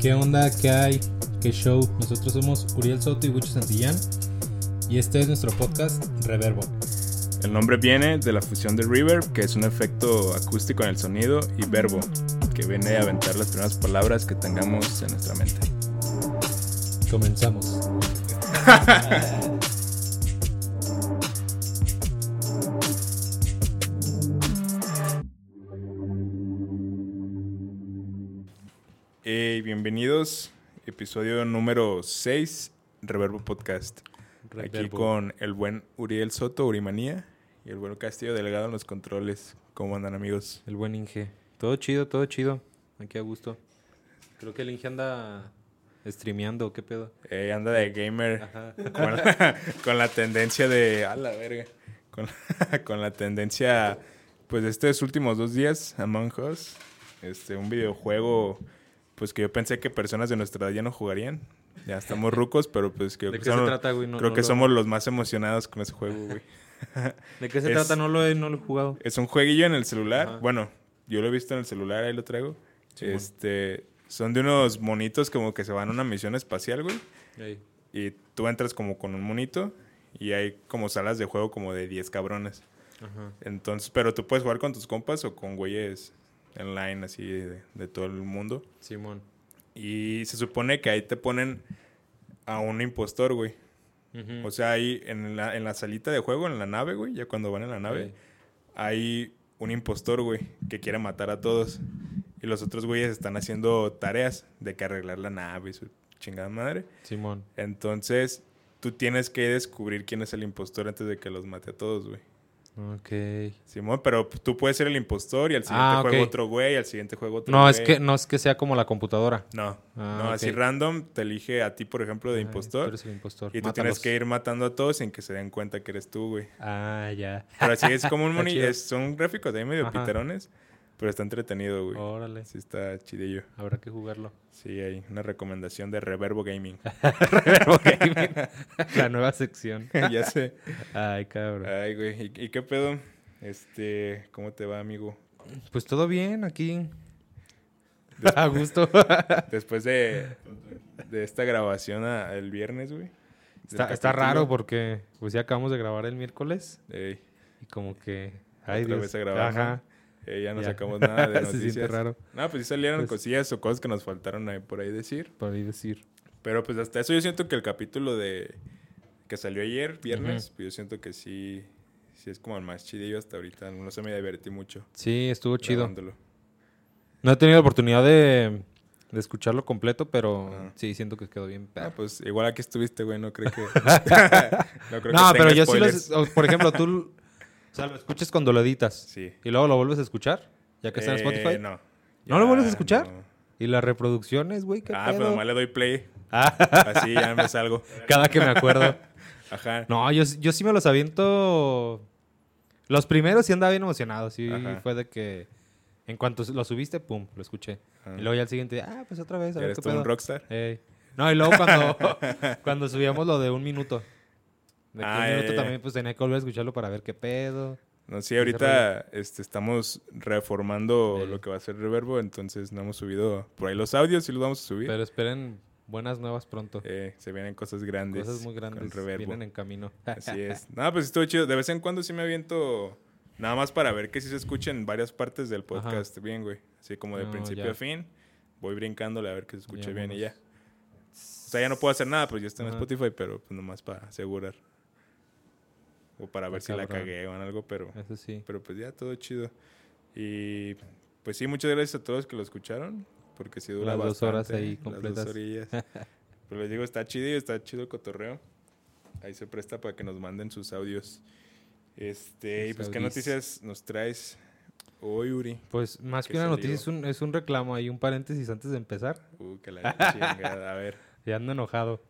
¿Qué onda? ¿Qué hay? ¿Qué show? Nosotros somos Uriel Soto y Wicho Santillán y este es nuestro podcast Reverbo. El nombre viene de la fusión de reverb, que es un efecto acústico en el sonido, y verbo, que viene a aventar las primeras palabras que tengamos en nuestra mente. Comenzamos. bienvenidos, episodio número 6, Reverbo Podcast. Aquí con el buen Uriel Soto, Urimanía, y el buen Castillo Delegado en los controles. ¿Cómo andan, amigos? El buen Inge. Todo chido, todo chido. Aquí a gusto. Creo que el Inge anda streameando, ¿qué pedo? Eh, anda de gamer Ajá. con la, con la tendencia de. A la verga. Con, con la tendencia, pues, de estos últimos dos días, Among Us. Este, un videojuego, pues, que yo pensé que personas de nuestra edad ya no jugarían. Ya estamos rucos, pero pues que ¿De qué somos- se trata, güey? No- creo no que lo- somos los más emocionados con ese juego, güey. ¿De qué se es- trata? No lo he, no lo he jugado. Es un jueguillo en el celular. Ajá. Bueno, yo lo he visto en el celular, ahí lo traigo. Este, son de unos monitos como que se van a una misión espacial, güey. Ey. Y tú entras como con un monito y hay como salas de juego como de 10 cabrones. Ajá. Entonces, pero tú puedes jugar con tus compas o con güeyes online así de, de todo el mundo. Simón. Y se supone que ahí te ponen a un impostor, güey. O sea, ahí en la, en la salita de juego, en la nave, güey, ya cuando van en la nave, hay un impostor, güey, que quiere matar a todos. Y los otros güeyes están haciendo tareas de que arreglar la nave y su chingada madre. Simón. Entonces, tú tienes que descubrir quién es el impostor antes de que los mate a todos, güey. Ok. Simón, pero tú puedes ser el impostor y al siguiente Ah, juego otro güey, al siguiente juego otro No, güey. es que, no es que sea como la computadora. No, Ah, no, así random te elige a ti, por ejemplo, de Ay, tú impostor. eres el impostor. Y tú Mátalos. tienes que ir matando a todos sin que se den cuenta que eres tú, güey. Ah, ya. Pero así es como un Está moni... chido. es- son gráficos de ahí medio Ajá. piterones, pero está entretenido, güey. Órale. Sí está chidillo. Habrá que jugarlo. Sí, hay una recomendación de Reverbo Gaming. Reverbo Gaming. La nueva sección. ya sé. Ay, cabrón. Ay, güey. ¿Y, y qué pedo? Este, ¿cómo te va, amigo? Pues todo bien aquí. A gusto. Después de, de esta grabación a- el viernes, güey. está, raro porque pues ya acabamos de grabar el miércoles Ey, y como que... Ay, Otra Dios. vez a grabar. Ajá. Eh, ya no Ya. sacamos nada de Se siente noticias. raro No, pues sí salieron Pues- cosillas o cosas que nos faltaron ahí por ahí decir. por ahí decir. Pero pues hasta eso yo siento que el capítulo de que salió ayer, viernes, pues yo siento que sí, sí es como el más chidillo hasta ahorita. No se me divertí mucho. Sí, estuvo chido. No he tenido la oportunidad de, de escucharlo completo, pero sí, siento que quedó bien. Ah, pues igual aquí estuviste, güey, no creo que... no, creo que No, pero yo sí spoilers. lo... Por ejemplo, tú... O sea, lo escuchas cuando lo editas. Sí. Y luego lo vuelves a escuchar, ya que está en Eh, Spotify. No. ¿No lo vuelves a escuchar? no. Y las reproducciones, güey, qué Ah, pedo? pero nomás le doy play. Ah, Así ya me salgo. cada que me acuerdo. Ajá. No, yo, yo sí me los aviento. Los primeros sí andaba bien emocionado. Sí, Ajá. fue de que en cuanto lo subiste, pum, lo escuché. Ajá. Y luego ya al siguiente, ah, pues otra vez, a ver ¿Eres qué tú un pedo. rockstar? Ey. No, y luego cuando, cuando subíamos lo de un minuto. De Ah, un minuto también, pues tenía que volver a escucharlo para ver qué pedo. No, sí, ahorita este, estamos reformando lo que va a ser Reverbo, entonces no hemos subido por ahí los audios y los vamos a subir. Pero esperen buenas nuevas pronto. Eh, se vienen cosas grandes. Cosas muy grandes Con Reverbo. vienen en camino. Así es. No, pues estuvo chido. De vez en cuando sí me aviento nada más para ver que sí se escuchen en varias partes del podcast bien, güey. Así como de No, principio ya. a fin. Voy brincándole a ver que se escuche bien y ya. O sea, ya no puedo hacer nada, pues ya está en. Spotify, pero pues nomás para asegurar. O para ver si la cagué o en algo, pero... Eso sí. Pero pues ya, todo chido. Y pues sí, muchas gracias a todos que lo escucharon. Porque sí dura Las dos horas bastante, ahí las completas. dos orillas. Pero les digo, está chido y está chido el cotorreo. Ahí se presta para que nos manden sus audios. Este, y pues, ¿qué noticias nos traes hoy, Uri? Pues más ¿Qué que una salió? noticia, es un, es un reclamo ahí, un paréntesis antes de empezar. Uh, que la chingada. A ver. Ya ando enojado.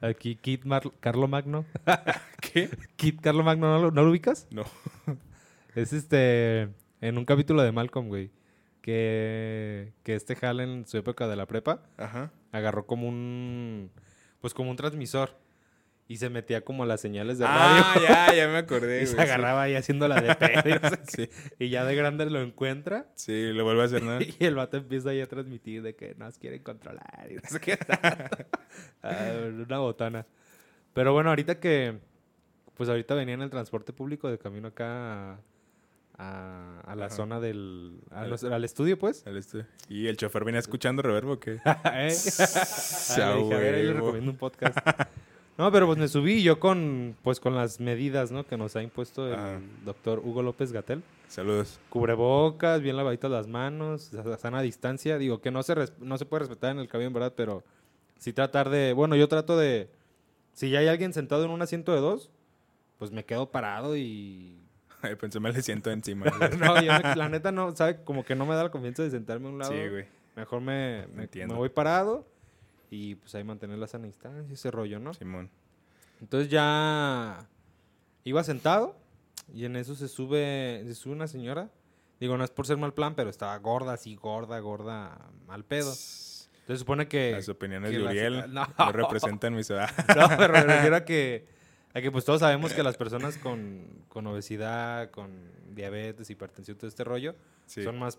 Aquí, Kit Mar Carlo Magno. ¿Qué? Kit Carlo Magno, ¿no lo, no lo ubicas? No. Es este. En un capítulo de Malcolm, güey. Que, que este Hal en su época de la prepa Ajá. agarró como un. Pues como un transmisor. Y se metía como las señales de radio. Ah, ya, ya me acordé, y se agarraba ahí haciendo la de pedo Sí. Y ya de grande lo encuentra. sí, lo vuelvo a hacer, ¿no? Y el vato empieza ahí a transmitir de que nos quieren controlar y no sé qué. Ah, una botana. Pero bueno, ahorita que... Pues ahorita venía en el transporte público de camino acá a, a- a la Ajá. zona del... a Al- los- al estudio, pues. Al este. ¿Y el chofer venía escuchando reverbo qué? ¿Eh? Dije, a ver, huevo. recomiendo un podcast. No, pero pues me subí yo con, pues, con las medidas, ¿no? Que nos ha impuesto el Ajá. doctor Hugo López Gatel. Saludos. Cubrebocas, bien lavaditas las manos, sana distancia. Digo que no se, no se puede respetar en el camión, ¿verdad? Pero sí tratar de... Bueno, yo trato de... Si ya hay alguien sentado en un asiento de dos, pues me quedo parado y... Ay, pensé me le siento encima. no, yo me- la neta no, ¿sabe? Como que no me da la confianza de sentarme a un lado. sí, güey. Mejor me, me, me voy parado y pues ahí mantener la sana distancia, ese rollo, ¿no? Simón. Entonces ya iba sentado y en eso se sube, se sube una señora. Digo, no es por ser mal plan, pero estaba gorda, así, gorda, gorda, mal pedo. Entonces supone que... Las opiniones que de la- Uriel no. no representan mi ciudad. No, pero me refiero a que, a que pues todos sabemos que las personas con, con obesidad, con diabetes, hipertensión, todo este rollo, Sí. son más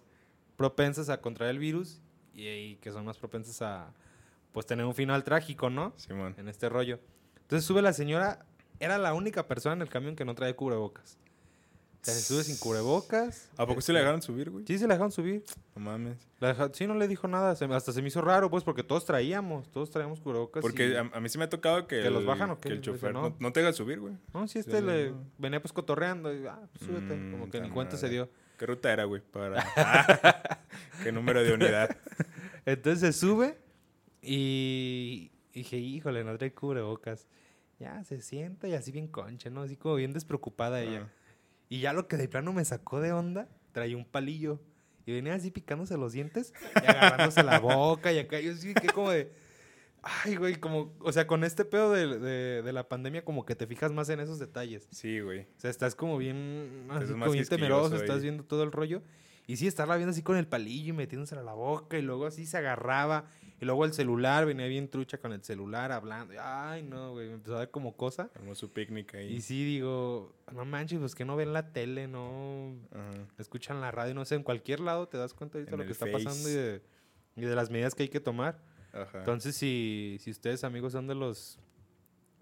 propensas a contraer el virus y, y que son más propensas a pues tener un final trágico, ¿no? Simón. En este rollo. Entonces sube la señora, era la única persona en el camión que no trae cubrebocas. O sea, se sube sin cubrebocas. ¿A poco se le dejaron subir, güey? Sí, se la dejaron subir. No mames. La deja- Sí, no le dijo nada. se hasta se me hizo raro, pues, porque todos traíamos, todos traíamos cubrebocas. Porque y- a, a mí sí me ha tocado que, ¿Que los el- bajan o qué? que el chofer no. no, no te haga subir, güey. No, sí, este Sí, le no. venía pues cotorreando. Y, ah, pues súbete. Mm, como que ni cuenta se dio. ¿Qué ruta era, güey? Para... ¿Qué número de unidad? Entonces se sube y y dije, híjole, no trae cubrebocas. Ya se sienta y así bien concha, ¿no? Así como bien despreocupada ella. Ajá. Y ya lo que de plano me sacó de onda, traía un palillo. Y venía así picándose los dientes y agarrándose la boca y acá. Yo sí que como de. Ay, güey, como. O sea, con este pedo de, de- de la pandemia, como que te fijas más en esos detalles. Sí, güey. O sea, estás como bien. Así Estás como más bien temeroso, ahí. estás viendo todo el rollo. Y sí, estarla viendo así con el palillo y metiéndosela a la boca. Y luego así se agarraba. Y luego el celular, venía bien trucha con el celular hablando. Ay, no, güey, me empezó a dar como cosa. Armó su picnic ahí. Y sí, digo, no manches, pues que no ven la tele, no Ajá. escuchan la radio, no sé, en cualquier lado te das cuenta ahorita En lo que está pasando y de, y de las medidas que hay que tomar. Ajá. Entonces, si, si ustedes, amigos, son de los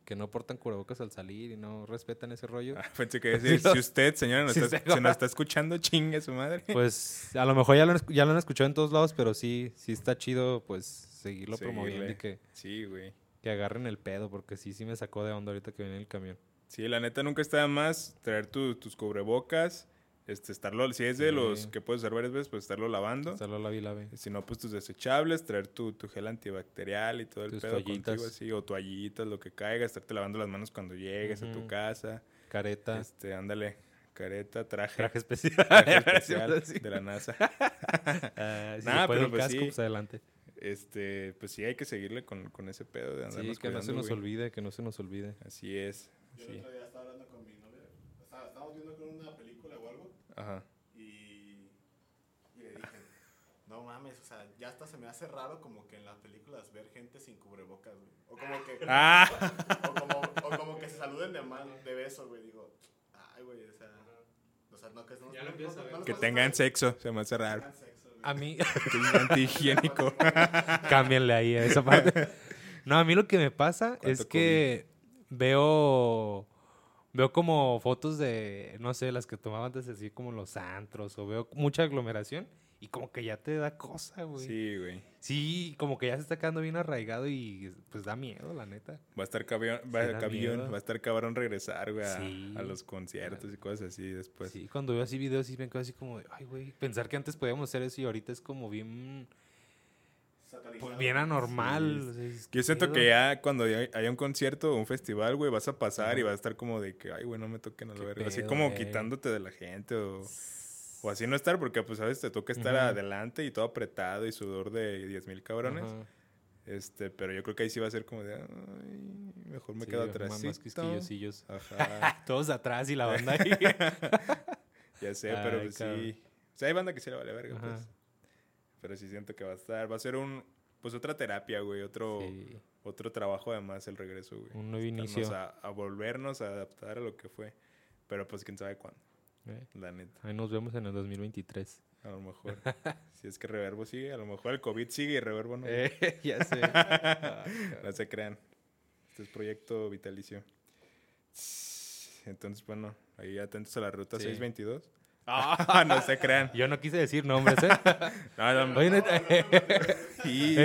que no portan cubrebocas al salir y no respetan ese rollo, Ah, pensé que decir, si usted, señora, nos está, se nos está escuchando, chingue su madre. pues a lo mejor ya lo, ya lo han escuchado en todos lados, pero sí, sí está chido, pues, seguirlo promoviendo y que, Sí, güey. que agarren el pedo, porque sí, sí me sacó de onda ahorita que en el camión. Sí, la neta nunca está más traer tu- tus cubrebocas, este, estarlo, si es de Sí. los que puedes usar varias veces, pues estarlo lavando. Hasta la vi, la vi. Si no, pues tus desechables, traer tu, tu gel antibacterial y todo el Tus pedo toallitas. contigo así, o toallitas, lo que caiga, estarte lavando las manos cuando llegues a tu casa. Careta, Este, ándale, careta, traje, traje especial. traje especial de la NASA. Ah, si puede pero pues casco, sí. pues adelante. Este, pues sí hay que seguirle con, con ese pedo de andarnos Sí, que no se nos güey. olvide, que no se nos olvide. Así es. Yo Sí. el otro día estaba hablando con mi novia. Estaba, estábamos viendo con una película o algo. Ajá. Y, y le dije, no mames, o sea, ya hasta se me hace raro como que en las películas ver gente sin cubrebocas, güey. O como que, Ah, o como, o como que se saluden de mano, de beso, güey. Digo, ay, güey, o sea, o sea, no que no, les que tengan sexo, se me hace raro. Tengan sexo. A mí, antihigiénico. cámbianle ahí a esa parte. No, a mí lo que me pasa ¿Cuánto es que veo veo como fotos de, no sé, las que tomaba antes así como los antros o veo mucha aglomeración y como que ya te da cosa, güey. Sí. Sí, güey. como que ya se está quedando bien arraigado y pues da miedo, la neta. Va a estar cabión, va, Sí, cabión, va a estar cabrón regresar, güey, a, Sí. a los conciertos y cosas así después. sí, cuando veo así videos sí me quedo así como de, ay, güey, pensar que antes podíamos hacer eso y ahorita es como bien, pues, bien anormal. Sí. o sea, es, Yo siento ¿qué que ya cuando hay- haya un concierto o un festival, güey, vas a pasar y vas a estar como de que, ay, güey, no me toquen a la verga. Así como quitándote de la gente o, o así no estar, porque pues, ¿sabes? Te toca estar adelante y todo apretado y sudor de 10 mil cabrones. Este, pero yo creo que ahí sí va a ser como de, ay, mejor me Sí, quedo atrás. Más quisquillosillos. Ajá, Todos atrás y la banda ahí. ya sé, pero pues sí. O sea, hay banda que sí le vale verga, Ajá. pues. Pero sí siento que va a estar, va a ser un, pues otra terapia, güey, otro, Sí, otro trabajo además el regreso, güey. un nuevo Estarnos inicio. A, a volvernos a adaptar a lo que fue. Pero pues quién sabe cuándo, Eh, la neta. Ahí nos vemos en el 2023. A lo mejor. si es que Reverbo sigue, a lo mejor el COVID sigue y Reverbo no. Eh, ya sé. Ah, No se crean. Este es proyecto vitalicio. Entonces, bueno, ahí atentos a la ruta Sí. 622. Ah, no se crean. Yo no quise decir nombres, ¿eh? No, no, Oye, neta- y-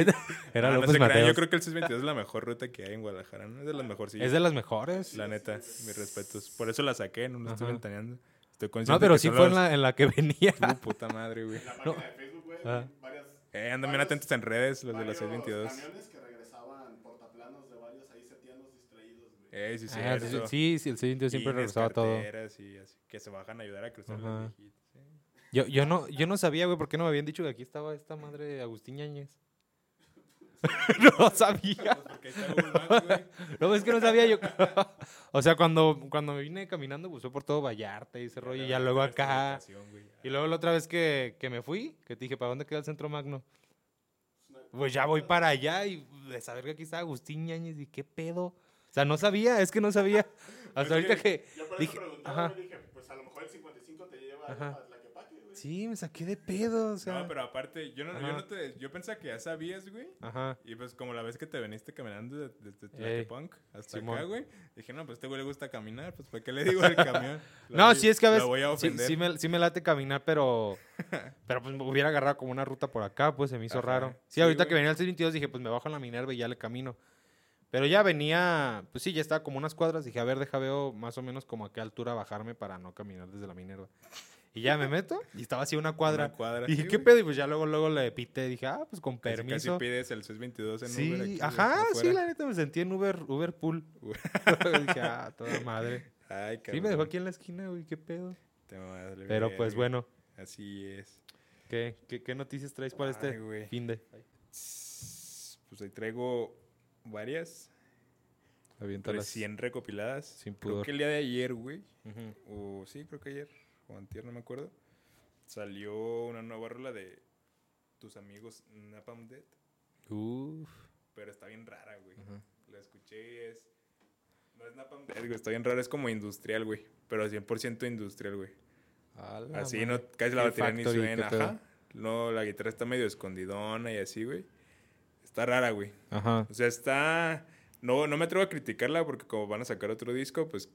Era no, no López se crean. Yo creo que el 622 es la mejor ruta que hay en Guadalajara. ¿no? Es de las mejorcillas. Es de las mejores. La neta, mis respetos. Por eso la saqué, no la estoy ventaneando. Estoy consciente No, pero que sí fue en los- la, en la que venía. Tu puta madre, güey. En la No. página de Facebook, güey, Ah. varias. Eh, andan bien atentos en redes, los de la varios 622. camiones que regresaban portaplanos de varios ahí setianos distraídos, güey. Eh, sí, Ah, sí, sí, sí, el siguiente siempre Pines, regresaba todo. y así, que se bajan a ayudar a cruzar los viejitos. Yo, yo, no, yo no sabía, güey, por qué no me habían dicho que aquí estaba esta madre Agustín Ñañez. no sabía. Pues. No, es que no sabía yo. o sea, cuando, cuando me vine caminando, pues fue por todo Vallarta y ese rollo. Y ya luego acá. Y luego la otra vez que, que me fui, que te dije, ¿para dónde queda el centro magno? Pues ya voy para allá y de saber que aquí está Agustín Ñañez y qué pedo. O sea, no sabía, es que no sabía. Hasta ahorita que Yo por dije, eso preguntaba, ajá, y dije, pues a lo mejor el 55 te lleva a güey. Sí, me saqué de pedo, o sea. No, pero aparte, yo no, yo no te... Yo pensaba que ya sabías, güey. Ajá. Y pues como la vez que te veniste caminando de- desde Tlaquepunk hasta Simón. acá, güey. Dije, no, pues a este güey le gusta caminar. Pues ¿para qué le digo al camión? No, voy- sí es que a veces voy a sí, me, sí me late caminar, pero pero pues me hubiera agarrado como una ruta por acá, pues se me hizo Ajá. raro. Sí, Sí, ahorita güey. que venía al 622 dije, pues me bajo en la Minerva y ya le camino. Pero ya venía, pues sí, ya estaba como unas cuadras. Dije, a ver, deja veo más o menos como a qué altura bajarme para no caminar desde la Minerva. Y ya me meto y estaba así una cuadra. Una cuadra. Y dije, sí, ¿qué pedo? Y pues ya luego, luego le pité. Dije, ah, pues con Casi, casi permiso. pides el 622 en sí, Uber aquí, ajá, sí, la neta me sentí en Uber, Uber Pool. dije, ah, toda madre. Ay, Sí, me dejó aquí en la esquina, güey, qué pedo. Te vale Pero pues bueno, Así es. ¿qué, qué, qué noticias traes para Ay, este güey. fin de? Pues ahí traigo varias Aviéntalas. recién recopiladas. Sin Creo pudor. que el día de ayer, güey. O sí, creo que ayer. O antier, no me acuerdo. Salió una nueva rola de tus amigos Napalm Dead. Uf. Pero está bien rara, güey. La escuché y es... No es Napalm Dead, güey. Está bien rara. Es como industrial, güey. Pero 100% industrial, güey. Así madre. no, casi la batería ni suena, ajá. No, la guitarra está medio escondidona y así, güey. Está rara, güey. Ajá. O sea, está... No, no me atrevo a criticarla porque como van a sacar otro disco, pues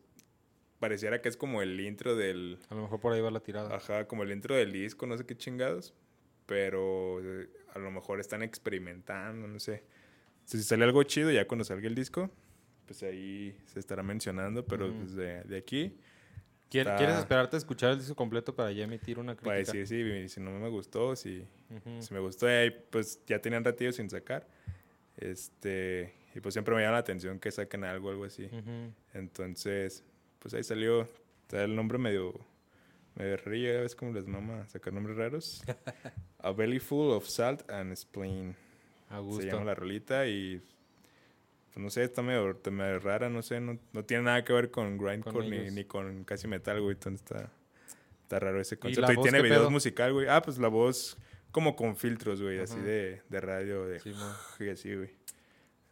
pareciera que es como el intro del... A lo mejor por ahí va la tirada. Ajá, como el intro del disco, no sé qué chingados. Pero eh, a lo mejor están experimentando, no sé. Si sale algo chido ya cuando salga el disco, pues ahí se estará mencionando, pero pues de, de aquí... ¿Quier- está- ¿Quieres esperarte a escuchar el disco completo para ya emitir una crítica? Para decir si, si no me gustó, si, Ujú. si me gustó, pues ya tenían ratillo sin sacar. Este, y pues siempre me llama la atención que saquen algo, algo así. Ujú. Entonces, pues ahí salió, el nombre medio, medio río, ya ves cómo les mama sacar nombres raros. A Belly Full of Salt and Spleen. A Se gusto. llama la rolita y, pues no sé, está medio, está medio rara, no sé, no, no tiene nada que ver con grindcore ni, ni con casi metal, güey, entonces está, está raro ese concepto. Y, tiene videos pedo? musical, güey. Ah, pues la voz como con filtros, güey, así de, de radio, de y así, güey.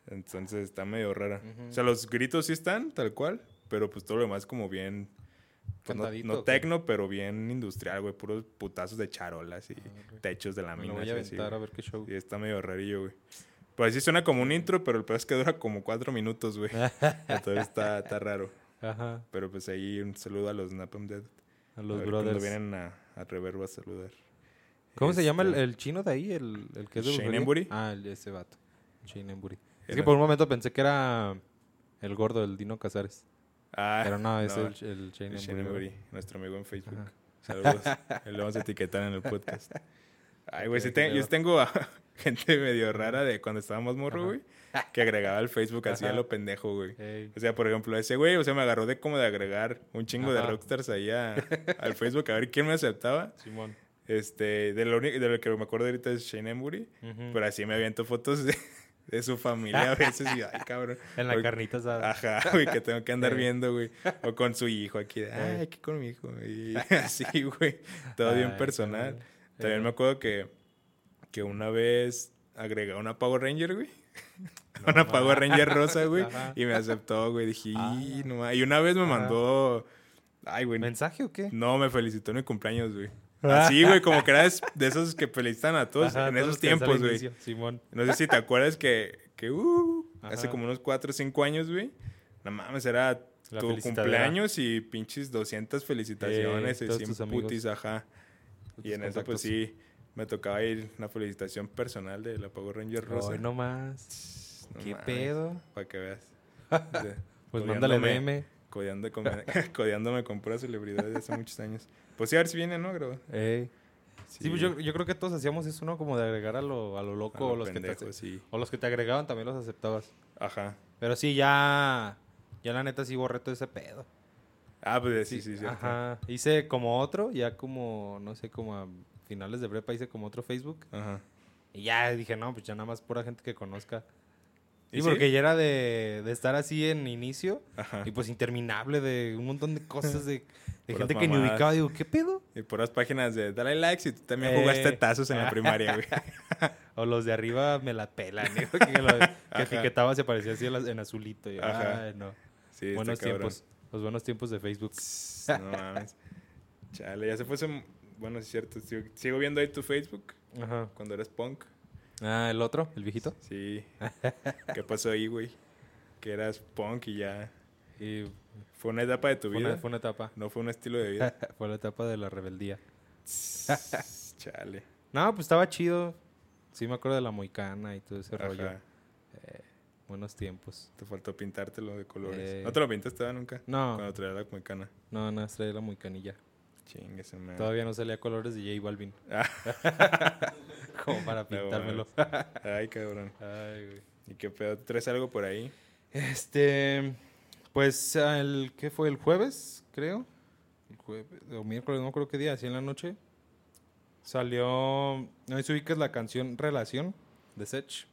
Entonces está medio rara. O sea, los gritos sí están, tal cual, pero pues todo lo demás como bien... pues, no, no tecno, pero bien industrial, güey. Puros putazos de charolas y ok. techos de Me láminas. lo voy a y así, aventar a güey. ver qué show. Sí, está medio rarillo, güey. Pues sí suena como un intro, pero el peor es que dura como cuatro minutos, güey. Entonces está, está raro. Ajá. Pero pues ahí un saludo a los Napalm Dead. A A los ver cuando brothers. vienen a, a Reverbo a saludar. ¿Cómo se llama el, Este, el chino de ahí? El, el que es de Shane? Embury. Ah, el, ese vato. Shane Embury. Es que por un momento pensé que era el gordo, el Dino Casares. Ah, Pero no, es no, el, el Shane el Embury. Shane. Embury, nuestro amigo en Facebook. Ajá. Saludos. Lo vamos a etiquetar en el podcast. Ay, güey, qué te- yo tengo a gente medio rara de cuando estábamos morro, güey, que agregaba al Facebook así a lo pendejo, güey. Ey. O sea, por ejemplo, ese güey, o sea, me agarró de como de agregar un chingo de Ajá. rockstars ahí a- al Facebook a ver quién me aceptaba. Simón. Este, de lo, de lo que me acuerdo ahorita es Shane Embury, Ujú. pero así me aviento fotos de, de su familia a veces y, ay, cabrón. En la Porque- carnita asada. Ajá, güey, que tengo que andar viendo, güey. O con su hijo aquí. de, Ay, aquí con mi hijo. Y así, güey. Todo bien personal. cabrón. También Eh. me acuerdo que, que una vez agregar una Power Ranger, güey. una Power Ranger rosa, güey. Ajá. Y me aceptó, güey. Dije, Ah. "Y, no ma-". Y una vez me mandó. Ay, güey. ¿Mensaje o qué? No, me felicitó en mi cumpleaños, güey. Así, güey, como que era de esos que felicitan a todos Ajá, en todos esos tiempos, güey. Simón. No sé si te acuerdas que, que uh, hace como unos 4 o 5 años, güey. No mames, era La tu cumpleaños y pinches 200 felicitaciones Eh, y todos 100 tus amigos. putis, ajá. Y en eso, pues sí, me tocaba ir una felicitación personal de la Power Ranger Rosa. Ay, no más. No ¿Qué mames, pedo? Para que veas. Pues mándale DM. Codeando codeándome con puras celebridades de hace muchos años. Pues sí, a ver si viene, ¿no? Creo. Ey. Sí, pues yo, yo creo que todos hacíamos eso, ¿no? Como de agregar a lo, a lo A loco lo o, los que te, sí. o los que te agregaban también los aceptabas. Ajá. Pero sí, ya. Ya la neta sí borré todo ese pedo. Ah, pues sí, sí, sí. Ajá. Hice como otro, ya como, no sé, como a finales de prepa hice como otro Facebook. Ajá. Y ya dije, no, pues ya nada más pura gente que conozca. ¿Y Sí, porque ya era de, de estar así en inicio Ajá. y pues interminable de un montón de cosas de, gente que ni ubicaba. Digo, ¿qué pedo? Y puras páginas de dale like si tú también Eh. jugaste tazos en la primaria, güey. O los de arriba me la pelan, ¿eh? que, lo, que etiquetaba se parecía así en las- azulito. Ajá. ay, no. Sí, buenos tiempos. Los buenos tiempos de Facebook. No mames. Chale, ya se fue ese... Bueno, es cierto. Sigo, sigo viendo ahí tu Facebook Ajá. cuando eres punk. Ah, el otro, el viejito. Sí. ¿Qué pasó ahí, güey? Que eras punk y ya... Y Fue una etapa de tu fue vida. una, fue una etapa. No fue un estilo de vida. fue la etapa de la rebeldía. Chale. No, pues estaba chido. Sí me acuerdo de la moicana y todo ese rollo. Ajá. Buenos tiempos. Te faltó pintártelo de colores. Eh. ¿No te lo pintaste nunca? No, Cuando traía la cuecana. no, no, traía la moicanilla. Chingue. Todavía no salía colores de J Balvin. Como para No pintármelo. Ay, cabrón. Ay, güey. ¿Y qué pedo? ¿Traes algo por ahí? Este, pues el ¿qué fue? El jueves, creo. El jueves o miércoles, no creo qué día, así en la noche. Salió, no sé si ubicas la canción Relación de Sech.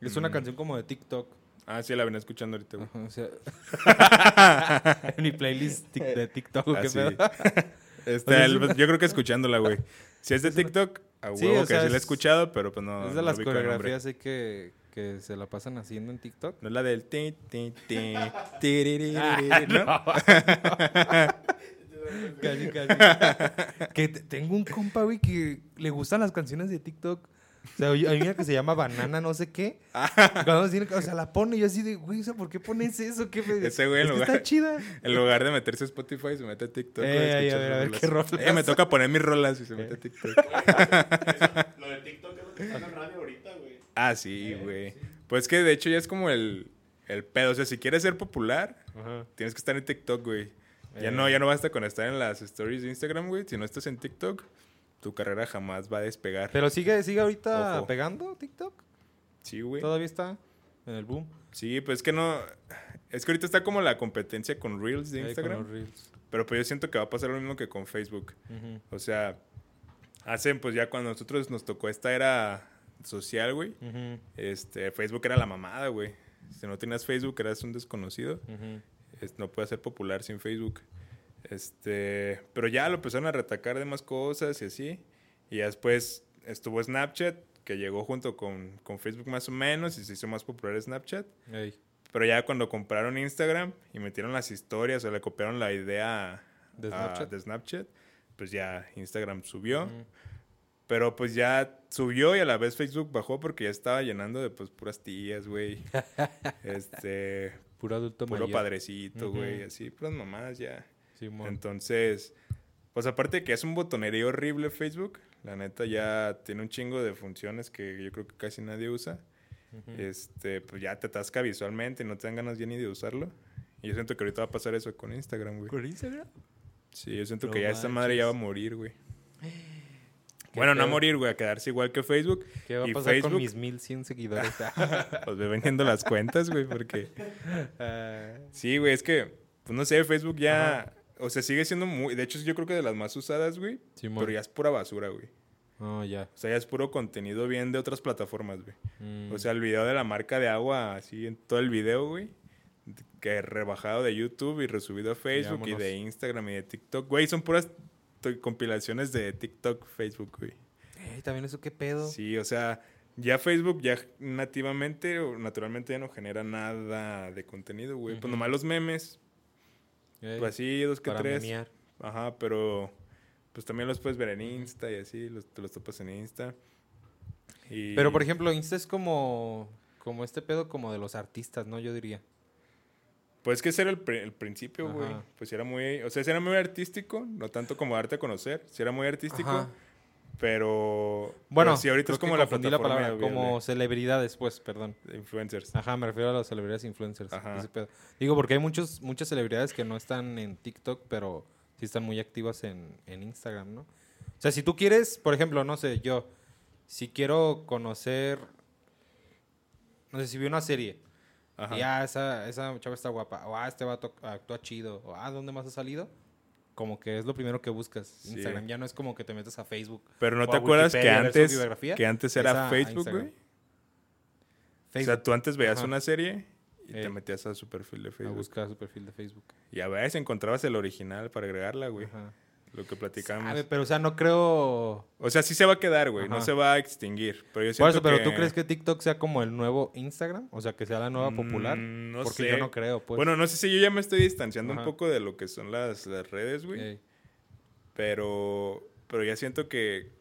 Es una Mm. canción como de TikTok. Ah, sí, la venía escuchando ahorita, güey. Ajá, o sea, en mi playlist de TikTok, ¿o Ah, ¿qué sí. pedo? Este, O sea, es el- una- Yo creo que escuchándola, güey. Si es de TikTok, a Sí, huevo o que sea, sí la he es- escuchado, pero pues no. es de no las coreografías ahí que, que se la pasan haciendo en TikTok. No es la del ti, ti, ti, Ah, ¿no? Casi, casi. que te- tengo un compa, güey, que le gustan las canciones de TikTok. O sea, hay una que se llama Banana, no sé qué. Cuando tiene- o sea, la pone y yo así de, güey, o sea, ¿por qué pones eso? ¿Qué me- Ese güey en es que lugar- está chida. En lugar de meterse a Spotify, se mete a TikTok. Eh, a ver, a ver sus qué rolas. Eh, me toca poner mis rolas y se mete a TikTok. Lo de TikTok es lo que está en el radio ahorita, güey. Ah, sí, güey. Pues que de hecho ya es como el, el pedo. O sea, si quieres ser popular, Ajá. tienes que estar en TikTok, güey. Ya Eh. no, ya no basta con estar en las stories de Instagram, güey. Si no estás en TikTok, tu carrera jamás va a despegar. Pero sigue, sigue ahorita Ojo. pegando TikTok. Sí, güey. Todavía está en el boom. Sí, pues es que no. Es que ahorita está como la competencia con Reels de Instagram. los reels. Pero pues yo siento que va a pasar lo mismo que con Facebook. O sea, hacen pues ya cuando nosotros nos tocó esta era social, güey. Este, Facebook era la mamada, güey. Si no tenías Facebook, eras un desconocido. Es- no puede ser popular sin Facebook. Este, pero ya lo empezaron a retacar de más cosas y así. Y ya después estuvo Snapchat, que llegó junto con, con Facebook más o menos y se hizo más popular Snapchat. Ey. Pero ya cuando compraron Instagram y metieron las historias o le copiaron la idea ¿De a- Snapchat? de Snapchat, pues ya Instagram subió. Pero pues ya subió y a la vez Facebook bajó porque ya estaba llenando de pues puras tías, güey. este, Puro adulto puro mayor. padrecito, güey, Ujú. así, puras mamadas ya. Simón. Entonces, pues aparte de que es un botonería horrible Facebook, la neta ya tiene un chingo de funciones que yo creo que casi nadie usa. Este, pues ya te atasca visualmente y no te dan ganas ya ni de usarlo. Y yo siento que ahorita va a pasar eso con Instagram, güey. ¿Con Instagram? Sí, yo siento No que ya esta madre ya va a manches. morir, güey. Bueno, no a morir, güey, a quedarse igual que Facebook. ¿Qué va a Y pasar con Facebook- mis 1100 seguidores? Pues ve vendiendo las cuentas, güey, porque... Ah, Sí, güey, es que, pues no sé, Facebook ya... O sea, sigue siendo muy... De hecho, yo creo que de las más usadas, güey. Simón. Pero ya es pura basura, güey. Oh, ya. O sea, ya es puro contenido bien de otras plataformas, güey. Mm. O sea, el video de la marca de agua, así en todo el video, güey. Que rebajado de YouTube y resubido a Facebook y de Instagram y de TikTok. Güey, son puras compilaciones de TikTok, Facebook, güey. Ey, también eso qué pedo. Sí, o sea, Ya Facebook ya nativamente o naturalmente ya no genera nada de contenido, güey. Pues nomás los memes, pues así, dos que para tres. Ajá, pero pues también los puedes ver en Insta y así, los, te los topas en Insta. Y- Pero, por ejemplo, Insta es como, como este pedo como de los artistas, ¿no? Yo diría. Pues que ese era el, el principio, güey. Pues era muy, o sea, sí era muy artístico, no tanto como darte a conocer, sí era muy artístico, Ajá. Pero Bueno, sí ahorita es como la plataforma palabra, de- como celebridades, pues, perdón. influencers. Ajá, me refiero a las celebridades influencers. Ajá. Digo, porque hay muchos, muchas celebridades que no están en TikTok, pero sí están muy activas en, en Instagram, ¿no? O sea, si tú quieres, por ejemplo, no sé, yo, si quiero conocer, no sé, si vi una serie, Ajá. y ah, esa, esa chava está guapa, o ah, este vato actúa chido, o ah, ¿dónde más ha salido? Como que es lo primero que buscas. Sí. Instagram ya no es como que te metes a Facebook. Pero no o te a acuerdas que a antes, que antes es era a- a Facebook, güey. O Facebook. sea, tú antes veías Ajá. una serie y te Ey. metías a su perfil de a Facebook. buscar su perfil de Facebook. Y a veces encontrabas el original para agregarla, güey. Ajá. Lo que platicamos. Sabe, pero o sea, no creo. O sea, sí se va a quedar, güey. No se va a extinguir. Pero yo Por eso, pero que- ¿tú crees que TikTok sea como el nuevo Instagram? O sea, que sea la nueva popular. Mm, no Porque sé. yo no creo, pues. Bueno, no sé si yo ya me estoy distanciando Ajá. un poco de lo que son las, las redes, güey. Ey, Pero, pero ya siento que,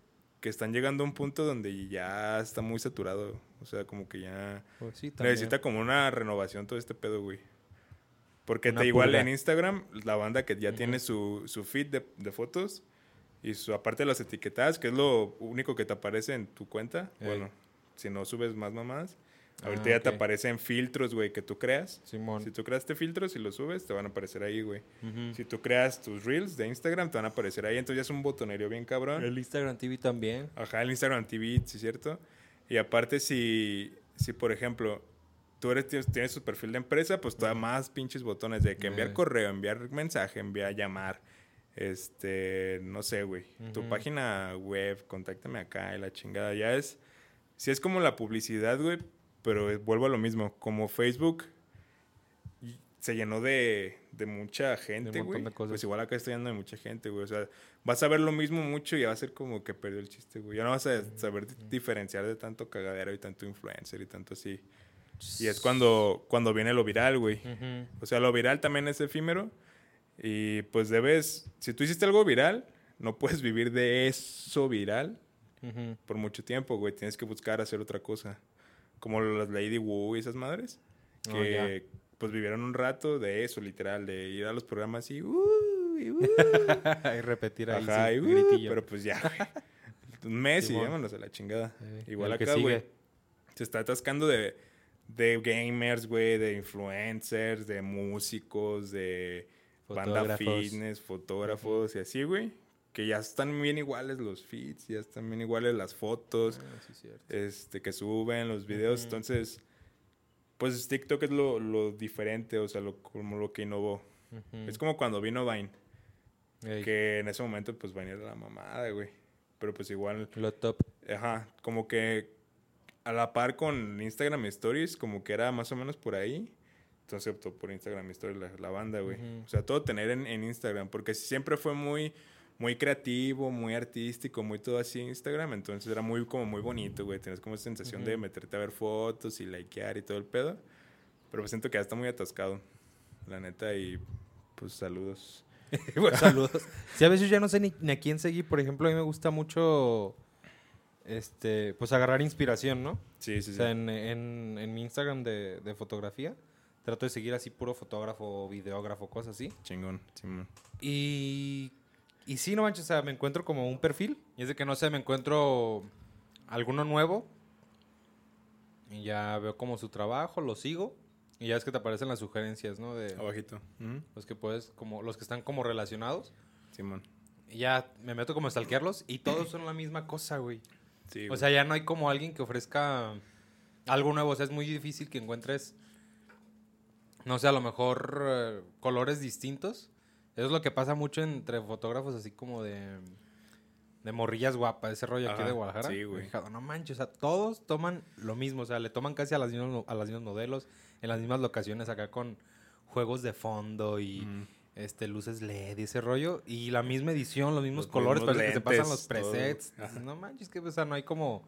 que están llegando a un punto donde ya está muy saturado. O sea, como que ya pues sí, necesita como una renovación todo este pedo, güey. Porque te igual en Instagram, la banda que ya Ujú. tiene su, su feed de, de fotos y su aparte de las etiquetadas, que es lo único que te aparece en tu cuenta. Ey. Bueno, si no subes más mamás. Ahorita Ah, ya te aparecen filtros, güey, que tú creas. Simón. Si tú creaste filtros y los subes, te van a aparecer ahí, güey. Ujú. Si tú creas tus reels de Instagram, te van a aparecer ahí. Entonces ya es un botonerio bien cabrón. El Instagram TV también. Ajá, el Instagram TV, sí, cierto. Y aparte, si, si por ejemplo, tú eres, tienes, tienes tu perfil de empresa, pues todavía más pinches botones de que enviar correo, enviar mensaje, enviar llamar. Este, no sé, güey. Tu página web, contáctame acá y la chingada. Ya es, sí es como la publicidad, güey, pero vuelvo a lo mismo. Como Facebook se llenó de, de mucha gente, montón güey. de cosas. Pues igual acá está llenando de mucha gente, güey. O sea, vas a ver lo mismo mucho y va a ser como que perdió el chiste, güey. Ya no vas a saber di- diferenciar de tanto cagadero y tanto influencer y tanto así. Y es cuando, cuando viene lo viral, güey. Ujú. O sea, lo viral también es efímero. Y pues debes, si tú hiciste algo viral, no puedes vivir de eso viral Ujú. por mucho tiempo, güey. Tienes que buscar hacer otra cosa. Como las Lady Wu y esas madres. Oh, Que pues vivieron un rato de eso, literal. De ir a los programas y... "Uh", y, "Uh". y repetir ahí. Ajá, sí, y, "Uh", gritillo. pero pues ya, güey. Un mes y vámonos a la chingada. Eh, Igual acá, güey. Se está atascando de, de gamers, güey, de influencers, de músicos, de banda Fotógrafos. fitness, fotógrafos y así, güey. Que ya están bien iguales los feeds, ya están bien iguales las fotos Ah, sí, cierto. este, que suben, los videos. Entonces, pues TikTok es lo, lo diferente, o sea, lo, como lo que innovó. Ujú. Es como cuando vino Vine, Ey, que en ese momento, pues Vine era la mamada, güey. Pero pues igual, Lo top. ajá, como que a la par con Instagram Stories, como que era más o menos por ahí. Entonces optó por Instagram Stories la, la banda, güey. Ujú. O sea, todo tener en, en Instagram, porque siempre fue muy, muy creativo, muy artístico, muy todo así Instagram. Entonces era muy, como muy bonito, güey. Tienes como esa sensación de Ujú. meterte a ver fotos y likear y todo el pedo. Pero pues siento que ya está muy atascado, la neta, y pues saludos. Pues, saludos. Sí, a veces ya no sé ni, ni a quién seguir. Por ejemplo, a mí me gusta mucho, este, pues agarrar inspiración, ¿no? Sí, sí, O sí. sea, en, en- en mi Instagram de, de fotografía, trato de seguir así puro fotógrafo, videógrafo, cosas así. Chingón, Simón. Y, y sí, no manches, o sea, me encuentro como un perfil. Y es de que, no sé, me encuentro alguno nuevo. Y ya veo como su trabajo, lo sigo. Y ya es que te aparecen las sugerencias, ¿no? De Abajito. Los que puedes, como, los que están como relacionados. Simón. Y ya me meto como a stalkearlos y todos son la misma cosa, güey. Sí, O sea, ya no hay como alguien que ofrezca algo nuevo. O sea, es muy difícil que encuentres, no sé, a lo mejor eh, colores distintos. Eso es lo que pasa mucho entre fotógrafos así como de, de morrillas guapas, ese rollo aquí de Guadalajara. sí, güey. No manches, o sea, todos toman lo mismo. O sea, le toman casi a las mismas, a las mismas modelos, en las mismas locaciones acá con juegos de fondo y. este luces LED y ese rollo. Y la misma edición, los mismos Los colores, parece que se pasan los presets. todo. No manches, que o sea, no hay como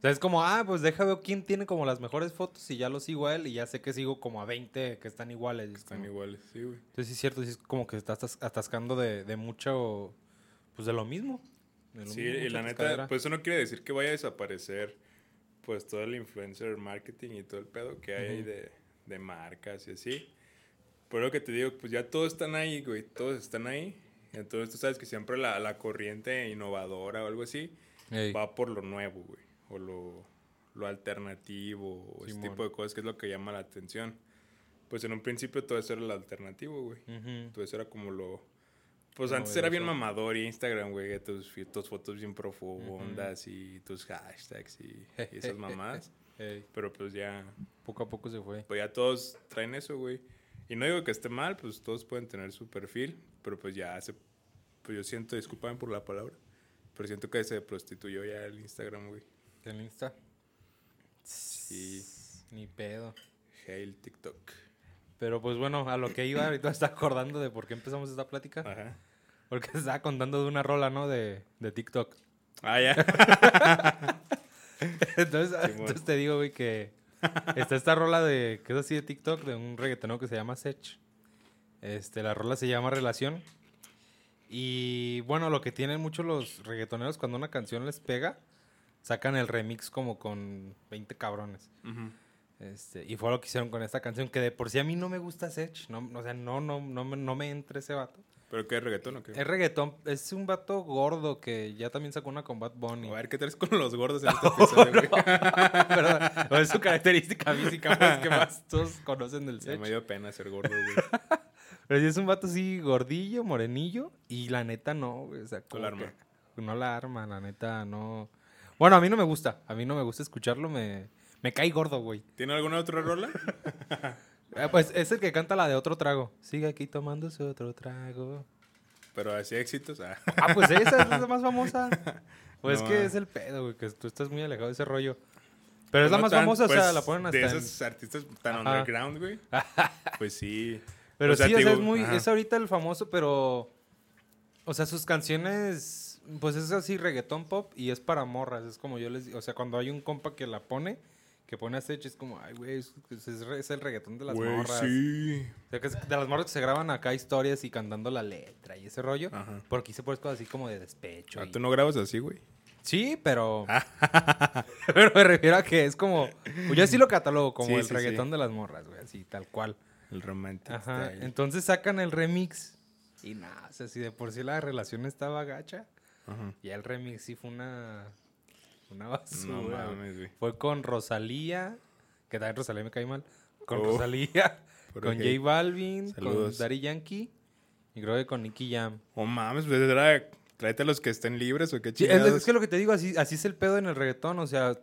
sea, es como, ah, pues deja ver quién tiene como las mejores fotos y ya lo sigo a él y ya sé que sigo como a 20 que están iguales. Están como- iguales, sí, güey. Entonces sí es cierto, sí es como que estás atas- atascando de, de mucho, pues de lo mismo. de lo Sí, mismo, y la neta, pues eso no quiere decir que vaya a desaparecer pues todo el influencer marketing y todo el pedo que hay de, de marcas y así. Pero lo que te digo, pues ya todos están ahí, güey, todos están ahí. Entonces tú sabes que siempre la, la corriente innovadora o algo así Ey, va por lo nuevo, güey, o lo, lo alternativo, o ese tipo de cosas que es lo que llama la atención. Pues en un principio todo eso era lo alternativo, güey. ujú. Entonces era como lo... Pues antes era bien mamador y Instagram, güey, tus, tus fotos bien profundas y tus hashtags y, y esas. Ey, Pero pues ya, poco a poco se fue. pues ya todos traen eso, güey. Y no digo que esté mal, pues todos pueden tener su perfil, pero pues ya se... Pues yo siento, disculpen por la palabra, pero siento que se prostituyó ya el Instagram, güey. ¿El Insta? Sí, Ni pedo. hail TikTok. Pero pues bueno, a lo que iba, ahorita está acordando de por qué empezamos esta plática. Ajá. Porque se estaba contando de una rola, ¿no? De, de TikTok. Ah, ya. Entonces, entonces te digo, güey, que está esta rola de, que es así de TikTok, de un reggaetonero que se llama Sech. Este, la rola se llama Relación. Y bueno, lo que tienen muchos los reggaetoneros cuando una canción les pega, sacan el remix como con 20 cabrones. Este, y fue lo que hicieron con esta canción, que de por sí a mí no me gusta Sech. No, o sea, no, no, no, me- no me entra ese vato. ¿Pero qué es reggaetón o qué? Es reggaetón, es un vato gordo que ya también sacó una con Bad Bunny. A ver, ¿qué traes con los gordos en este episodio, güey? Perdón, no, es su característica física pues, que más todos conocen del Sech. me dio pena ser gordo, güey. Pero sí es un vato así gordillo, morenillo. Y la neta no, güey. O sea, como la arma. no la arma, la neta no. Bueno, a mí no me gusta. A mí no me gusta escucharlo. Me, me cae gordo, güey. ¿Tiene alguna otra rola? Eh, pues es el que canta la de otro trago. Sigue aquí tomándose otro trago. Pero así éxitos. Ah. Ah, pues esa es la más famosa. Pues No, es que ah. es el pedo, güey. Que tú estás muy alejado de ese rollo. Pero es la No más tan, famosa, o sea, pues, la ponen hasta De en- esos artistas tan Ajá. underground, güey. Pues sí. Pero O sea, sí, te o sea, es muy, ajá. es ahorita el famoso, pero, o sea, sus canciones, pues es así reggaetón pop y es para morras, es como yo les, digo, o sea, cuando hay un compa que la pone, que pone a Sech, es como, ay, güey, es, el reggaetón de las morras. sí. O sea, que es de las morras que se graban acá historias y cantando la letra y ese rollo, Ajá. porque hice pues cosas así como de despecho. Ah, y- ¿Tú no grabas así, güey? Sí, pero, pero me refiero a que es como, pues yo sí lo catalogo como Sí, el sí, sí. reggaetón de las morras, güey, así, tal cual. El romantic Ajá, style. entonces sacan el remix y nada, o sea, si de por sí la relación estaba gacha, Ajá. ya el remix sí fue una, una No basura. güey. mames, güey. fue con Rosalía, que también Rosalía me cae mal, con Oh, Rosalía, con. J Balvin, Saludos. con Daddy Yankee y creo que con Nicky Jam. Oh mames, pues era... Tráete los que estén libres o qué Sí, es, chingados. es que lo que te digo, así, así es el pedo en el reggaetón, o sea,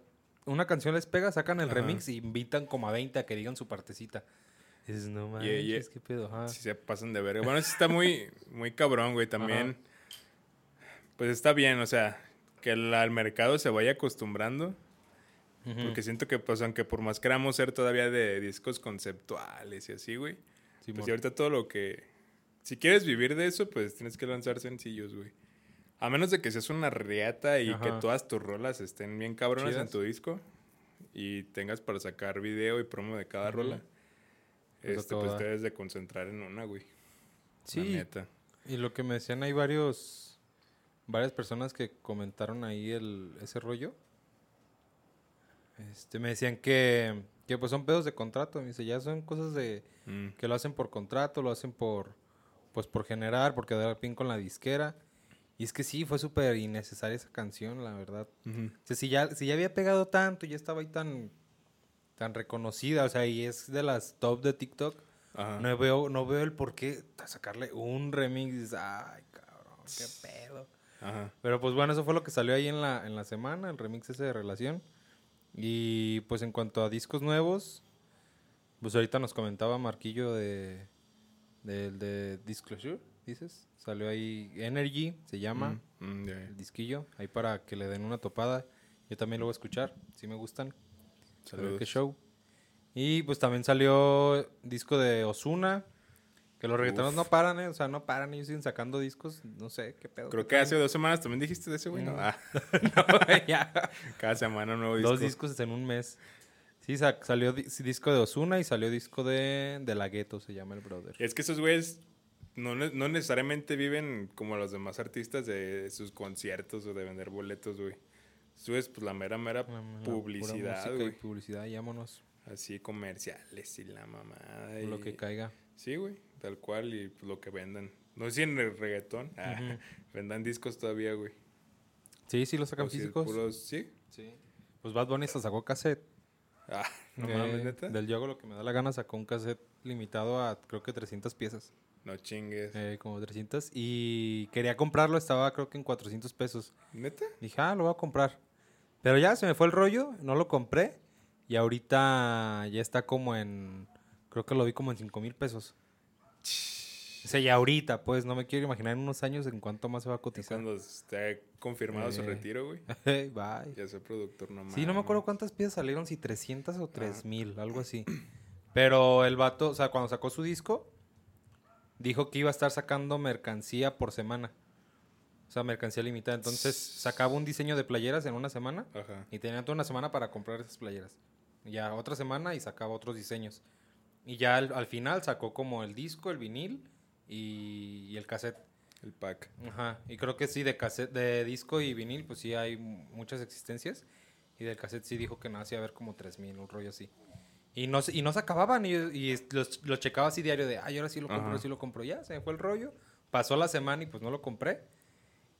una canción les pega, sacan el Ajá. remix y invitan como a 20 a que digan su partecita. Dices, no manches, yeah. qué pedo, ajá. Sí se pasan de verga. Bueno, eso está muy, muy cabrón, güey. También, pues está bien, o sea, que la- el mercado se vaya acostumbrando. Ujú. Porque siento que, pues, aunque por más queramos ser todavía de discos conceptuales y así, güey. Simón. Pues y ahorita todo lo que... Si quieres vivir de eso, pues tienes que lanzar sencillos, güey. A menos de que seas una riata y que Ajá. todas tus rolas estén bien cabronas en Chidas. tu disco. Y tengas para sacar video y promo de cada Ujú. rola. Pues Este, pues te debes de concentrar en una, güey. La Sí, neta. y lo que me decían, hay varios, varias personas que comentaron ahí el, ese rollo. Este, me decían que, que pues son pedos de contrato. Me dice, ya son cosas de Mm. que lo hacen por contrato, lo hacen por, pues por generar, por quedar bien con la disquera. Y es que sí, fue súper innecesaria esa canción, la verdad. Ujú. O sea, si ya, si ya había pegado tanto, ya estaba ahí tan, tan reconocida, o sea, y es de las top de TikTok. Ajá. No veo, no veo el por qué sacarle un remix. Ay, cabrón, qué pedo. Ajá. Pero pues bueno, eso fue lo que salió ahí en la, en la semana, el remix ese de relación. Y pues en cuanto a discos nuevos, pues ahorita nos comentaba Marquillo de del de Disclosure, dices. Salió ahí Energy, se llama Mm, mm, el disquillo, ahí para que le den una topada. Yo también lo voy a escuchar, si me gustan. Ver qué Saludos. show. Y pues también salió disco de Osuna Que los reggaetoneros no paran, ¿eh? O sea, no paran, ellos siguen sacando discos, no sé, qué pedo. Creo que hace dos semanas también dijiste de ese, güey. ¿no? Mm. Ah, No, ya. cada semana un nuevo disco. Dos discos en un mes. Sí, sa- salió disco de Osuna y salió disco de, de La Ghetto, se llama el brother. Es que esos güeyes no, no necesariamente viven como los demás artistas de sus conciertos o de vender boletos, güey. Eso es pues la mera, mera La- la pura publicidad, y güey. publicidad, y vámonos. Así comerciales y la mamada. Lo que caiga. Sí, güey, tal cual y pues, lo que vendan. No sé si en el reggaetón ah, vendan discos todavía, güey. Sí, sí, los sacan O si es físicos. puros- sí. Sí. Pues Bad Bunny hasta sacó cassette. Ah, no Eh, mames, neta. Del Yogo lo que me da la gana sacó un cassette limitado a creo que 300 piezas. No chingues. Eh, como 300. Y quería comprarlo, estaba creo que en 400 pesos. ¿Neta? Dije, ah, lo voy a comprar. Pero ya se me fue el rollo, no lo compré. Y ahorita ya está como en. Creo que lo vi como en 5 mil pesos. O sea, ya ahorita, pues no me quiero imaginar en unos años en cuánto más se va a cotizar. Cuando esté confirmado su Eh. retiro, güey. Bye. Ya soy productor nomás. Sí, no me acuerdo cuántas piezas salieron, si 300 o 3000, algo así. Pero el vato, o sea, cuando sacó su disco, dijo que iba a estar sacando mercancía por semana. O sea, mercancía limitada. Entonces, sacaba un diseño de playeras en una semana Ajá. y tenía toda una semana para comprar esas playeras. Ya otra semana y sacaba otros diseños. Y ya al, al final sacó como el disco, el vinil y, y el cassette. El pack. Ajá, y creo que sí, de cassette, de disco y vinil, pues sí hay mu- muchas existencias. Y del cassette sí dijo que no hacía ver como 3000, un rollo así. Y no, se- y no se acababan, y, y los, los checaba así diario de, ay, ahora sí lo compro, ahora sí lo compro. Ya, se me fue el rollo. Pasó la semana y pues no lo compré.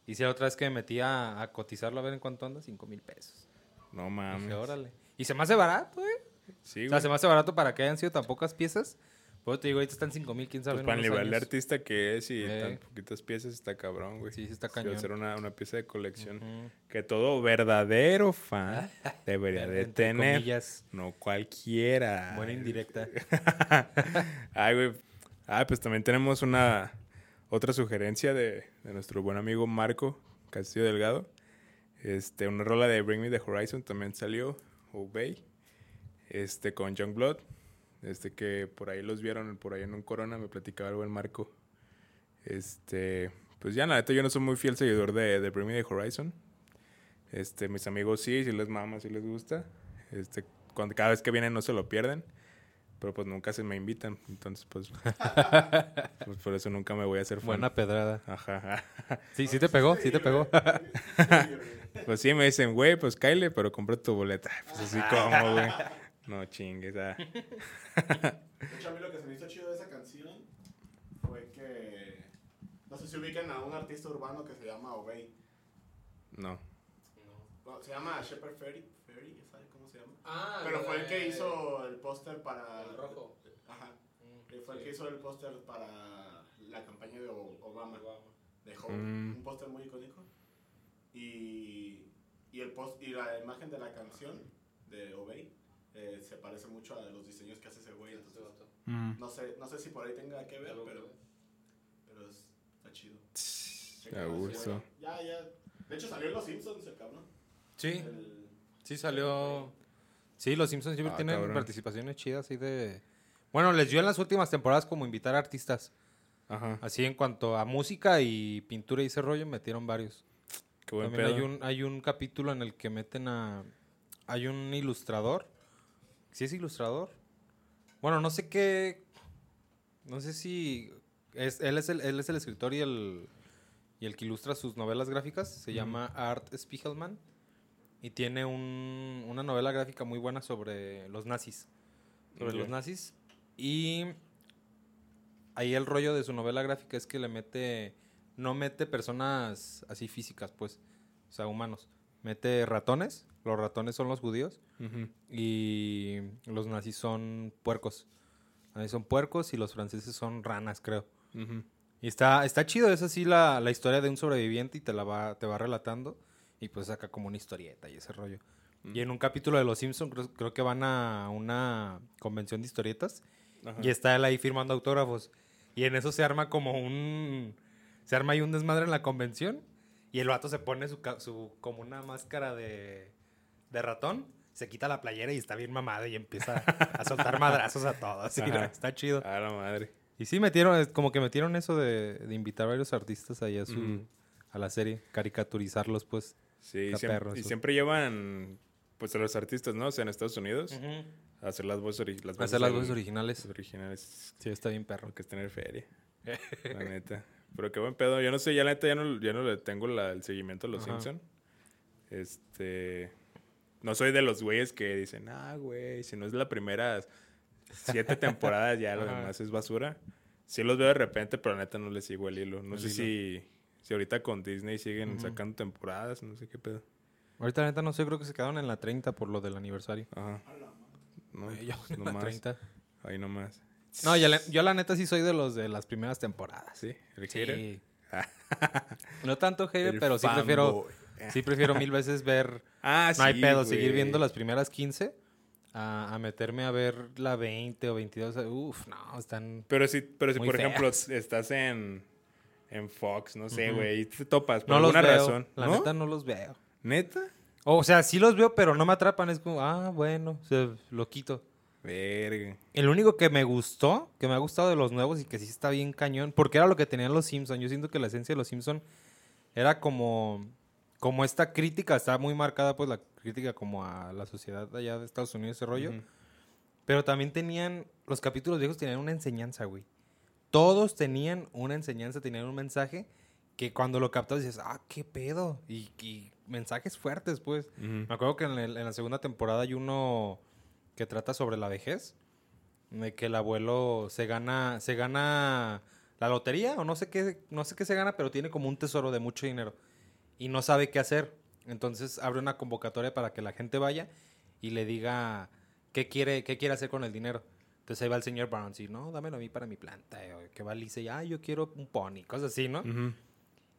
Y si la otra vez que me metí a, a cotizarlo a ver en cuánto anda, 5 mil pesos. No mames. Dije, órale. Y se me hace barato, ¿eh? Sí, O sea, se me hace barato para que hayan sido tan pocas piezas. Pues te digo, ahorita están 5 mil, quién sabe. Pues para nivel de artista que es y Eh. tan poquitas piezas está cabrón, güey. Sí, sí está cañón. ser una, una pieza de colección que todo verdadero fan debería de tener. comillas, No cualquiera. buena indirecta. Ay, güey. Ah, pues también tenemos una otra sugerencia de, de nuestro buen amigo Marco Castillo Delgado. Este, una rola de Bring Me the Horizon también salió, Obey. Este, con Youngblood. Este que por ahí los vieron, por ahí en un corona, me platicaba el buen Marco. Este, pues ya, la neta, yo no soy muy fiel seguidor de, de Bring Me the Horizon. Este, mis amigos sí, sí les mama, sí les gusta. Este, cuando, cada vez que vienen no se lo pierden. Pero pues nunca se me invitan. Entonces, pues, pues por eso nunca me voy a hacer fan. Buena pedrada. Ajá. Sí, sí te pegó, sí te pegó. Pues sí, me dicen, güey, pues cáile, pero compré tu boleta. Pues así como, güey. No chingues. ah. De hecho, a mí lo que se me hizo chido de esa canción fue que. No sé si ubican a un artista urbano que se llama Obey. No. Bueno, se llama Shepard Ferry. Ferry, ¿sabes cómo se llama? Ah, Pero fue el que hizo el póster para. El rojo. Ajá. Y fue el que hizo el póster para la campaña de O- Obama. De Hope. Mm. Un póster muy icónico. Y, y, el post, y la imagen de la canción de Obey eh, se parece mucho a los diseños que hace ese güey. Entonces, Mm. no sé, no sé si por ahí tenga que ver, pero, pero es, está chido. A gusto. Ya, ya. De hecho salió en Los Simpsons el cabrón. Sí, El- sí salió. Sí, los Simpsons siempre Ah, tienen cabrón. participaciones chidas así de. Bueno, les dio en las últimas temporadas como invitar a artistas. Ajá. Así en cuanto a música y pintura y ese rollo, metieron varios. Qué buen También pedo. hay un, hay un capítulo en el que meten a. Hay un ilustrador. ¿Sí es ilustrador? Bueno, no sé qué. No sé si. Es, él, es el, él es el escritor y el, y el que ilustra sus novelas gráficas. Se llama Art Spiegelman. Y tiene un- una novela gráfica muy buena sobre los nazis. Sobre los nazis. Y ahí el rollo de su novela gráfica es que le mete. No mete personas así físicas, pues. O sea, humanos. Mete ratones. Los ratones son los judíos. Y los nazis son puercos. Los nazis son puercos y los franceses son ranas, creo. Y está, está chido, es así la, la historia de un sobreviviente y te la va, te va relatando. Y pues saca como una historieta y ese rollo. Y en un capítulo de Los Simpsons creo, creo que van a una convención de historietas. Ajá. Y está él ahí firmando autógrafos. Y en eso se arma como un... Se arma ahí un desmadre en la convención. Y el vato se pone su, su como una máscara de, de ratón. Se quita la playera y está bien mamado y empieza a soltar madrazos a todos. y Ajá. está chido. A la madre. Y sí metieron, como que metieron eso de, de invitar a varios artistas ahí a su a la serie, caricaturizarlos pues. Sí, siempre, perro y siempre llevan pues a los artistas, ¿no? O sea, en Estados Unidos a hacer las voces, ori- las Hacer las voces originales. originales. Sí, está bien perro. Que es tener feria. la neta. Pero qué buen pedo. Yo no sé, ya la neta ya no, ya no le tengo la- el seguimiento a los Ajá. Simpson. Este. No soy de los güeyes que dicen, ah, güey, si no es la primera siete temporadas, ya lo demás es basura. Sí los veo de repente, pero la neta no les sigo el hilo. No El sé hilo. si, si ahorita con Disney siguen sacando temporadas, no sé qué pedo. Ahorita la neta no sé, creo que se quedaron en la 30 por lo del aniversario. Ajá. No, yo la nomás. 30. Ahí nomás. No, yo la, yo la neta sí soy de los de las primeras temporadas. ¿Sí? ¿El? Sí. no tanto hater, pero sí prefiero. sí prefiero mil veces ver Ah, No hay sí, pedo, seguir viendo las primeras 15 a, a meterme a ver la 20 o 22. Uf, no, están... Pero si, pero si por feas. ejemplo, estás en, en Fox, no sé, güey, y te topas por No los alguna veo. razón. La ¿No? neta no los veo. ¿Neta? O sea, sí los veo, pero no me atrapan. Es como, ah, bueno, se, lo quito. Verga. El único que me gustó, que me ha gustado de los nuevos y que sí está bien cañón, porque era lo que tenían los Simpsons. Yo siento que la esencia de los Simpsons era como, como esta crítica, está muy marcada pues la crítica como a la sociedad allá de Estados Unidos, ese rollo. Ujú. Pero también tenían, los capítulos viejos tenían una enseñanza, güey. Todos tenían una enseñanza, tenían un mensaje que cuando lo captas dices, ah, qué pedo. Y, y mensajes fuertes, pues. Ujú. Me acuerdo que en, el- en la segunda temporada hay uno que trata sobre la vejez. De que el abuelo se gana, se gana la lotería o no sé qué, no sé qué se gana, pero tiene como un tesoro de mucho dinero. Y no sabe qué hacer. Entonces abre una convocatoria para que la gente vaya y le diga qué quiere, qué quiere hacer con el dinero. Entonces ahí va el señor Barnes y no, dámelo a mí para mi planta. eh, que va Lisa y, ah, yo quiero un pony, cosas así, ¿no?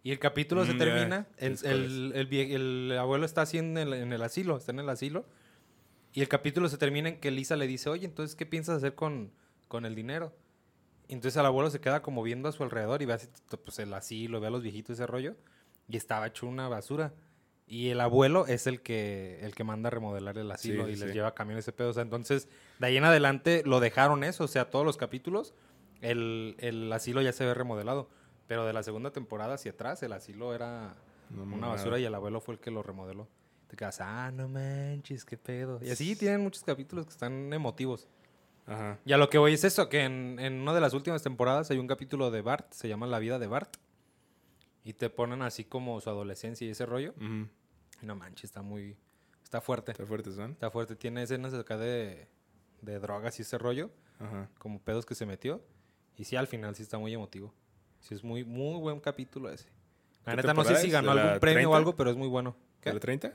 Y el capítulo se Mm, termina. El, el- el vie- el abuelo está así en el, en el asilo, está en el asilo. Y el capítulo se termina en que Lisa le dice, oye, entonces, ¿qué piensas hacer con, con el dinero? Y entonces el abuelo se queda como viendo a su alrededor y ve así, pues, el asilo, ve a los viejitos ese rollo. Y estaba hecho una basura. Y el abuelo es el que, el que manda a remodelar el asilo Sí, y sí, les lleva camiones ese pedo. O sea, entonces, de ahí en adelante lo dejaron eso. O sea, todos los capítulos, el, el asilo ya se ve remodelado. Pero de la segunda temporada hacia atrás, el asilo era No, una basura y el abuelo fue el que lo remodeló. Te quedas, ah, no manches, qué pedo. Y así tienen muchos capítulos que están emotivos. Ajá. Y a lo que voy es eso, que en, en una de las últimas temporadas hay un capítulo de Bart, se llama La vida de Bart. Y te ponen así como su adolescencia y ese rollo. Y no manches, está muy... Está fuerte. Está fuerte, son. Está fuerte. Tiene escenas acá de, de drogas y ese rollo. Ajá. Como pedos que se metió. Y sí, al final sí está muy emotivo. Sí, es muy, muy buen capítulo ese. La ¿Qué neta no sé si ganó ¿De la algún premio o 30? algo, pero es muy bueno. ¿Qué? ¿De la 30?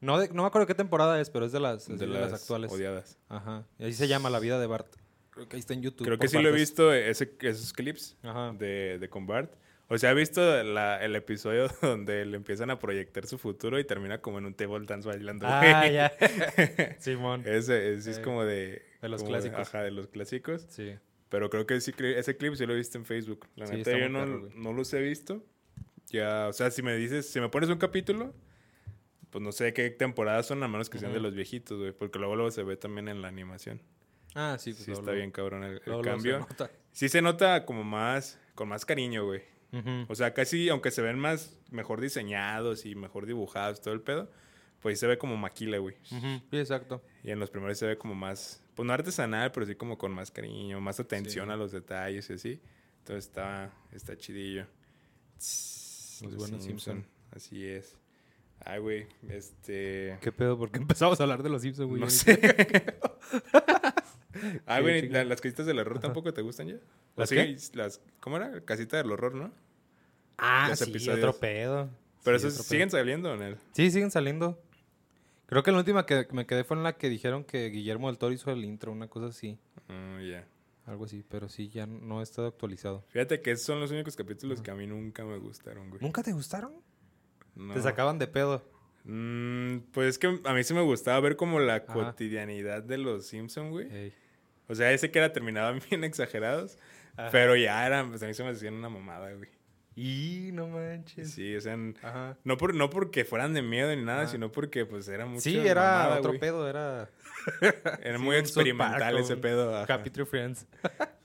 No, de- no me acuerdo qué temporada es, pero es de las, es De, de las, las actuales. odiadas. Ajá. Y así se llama La vida de Bart. Creo que ahí está en YouTube. Creo que sí lo he visto, ese, esos clips Ajá. de, de Convert. O sea, he visto la- el episodio donde le empiezan a proyectar su futuro y termina como en un table dance bailando. Ah, güey. ya. Simón. Ese, ese es Eh, como de... de los clásicos. ajá, de los clásicos. Sí. Pero creo que cre- ese clip sí lo he visto en Facebook. La Sí, neta, yo no, no los he visto. Ya, o sea, si me dices, si me pones un capítulo, pues no sé qué temporadas son, a menos que sean de los viejitos, güey. Porque luego, luego se ve también en la animación. Ah, sí. pues Sí, está luego. bien cabrón el, se cambio. Sí se nota como más, con más cariño, güey. Ujú. O sea, casi, aunque se ven más, mejor diseñados y mejor dibujados, todo el pedo, pues se ve como maquila, güey. Ujú. Sí, exacto. Y en los primeros se ve como más, pues no artesanal, pero sí como con más cariño, más atención Sí. a los detalles y así. Entonces está, está chidillo. Los buenos Simpson. Así es. Ay, güey, este... ¿Qué pedo? ¿Por qué empezamos a hablar de los Simpsons, güey? No sé. Güey, la- ¿las casitas del horror tampoco te gustan ya? ¿O ¿Las sí? qué? Las, ¿Cómo era? Casita del horror, ¿no? Ah, los sí, episodios. otro pedo. Pero Sí, esos pedo. siguen saliendo en él. Sí, siguen saliendo. Creo que la última que me quedé fue en la que dijeron que Guillermo del Toro hizo el intro, una cosa así. Ah, ya. Algo así, pero sí, ya no he estado actualizado. Fíjate que esos son los únicos capítulos que a mí nunca me gustaron, güey. ¿Nunca te gustaron? No. Te sacaban de pedo. Mm, pues es que a mí sí me gustaba ver como la Ajá. cotidianidad de los Simpson, güey. Ey. O sea, ese que era terminaban bien exagerados, Ajá. pero ya eran, pues a mí se me hacían una mamada, güey. Y no manches. Sí, o sea, Ajá. no, por, no porque fueran de miedo ni nada, Ajá. sino porque pues era mucho Sí, era mamada, otro güey. pedo, era Era Sí, muy experimental Park, ese pedo. Happy Tree Friends.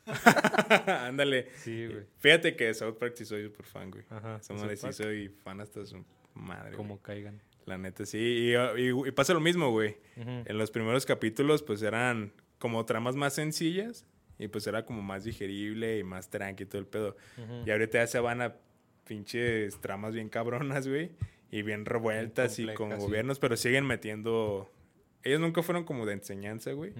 Ándale. Sí, güey. Fíjate que de South Park sí soy súper fan, güey. Ajá. Madre sí soy fan hasta su madre. Como güey. caigan. La neta, sí. Y, y- y pasa lo mismo, güey. Ujú. En los primeros capítulos, pues eran como tramas más sencillas. Y pues era como más digerible y más tranqui todo el pedo. Y ahorita ya se van a pinches tramas bien cabronas, güey. Y bien revueltas y con sí. gobiernos, pero siguen metiendo. Ellos nunca fueron como de enseñanza, güey.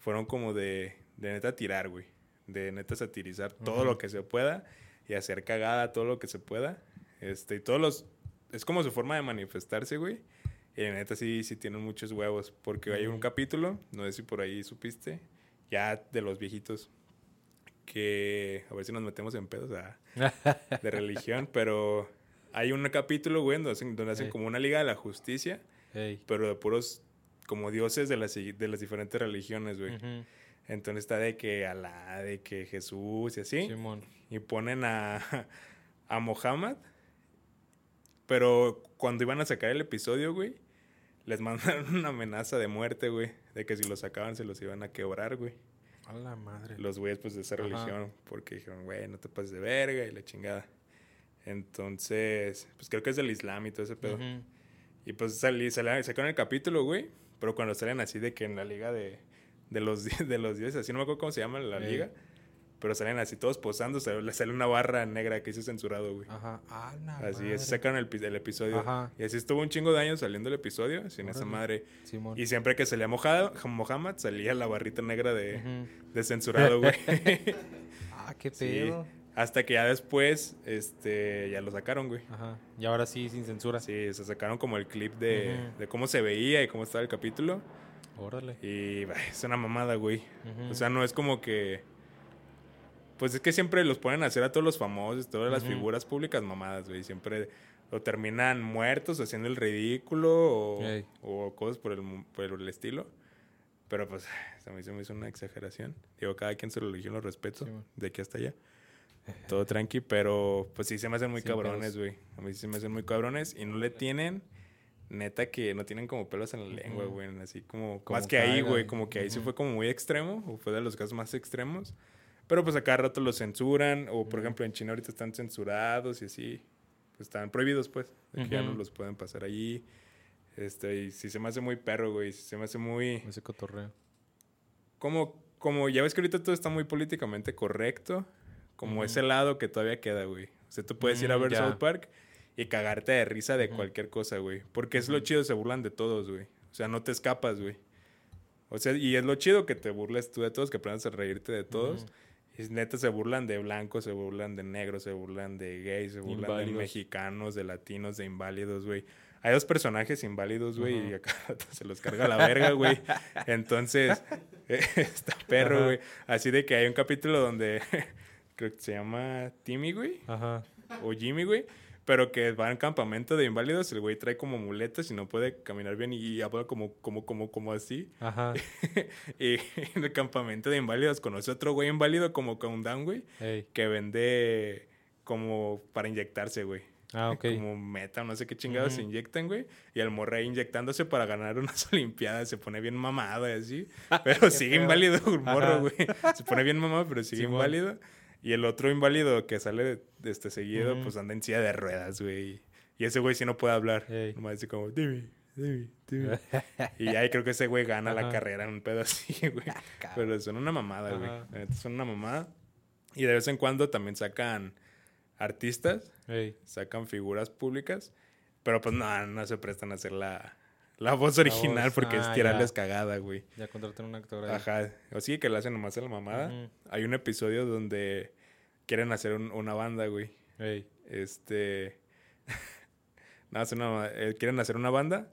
Fueron como de, de neta tirar, güey. De neta satirizar todo lo que se pueda y hacer cagada todo lo que se pueda. Este, y todos los. Es como su forma de manifestarse, güey. Y la neta sí, sí tienen muchos huevos. Porque hay un capítulo, no sé si por ahí supiste, ya de los viejitos. Que a ver si nos metemos en pedos ah, de religión, pero hay un capítulo, güey, donde hacen, donde hacen como una liga de la justicia, Ey. pero de puros como dioses de las, de las diferentes religiones, güey. Entonces está de que Alá, de que Jesús y así. Simón. Y ponen a, a Mohammed. Pero cuando iban a sacar el episodio, güey, les mandaron una amenaza de muerte, güey. De que si lo sacaban se los iban a quebrar, güey. A la madre. Los güeyes, pues, de esa Ajá. religión. Porque dijeron, güey, no te pases de verga y la chingada. Entonces, pues creo que es del Islam y todo ese pedo. Y pues salí, salí- sacaron el capítulo, güey. Pero cuando salen así de que en la liga de, de los de los dioses, así no me acuerdo cómo se llama la Ey. liga. Pero salen así todos posando, sale, le sale una barra negra que dice censurado, güey. Ajá. A la Así, madre. así sacaron el, pi- el episodio. Ajá. Y así estuvo un chingo de años saliendo el episodio, sin esa madre. Simón. Y siempre que salía Moja- Mohammed, salía la barrita negra de, censurado, güey. Ah, qué Sí. pedo. Hasta que ya después, este, ya lo sacaron, güey. Ajá. Y ahora sí, sin censura. Sí, se sacaron como el clip de, cómo se veía y cómo estaba el capítulo. Órale. Y bah, es una mamada, güey. O sea, no es como que. Pues es que siempre los ponen a hacer a todos los famosos, todas las figuras públicas mamadas, güey. Siempre o terminan muertos haciendo el ridículo o, o cosas por el, mu- por el estilo. Pero pues a mí se me hizo una exageración. Digo, cada quien religión lo respeto, Sí, man. de aquí hasta allá. Todo tranqui, pero pues sí se me hacen muy cabrones, güey. A mí sí se me hacen muy cabrones y no le tienen, neta que no tienen como pelos en la lengua, güey. Así como, Como más que ahí, güey, como que ahí sí ujú. fue como muy extremo, o fue de los casos más extremos. Pero pues a cada rato los censuran, o por ejemplo en China ahorita están censurados y así. Pues están prohibidos, pues, de que ya no los pueden pasar allí. Este, y sí se me hace muy perro, güey. sí se me hace muy Ese cotorreo. como, como ya ves que ahorita todo está muy políticamente correcto, como Ujú. ese lado que todavía queda, güey. O sea, tú puedes ir a Mm, ver ya. South Park y cagarte de risa de cualquier cosa, güey. Porque es lo chido, se burlan de todos, güey. O sea, no te escapas, güey. O sea, y es lo chido que te burles tú de todos, que aprendas a reírte de todos. Ujú. Y neta se burlan de blancos, se burlan de negros, se burlan de gays, se burlan de mexicanos, de latinos, de inválidos, güey. Hay dos personajes inválidos, güey, y acá se los carga la verga, güey. Entonces, está perro, güey. Así de que hay un capítulo donde creo que se llama Timmy, güey, Ajá. o Jimmy, güey. Pero que va en campamento de inválidos, el güey trae como muletas y no puede caminar bien y habla como, como, como, como así. Ajá. Y en el campamento de inválidos conoce otro güey inválido como Countdown, güey, Ey. que vende como para inyectarse, güey. Ah, ok. Como meta, no sé qué chingados se inyectan, güey. Y el morro ahí inyectándose para ganar unas olimpiadas. Se pone bien mamado y así. Pero sigue inválido el morro, güey. Se pone bien mamado, pero sigue inválido. Y el otro inválido que sale de, este seguido, pues anda en silla de ruedas, güey. Y ese güey sí no puede hablar. Ey. Nomás dice como, dime, dime, dime. y ahí creo que ese güey gana la carrera en un pedo así, güey. Pero son una mamada, güey. Son una mamada. Y de vez en cuando también sacan artistas, sacan figuras públicas, pero pues no, no se prestan a hacer la, la voz original voz. porque es Ah, tirarles ya. cagada, güey. Ya contratan un actor ahí. Ajá. O sí, que le hacen nomás a la mamada. Hay un episodio donde quieren hacer un- una banda, güey. Ey. Este. Nada, una- eh, quieren hacer una banda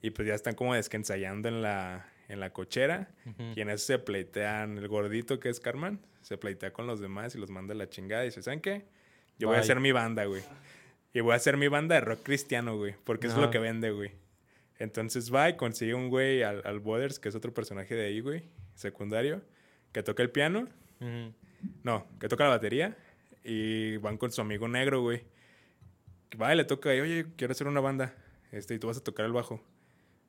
y pues ya están como descansallando en la, en la cochera. Y en eso se pleitean el gordito que es Carmen, se pleitea con los demás y los manda a la chingada y dice, ¿saben qué? Yo voy a hacer mi banda, güey. Y voy a hacer mi banda de rock cristiano, güey, porque eso es lo que vende, güey. Entonces va y consigue un güey al, al Boders, que es otro personaje de ahí, güey, secundario, que toca el piano. No, que toca la batería y van con su amigo negro, güey. Va y le toca, y, oye, quiero hacer una banda, este, y tú vas a tocar el bajo.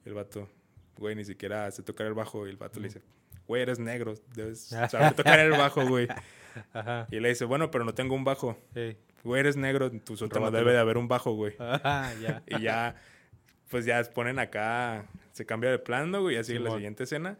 Y el vato, güey, ni siquiera hace tocar el bajo y el vato le dice, güey, eres negro, debes saber tocar el bajo, güey. Ajá. Y le dice, bueno, pero no tengo un bajo. Ey. Güey, eres negro, en tu sótano debe de haber un bajo, güey. Ajá, ya. Y ya, pues ya ponen acá, se cambia de plano, güey, así en la siguiente escena.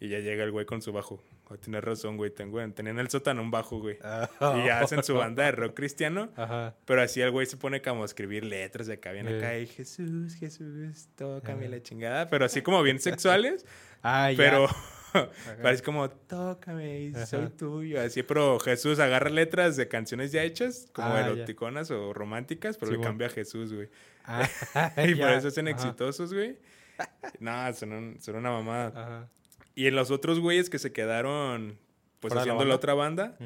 Y ya llega el güey con su bajo. Oh, tienes razón, güey, tengo, tenía en el sótano un bajo, güey. Y ya hacen su banda de rock cristiano. Ajá. Pero así el güey se pone como a escribir letras de acá, bien Eh. acá, y Jesús, Jesús, tócame Ajá. la chingada. Pero así como bien sexuales, Ah, ya. pero parece como, tócame, y soy tuyo. Así, pero Jesús agarra letras de canciones ya hechas, como Ah, ya. eroticonas o románticas, pero le cambia a Jesús, güey. Ah, Y por eso son Ajá. exitosos, güey. No, son, un- son una mamada. Ajá. Y en los otros güeyes que se quedaron, pues ¿Fuera de la haciendo la otra banda,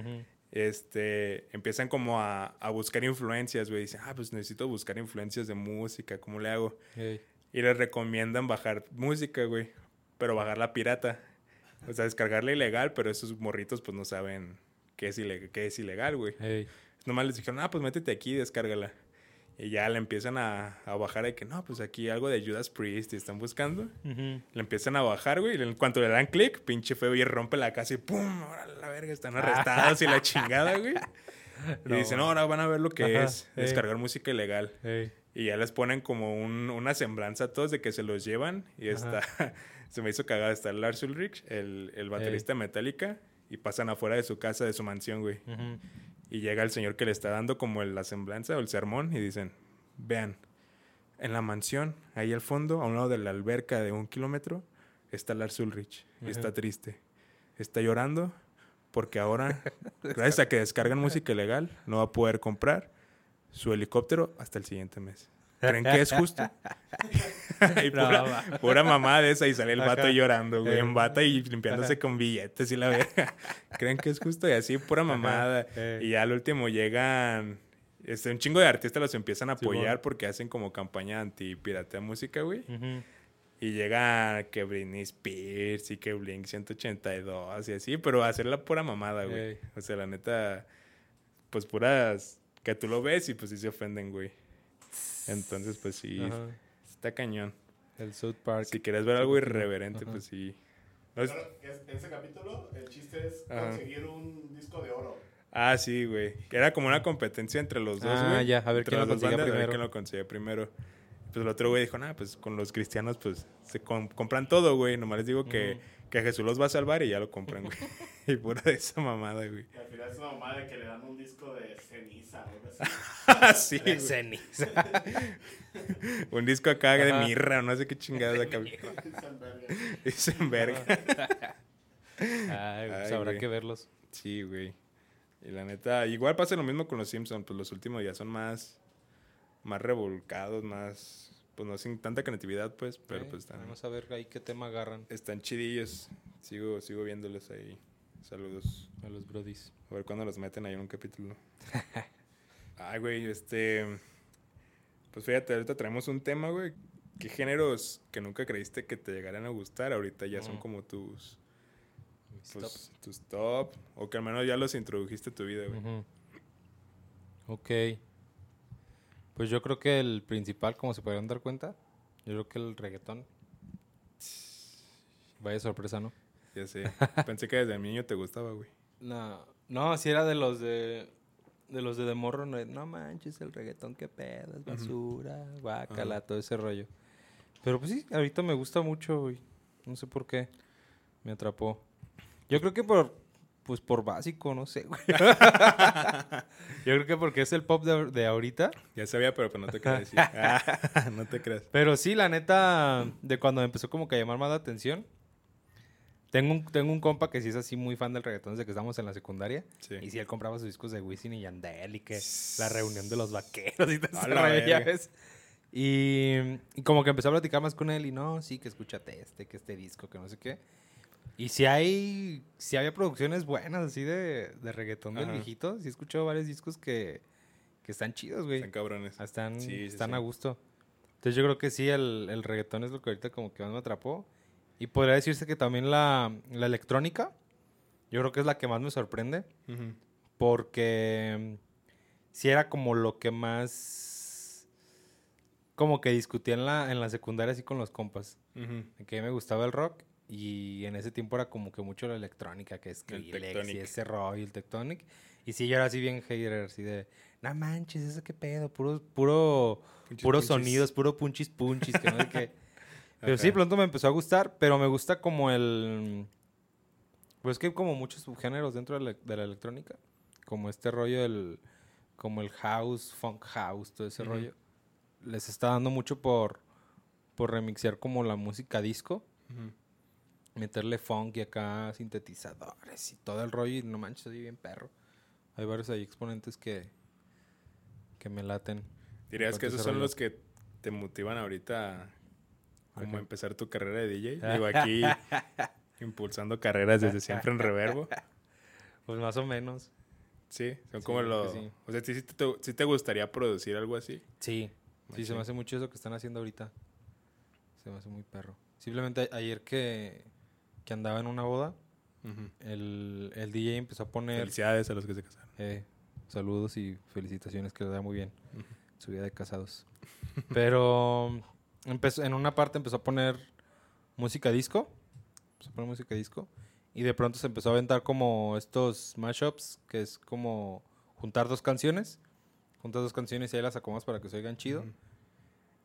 este, empiezan como a, a buscar influencias, güey. Dicen, ah, pues necesito buscar influencias de música, ¿cómo le hago? Y les recomiendan bajar música, güey. Pero bajarla pirata. O sea, descargarla ilegal, pero esos morritos pues no saben qué es, ilegal, qué es ilegal, güey. Ey. Nomás les dijeron, ah, pues métete aquí y descárgala. Y ya le empiezan a, a bajar de que, no, pues aquí algo de Judas Priest y están buscando. Le empiezan a bajar, güey. Y en cuanto le dan clic, pinche feo y rompe la casa y ¡pum! Ahora la verga, están arrestados y la chingada, güey. Y No. dicen, no, ahora van a ver lo que Ajá, es descargar música ilegal. Y ya les ponen como un- una semblanza a todos de que se los llevan. Y Ajá. está, se me hizo cagado. Está Lars Ulrich, el, el baterista de Metallica. Y pasan afuera de su casa, de su mansión, güey. Ujú. Y llega el señor que le está dando como la semblanza o el sermón. Y dicen, vean, en la mansión, ahí al fondo, a un lado de la alberca de un kilómetro, está Lars Ulrich. Y está triste. Está llorando porque ahora, gracias a que descargan música ilegal, no va a poder comprar su helicóptero hasta el siguiente mes. ¿Creen que es justo? y No, pura, va. pura mamá de esa y sale el vato Ajá. llorando, güey, Eh. en bata y limpiándose Ajá. con billetes y la verga. ¿Creen que es justo? Y así, pura mamada. Eh. Y ya al último llegan... Este, un chingo de artistas los empiezan a apoyar porque hacen como campaña anti-piratea música, güey. Y llega que Britney Spears y que Blink 182 y así, pero a hacer la pura mamada, güey. Ey. O sea, la neta, pues puras que tú lo ves y pues sí se ofenden, güey. Entonces, pues sí, Ajá. está cañón. El South Park. Si quieres ver algo irreverente, Ajá. pues sí. No es- en ese capítulo, el chiste es Ajá. conseguir un disco de oro. Ah, sí, güey. Que era como una competencia entre los dos, Ah, güey. ya, a ver Entre quién lo bandas, a ver primero. quién lo conseguía primero. Pues el otro güey dijo, nah, pues con los cristianos, pues se com- compran todo, güey. Nomás les digo que. Que Jesús los va a salvar y ya lo compran, güey. y pura de esa mamada, güey. Y al final es una mamá de que le dan un disco de ceniza. Ah, sí, De güey. ceniza. Un disco acá de Ajá. mirra, o no sé qué chingadas acá. Dicen verga. Ay, pues Ay, habrá güey. que verlos. Sí, güey. Y la neta, igual pasa lo mismo con los Simpsons, pues los últimos ya son más, más revolcados, más, pues no sin tanta creatividad, pues, pero pues están, Vamos a ver ahí qué tema agarran están chidillos. Sigo, sigo viéndolos ahí. Saludos. a los brodis. A ver cuándo los meten ahí en un capítulo. Ay, güey, este. Pues fíjate, ahorita traemos un tema, güey. ¿Qué géneros que nunca creíste que te llegaran a gustar ahorita ya son Mm. como tus, pues, tus top? O que al menos ya los introdujiste a tu vida, güey. Ujú. Ok. Pues yo creo que el principal, como se podrán dar cuenta, yo creo que el reggaetón. Vaya sorpresa, ¿no? Ya sé. Pensé que desde niño te gustaba, güey. No, no, si era de los de de los de de morro, no, no manches, el reggaetón qué pedo, es basura, guácala, todo ese rollo. Pero pues sí, ahorita me gusta mucho, güey. No sé por qué. Me atrapó. Yo creo que por pues por básico, no sé, güey. Yo creo que porque es el pop de, de ahorita. Ya sabía, pero pues no te quería decir. Ah, no te creas. Pero sí, la neta, de cuando empezó como que a llamar más la atención. Tengo un, tengo un compa que sí es así muy fan del reggaetón desde que estábamos en la secundaria. Sí. Y sí, él compraba sus discos de Wisin y Yandel y que la reunión de los vaqueros y todo ves. Y, y como que empezó a platicar más con él y no, sí, que escúchate este, que este disco, que no sé qué. Y si hay, si había producciones buenas así de, de reggaetón del Ajá. viejito. Sí he escuchado varios discos que, que están chidos, güey. Están cabrones. Están, Sí, sí, están sí. a gusto. Entonces yo creo que sí, el, el reggaetón es lo que ahorita como que más me atrapó. Y podría decirse que también la, la electrónica, yo creo que es la que más me sorprende. Porque si era como lo que más como que discutía en la, en la secundaria así con los compas. Ujú. De que me gustaba el rock Y en ese tiempo era como que mucho la electrónica, que es Skrillex y ese rollo, el Tectonic. Y sí, yo era así bien hater, así de, no manches, eso qué pedo, puro, puro, Punchis, puros punchis. sonidos, puro punchis punchis, que no sé qué. Pero sí, Ajá. pronto me empezó a gustar, pero me gusta como el... Pues que hay como muchos subgéneros dentro de la, de la electrónica. Como este rollo del... Como el house, funk house, todo ese Ujú. rollo. Les está dando mucho por, por remixear como la música disco. Ujú. Meterle funk y acá sintetizadores y todo el rollo. Y no manches, así bien perro. Hay varios ahí exponentes que... Que me laten. ¿Dirías que esos son rollo. los que te motivan ahorita como empezar tu carrera de DJ? Digo, aquí impulsando carreras desde siempre en Reverbo. Pues más o menos. Sí, son Sí, como los... sí. O sea, ¿sí, sí te, sí te gustaría producir algo así? Sí, sí, se me hace mucho eso que están haciendo ahorita. Se me hace muy perro. Simplemente ayer que, que andaba en una boda, el, el DJ empezó a poner Felicidades a los que se casaron. eh, saludos y felicitaciones, que le da muy bien su vida de casados. Pero empezó, en una parte empezó a poner música disco. Empezó a poner música disco. Y de pronto se empezó a aventar como estos mashups, que es como juntar dos canciones. Juntas dos canciones y ahí las acomodas para que se oigan chido. Ujú.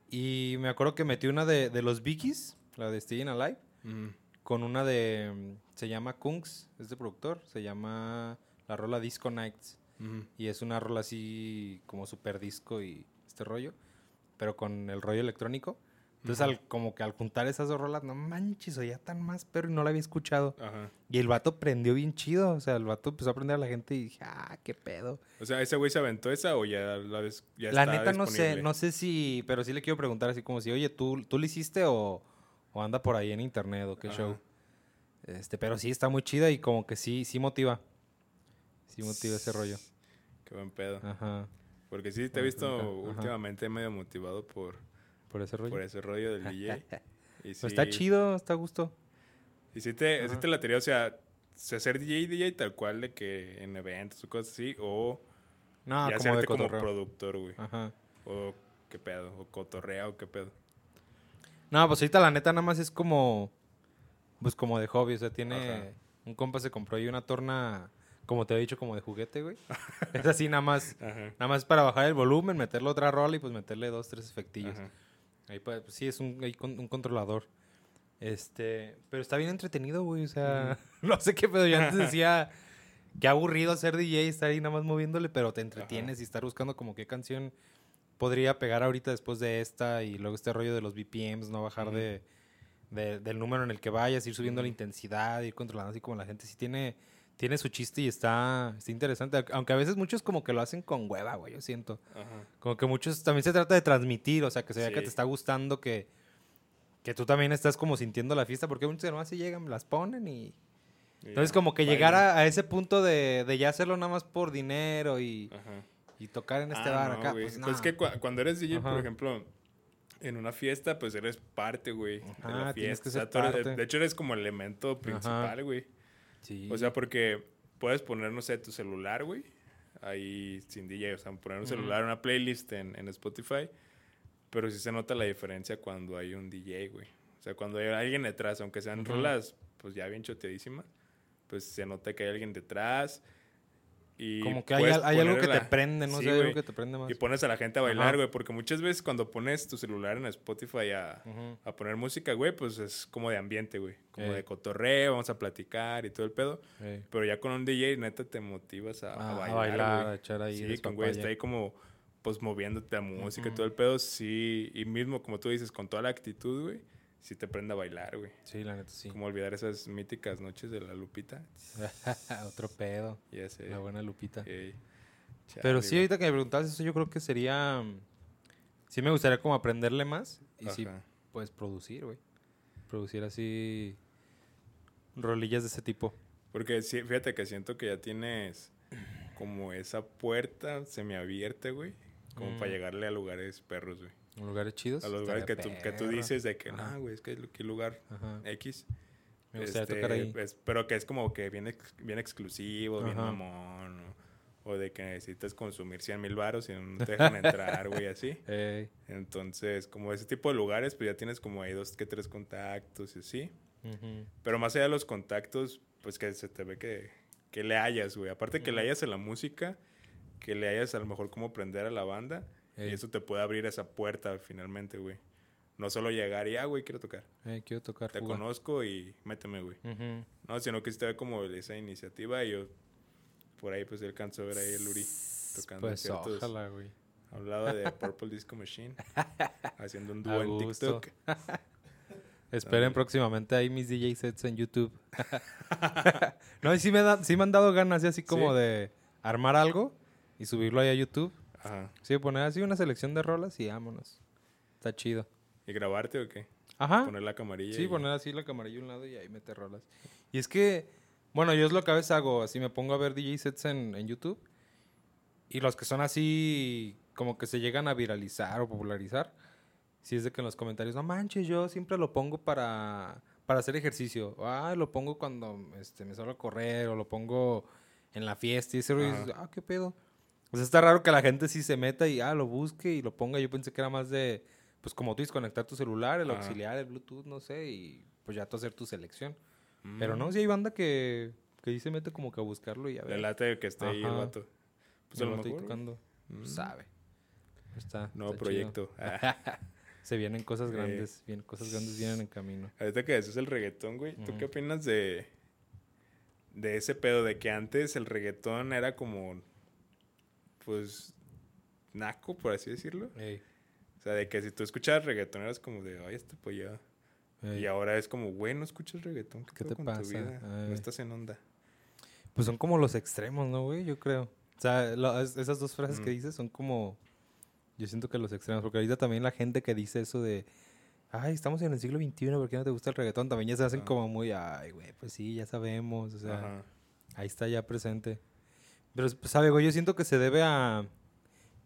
Y me acuerdo que metí una de, de los Vikis, la de Staying Alive, Ujú. Con una de. Se llama Kungs, es de productor. Se llama la rola Disco Nights. Ujú. Y es una rola así como super disco y este rollo, pero con el rollo electrónico. Entonces, Ujú. al, como que al juntar esas dos rolas, no manches, oía tan más, pero no la había escuchado. Ajá. Y el vato prendió bien chido. O sea, el vato empezó a aprender a la gente y dije, ah, qué pedo. O sea, ¿ese güey se aventó esa o ya la ves, ya la está neta no sé, disponible? no sé si, pero sí le quiero preguntar así como si, oye, ¿tú, tú lo hiciste o, o anda por ahí en internet o qué Ajá. show? Este, pero sí está muy chida y como que sí, sí motiva. Sí motiva ese rollo. Qué buen pedo. Ajá. Porque sí te he visto Ajá. últimamente medio motivado por, Por ese rollo. por ese rollo del DJ. Y está chido, está a gusto. Y sí te, sí te latería, o sea, se- ser DJ, DJ tal cual de que en eventos o cosas así, o No, ya como de como productor, güey. Ajá. O qué pedo, o cotorrea o qué pedo. No, pues ahorita la neta nada más es como, pues como de hobby, o sea, tiene, Ajá. un compa se compró ahí una torna, como te he dicho, como de juguete, güey. es así nada más, Ajá. nada más para bajar el volumen, meterle otra rola y pues meterle dos, tres efectillos. Ajá. Ahí pues, sí, es un, un controlador. Este, pero está bien entretenido, güey, o sea, no sé qué pedo, yo antes decía, qué aburrido ser DJ, estar ahí nada más moviéndole, pero te entretienes y estar buscando como qué canción podría pegar ahorita después de esta y luego este rollo de los BPMs, no bajar Ujú. de, de- del número en el que vayas, ir subiendo la Ujú. intensidad, ir controlando así como la gente sí tiene, tiene su chiste y está, está interesante, aunque a veces muchos como que lo hacen con hueva, güey, yo siento. Ajá. Como que muchos también se trata de transmitir, o sea, que se vea que Sí. te está gustando, que, que tú también estás como sintiendo la fiesta, porque muchos nomás se llegan, las ponen y... Entonces ya, como que llegar a, a ese punto de, de ya hacerlo nada más por dinero y, Ajá. Y tocar en este Ah, bar no, acá, güey. pues no. Pues es que cua- cuando eres DJ, por ejemplo, en una fiesta, pues eres parte, güey, de la fiesta. que ser parte. de hecho, eres como el elemento principal, güey. Sí. O sea, porque puedes poner, no sé, tu celular, güey. Ahí sin DJ, o sea, poner un celular, una playlist en, en Spotify. Pero sí se nota la diferencia cuando hay un DJ, güey. O sea, cuando hay alguien detrás, aunque sean rolas, pues ya bien choteadísimas, pues se nota que hay alguien detrás. Y como que hay, algo que te prende, ¿no? Sí, sé, hay algo que te prende más. Y pones a la gente a bailar, güey. Porque muchas veces cuando pones tu celular en Spotify a, a poner música, güey, pues es como de ambiente, güey. Como de cotorreo, vamos a platicar y todo el pedo. Ey. Pero ya con un DJ, neta, te motivas a, a Ah, a bailar, bailar, a echar ahí Sí, con güey, está ahí como, pues, moviéndote a música y todo el pedo. Sí, y mismo, como tú dices, con toda la actitud, güey, sí te prende a bailar, güey. Sí, la neta sí. Como olvidar esas míticas noches de la Lupita. Otro pedo. Ya sé. La buena Lupita. Pero sí, güey. ahorita que me preguntabas eso, yo creo que sería... mm, Sí me gustaría como aprenderle más y sí, Ajá. pues producir, güey. Producir así rolillas de ese tipo. Porque sí, fíjate que siento que ya tienes como esa puerta semiabierta, güey. Como Mm. para llegarle a lugares perros, güey. Lugares chidos. A los lugares que tú, que tú dices de que, Ajá. no, güey, es que qué lugar Ajá. X. Me gustaría Este, tocar ahí. es- pero que es como que bien, ex- bien exclusivo, bien Ajá. mamón. O, o de que necesitas consumir 100 mil baros y no te dejan entrar, güey, así. Entonces, como ese tipo de lugares, pues ya tienes como ahí dos que tres contactos y así. Pero más allá de los contactos, pues que se te ve que, que le hayas, güey. Aparte que le hayas en la música, que le hayas a lo mejor cómo aprender a la banda. Y Ey. eso te puede abrir esa puerta finalmente, güey. No solo llegar y, ah, güey, quiero tocar. Eh, quiero tocar Te conozco y méteme, güey. Ujú. No, sino que ve como esa iniciativa y yo por ahí pues alcanzo a ver ahí el Uri tocando Pues ciertos... ojalá, güey. Hablaba de Purple Disco Machine, haciendo un dúo en. TikTok. Esperen próximamente ahí mis DJ sets en YouTube. no, y sí me, da- sí me han dado ganas, así como ¿Sí? de armar algo y subirlo ahí a YouTube. Ajá. Sí, poner así una selección de rolas y vámonos. Está chido. ¿Y grabarte o qué? Ajá. Poner la camarilla. Sí, y- poner así la camarilla a un lado y ahí meter rolas. Y es que, bueno, yo es lo que a veces hago, así me pongo a ver DJ sets en, en YouTube y los que son así como que se llegan a viralizar o popularizar, si es de que en los comentarios, no manches, yo siempre lo pongo para, para hacer ejercicio. Ah, lo pongo cuando este, me salgo a correr o lo pongo en la fiesta y ese ah, qué pedo. O sea, está raro que la gente sí se meta y, ah, lo busque y lo ponga. Yo pensé que era más de, pues como tú dices, conectar tu celular, el auxiliar, el Bluetooth, no sé, y pues ya tú hacer tu selección. Mm. Pero no, si hay banda que, que sí se mete como que a buscarlo y a ver. Le late que esté ahí el vato. Pues yo lo estoy tocando. Mm. Pues, sabe. Está. Nuevo está proyecto. Ah. Se vienen cosas Eh. grandes, bien, cosas grandes vienen en camino. Ahorita que decías el reggaetón, güey, ¿tú qué opinas de, de ese pedo de que antes el reggaetón era como, pues, naco, por así decirlo? Ey, O sea, de que si tú escuchabas reggaetón eras como de, ay, este pollado. ey. Y ahora es como, güey, no escuchas reggaetón, ¿qué, ¿Qué te con tu pasa? vida? Ay. No estás en onda. Pues son como los extremos, ¿no, güey? Yo creo. O sea, lo- es- esas dos frases que Mm. dices son como. Yo siento que los extremos. Porque ahorita también la gente que dice eso de. Ay, estamos en el siglo XXI, ¿por qué no te gusta el reggaetón? También ya se hacen Ah. como muy. Ay, güey, pues sí, ya sabemos. O sea, Ajá. ahí está ya presente. Pero, pues, ¿sabe, güey? Yo siento que se debe a.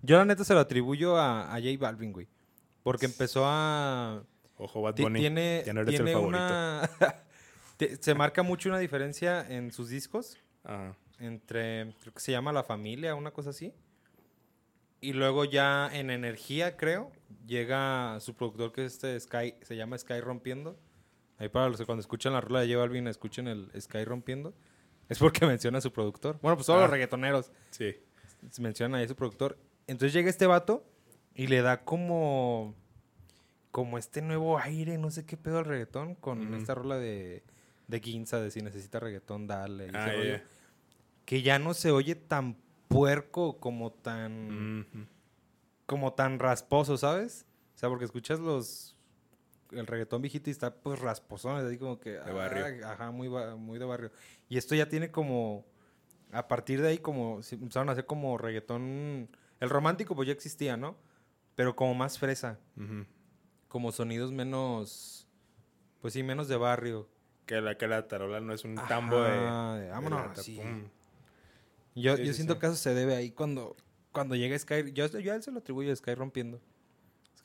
Yo, la neta, se lo atribuyo a, a J Balvin, güey. Porque empezó a. Ojo, Bad Bunny. Tiene, ya no eres el tiene favorito. una. se marca mucho una diferencia en sus discos Ajá. entre, creo que se llama La Familia, una cosa así. Y luego ya en Energía, creo, llega su productor que es este Sky, se llama Sky Rompiendo. Ahí para los que cuando escuchan la rola de J Balvin escuchen el Sky Rompiendo. Es porque menciona a su productor. Bueno, pues todos los Ah. reggaetoneros Sí. mencionan ahí a su productor. Entonces llega este vato y le da como como este nuevo aire, no sé qué pedo al reggaetón, con esta rola de, de Ginza, de si necesita reggaetón, dale. Ah, que ya no se oye tan puerco como tan como tan rasposo, ¿sabes? O sea, porque escuchas los el reggaetón viejito y está pues rasposón, así como que De barrio. ay, ajá, muy muy de barrio. Y esto ya tiene como a partir de ahí como empezaron a hacer como reggaetón el romántico pues ya existía, ¿no? Pero como más fresa, como sonidos menos pues sí, menos de barrio. Que la, que la tarola no es un tambo de... Ajá, de de vámonos, sí. pum. Yo, Sí, yo sí, siento sí. que eso se debe ahí cuando, cuando llega Sky. Yo, yo a él se lo atribuyo a Sky rompiendo.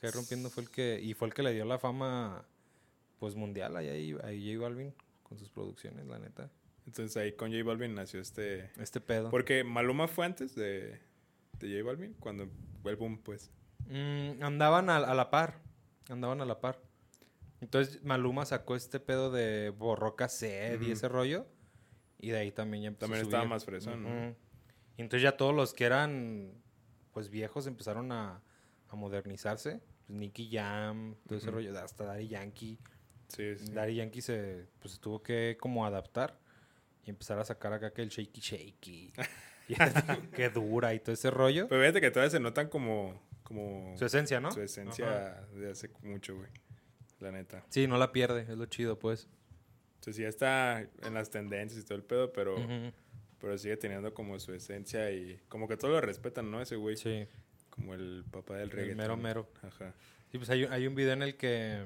Sky rompiendo fue el que. Y fue el que le dio la fama pues mundial ahí, ahí, ahí J Balvin con sus producciones, la neta. Entonces ahí con J Balvin nació este... Este pedo. Porque Maluma fue antes de, de J Balvin, cuando fue el boom, pues. Mm, andaban a, a la par. Andaban a la par. Entonces Maluma sacó este pedo de Borroca Sed y Ujú. ese rollo. Y de ahí también ya empezó También a estaba subir. más fresón, ¿no? Y entonces ya todos los que eran pues viejos empezaron a, a modernizarse. Pues Nicky Jam, todo ese rollo, hasta Daddy Yankee. Sí, sí. Daddy Yankee se pues tuvo que como adaptar y empezar a sacar acá que el shaky shaky. y que dura y todo ese rollo. Pero fíjate que todavía se notan como... como Su esencia, ¿no? su esencia de hace mucho, güey. La neta. Sí, no la pierde, es lo chido, pues. Entonces ya está en las tendencias y todo el pedo, pero, Ujú. pero sigue teniendo como su esencia y como que todos lo respetan, ¿no? Ese güey. Sí, Como el papá del el reggaetón. mero mero. Ajá. Sí, pues hay, un- hay un video en el que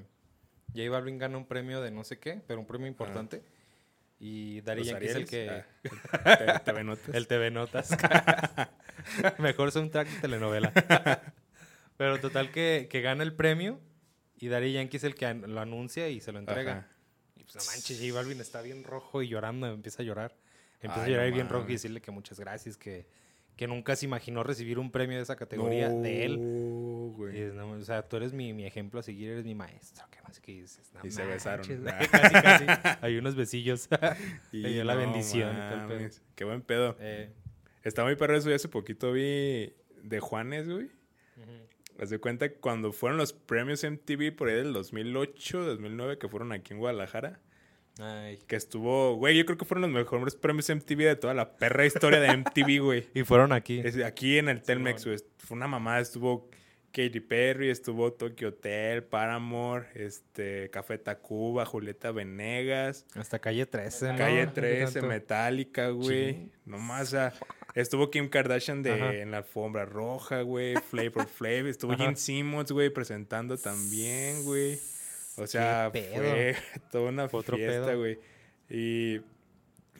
J Balvin gana un premio de no sé qué, pero un premio importante. Y Los Yankee es el que... Ah, te- TV Notas. El TV Notas. Mejor soundtrack de telenovela. Pero total que, que gana el premio y Daddy Yankee es el que lo anuncia y se lo entrega. Ajá. Y pues no manches, J Balvin está bien rojo y llorando, empieza a llorar. Empieza Ay, a llorar no bien rojo y decirle que muchas gracias, que, que nunca se imaginó recibir un premio de esa categoría de él. Güey. es, no, o sea, tú eres mi, mi ejemplo a seguir, eres mi maestro. ¿Qué más que dices? No Y se besaron. Ah. casi, casi. Hay unos besillos. Y Le dio la bendición Qué buen pedo. Eh, Está muy perro eso. Yo hace poquito vi de Juanes, güey. Haz de cuenta que cuando fueron los premios MTV por ahí del 2008, 2009, que fueron aquí en Guadalajara, Ay. que estuvo, güey, yo creo que fueron los mejores premios MTV de toda la perra historia de MTV, güey. Y fueron aquí. Es- Aquí en el Telmex, güey, fue una mamada, estuvo Katy Perry, estuvo Tokyo Hotel, Paramore, este, Café Tacuba, Julieta Venegas, Hasta calle 13, ¿no? Calle ¿Qué 13, tanto? Metallica, güey. Sí. Nomás, estuvo Kim Kardashian de, Ajá. en la alfombra roja, güey. Flavor Flav. Estuvo Ajá. Gene Simmons, güey, presentando también, güey. O sea, fue toda una otro fiesta, pedo. güey. Y,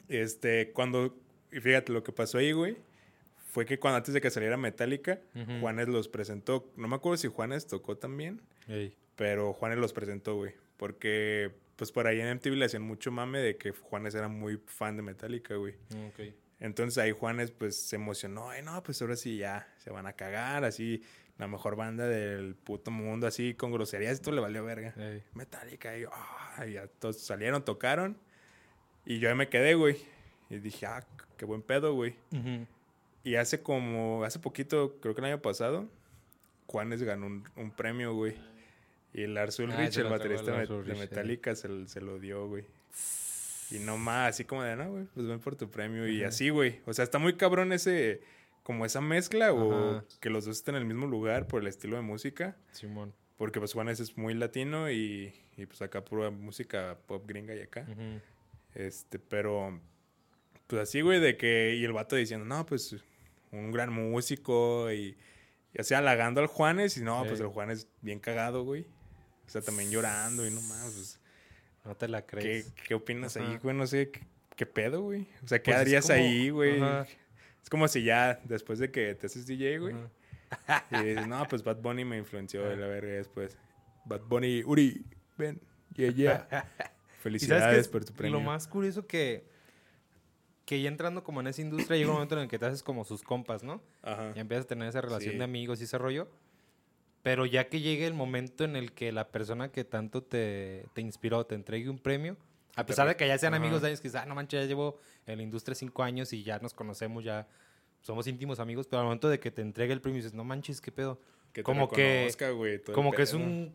este, cuando... Y fíjate, lo que pasó ahí, güey, fue que cuando antes de que saliera Metallica. Juanes los presentó. No me acuerdo si Juanes tocó también. Ey. Pero Juanes los presentó, güey. Porque, pues por ahí en MTV le hacían mucho mame de que Juanes era muy fan de Metallica, güey. Ok. Entonces ahí Juanes, pues se emocionó. Ay, no, pues ahora sí ya se van a cagar. Así, la mejor banda del puto mundo, así con groserías todo le valió verga. Ey. Metallica, y yo, ay, ya todos salieron, tocaron. Y yo ahí me quedé, güey. Y dije, ah, qué buen pedo, güey. Y hace como, hace poquito, creo que el año pasado, Juanes ganó un, un premio, güey. Y Lars Ah, Ulrich, se el baterista de Ulrich. Metallica, se, se lo dio, güey. Y no más, así como de, no, güey, pues ven por tu premio. Y así, güey. O sea, está muy cabrón ese, como esa mezcla o Ajá. que los dos estén en el mismo lugar por el estilo de música. Simón. Porque pues Juanes es muy latino y, y pues acá pura música pop gringa y acá. Este, pero, pues así, güey, de que, y el vato diciendo, no, pues, un gran músico y, y así halagando al Juanes y no, pues el Juanes bien cagado, güey. O sea, también llorando y no más, pues, No te la ¿qué, crees. qué opinas ahí, güey? No sé, ¿qué, qué pedo, güey? O sea, ¿qué Pues es harías como- ahí, güey? Ajá. Es como si ya, después de que te haces DJ, güey, y dices, no, pues Bad Bunny me influenció de la verga después. Bad Bunny, Uri, ven, yeah, yeah. ¿Y Felicidades es por tu premio. Lo más curioso que, que ya entrando como en esa industria llega un momento en el que te haces como sus compas, ¿no? Ajá. Ya empiezas a tener esa relación Sí. de amigos y ese rollo. Pero ya que llegue el momento en el que la persona que tanto te, te inspiró te entregue un premio, a pesar de que ya sean Ajá. amigos de años, que dices, ah, no manches, ya llevo en la industria cinco años y ya nos conocemos, ya somos íntimos amigos, pero al momento de que te entregue el premio dices, no manches, qué pedo. Que como que- como que es un,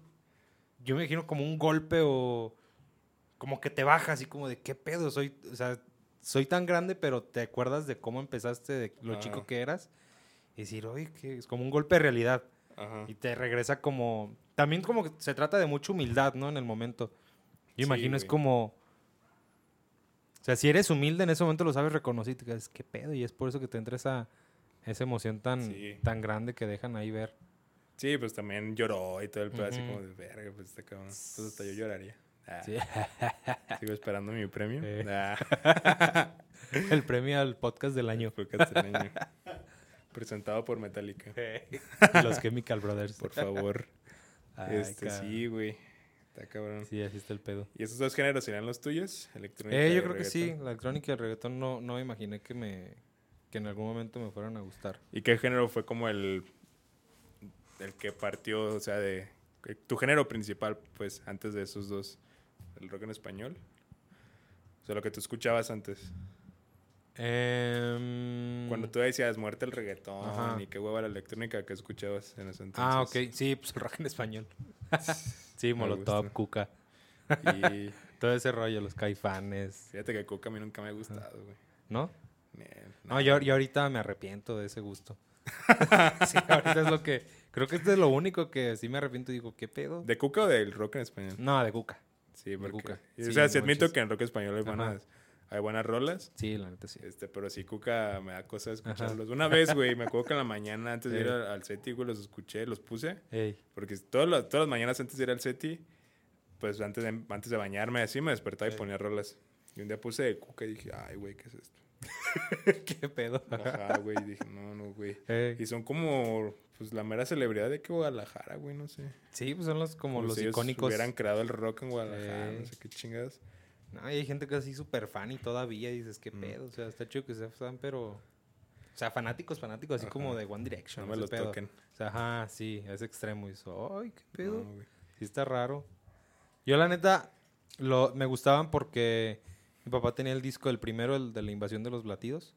yo me imagino como un golpe o como que te baja así como de, qué pedo, soy, o sea, soy tan grande, pero te acuerdas de cómo empezaste, de lo chico que eras, y decir, oye, que es como un golpe de realidad. Ajá. Y te regresa como... También como que se trata de mucha humildad, ¿no? En el momento. Yo Sí, imagino es como... O sea, si eres humilde en ese momento lo sabes reconocer y te dices, qué pedo. Y es por eso que te entra esa, esa emoción tan, Sí. tan grande que dejan ahí ver. Sí, pues también lloró y todo el pedo así como de verga, pues este cabrón. Pues hasta yo lloraría. Ah, Sí. Sigo esperando mi premio. Ah, el premio al podcast del año. fue castellano. Presentado por Metallica. Los Chemical Brothers. Por favor. Ay, este cabrón. sí, güey. Está cabrón. Sí, así está el pedo. ¿Y esos dos géneros serían los tuyos? Electrónica Eh, y yo creo que sí. La electrónica y el reggaetón no, no me imaginé que me... Que en algún momento me fueran a gustar. ¿Y qué género fue como el, el que partió, o sea, de tu género principal, pues, antes de esos dos? ¿El rock en español? O sea, lo que tú escuchabas antes. Em, Cuando tú decías muerte el reggaetón Ajá. y qué hueva la electrónica que escuchabas en ese entonces. Ah, ok. Sí, pues el rock en español. sí, Molotov. Cuca. Y Todo ese rollo, los caifanes. fíjate que Coca a mí nunca me ha gustado, güey. ¿No? No, yo, yo ahorita me arrepiento de ese gusto. sí, ahorita es lo que... Creo que esto es lo único que sí me arrepiento y digo, ¿qué pedo? ¿De Cuca o del rock en español? No, de Cuca. Sí, porque... Cuca. O sea, sí admito muchos. que en rock español hay buenas, hay buenas rolas. Sí, la neta sí. Este, pero sí, Cuca me da cosa escucharlos. Una vez, güey, me acuerdo que en la mañana antes de ir Ey. al, al SETI, güey, los escuché, los puse. Ey, Porque todas las, todas las mañanas antes de ir al SETI, pues antes de, antes de bañarme así, me despertaba y ponía rolas. Y un día puse de Cuca y dije, ay, güey, ¿qué es esto? ¿qué pedo? Ajá, güey. y dije, no, no, güey. Ey. Y son como, pues, la mera celebridad de que Guadalajara, güey, no sé. Sí, pues son los como los si ellos icónicos. hubieran creado el rock en Guadalajara, no sé qué chingadas. No, y hay gente que es así súper fan y todavía dices, ¿qué Mm. pedo? O sea, está chido que se fan, pero... O sea, fanáticos, fanáticos, así Ajá. como de One Direction. No me los pedo. toquen. O sea, ajá, sí, a ese extremo. Y eso, ay, qué pedo. No. Sí está raro. Yo la neta lo, me gustaban porque mi papá tenía el disco, el primero, el de la invasión de los latidos.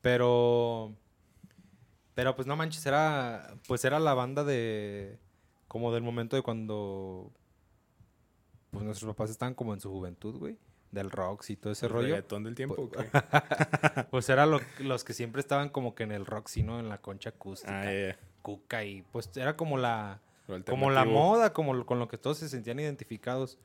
Pero... Pero pues no manches, era... Pues era la banda de... Como del momento de cuando... Pues nuestros papás estaban como en su juventud, güey. Del rock y todo ese ¿El rollo. reggaetón del tiempo qué? Pues eran lo- los que siempre estaban como que en el rock, ¿no? En la concha acústica. Ah. Cuca y pues era como la... Como la moda, como con lo que todos se sentían identificados.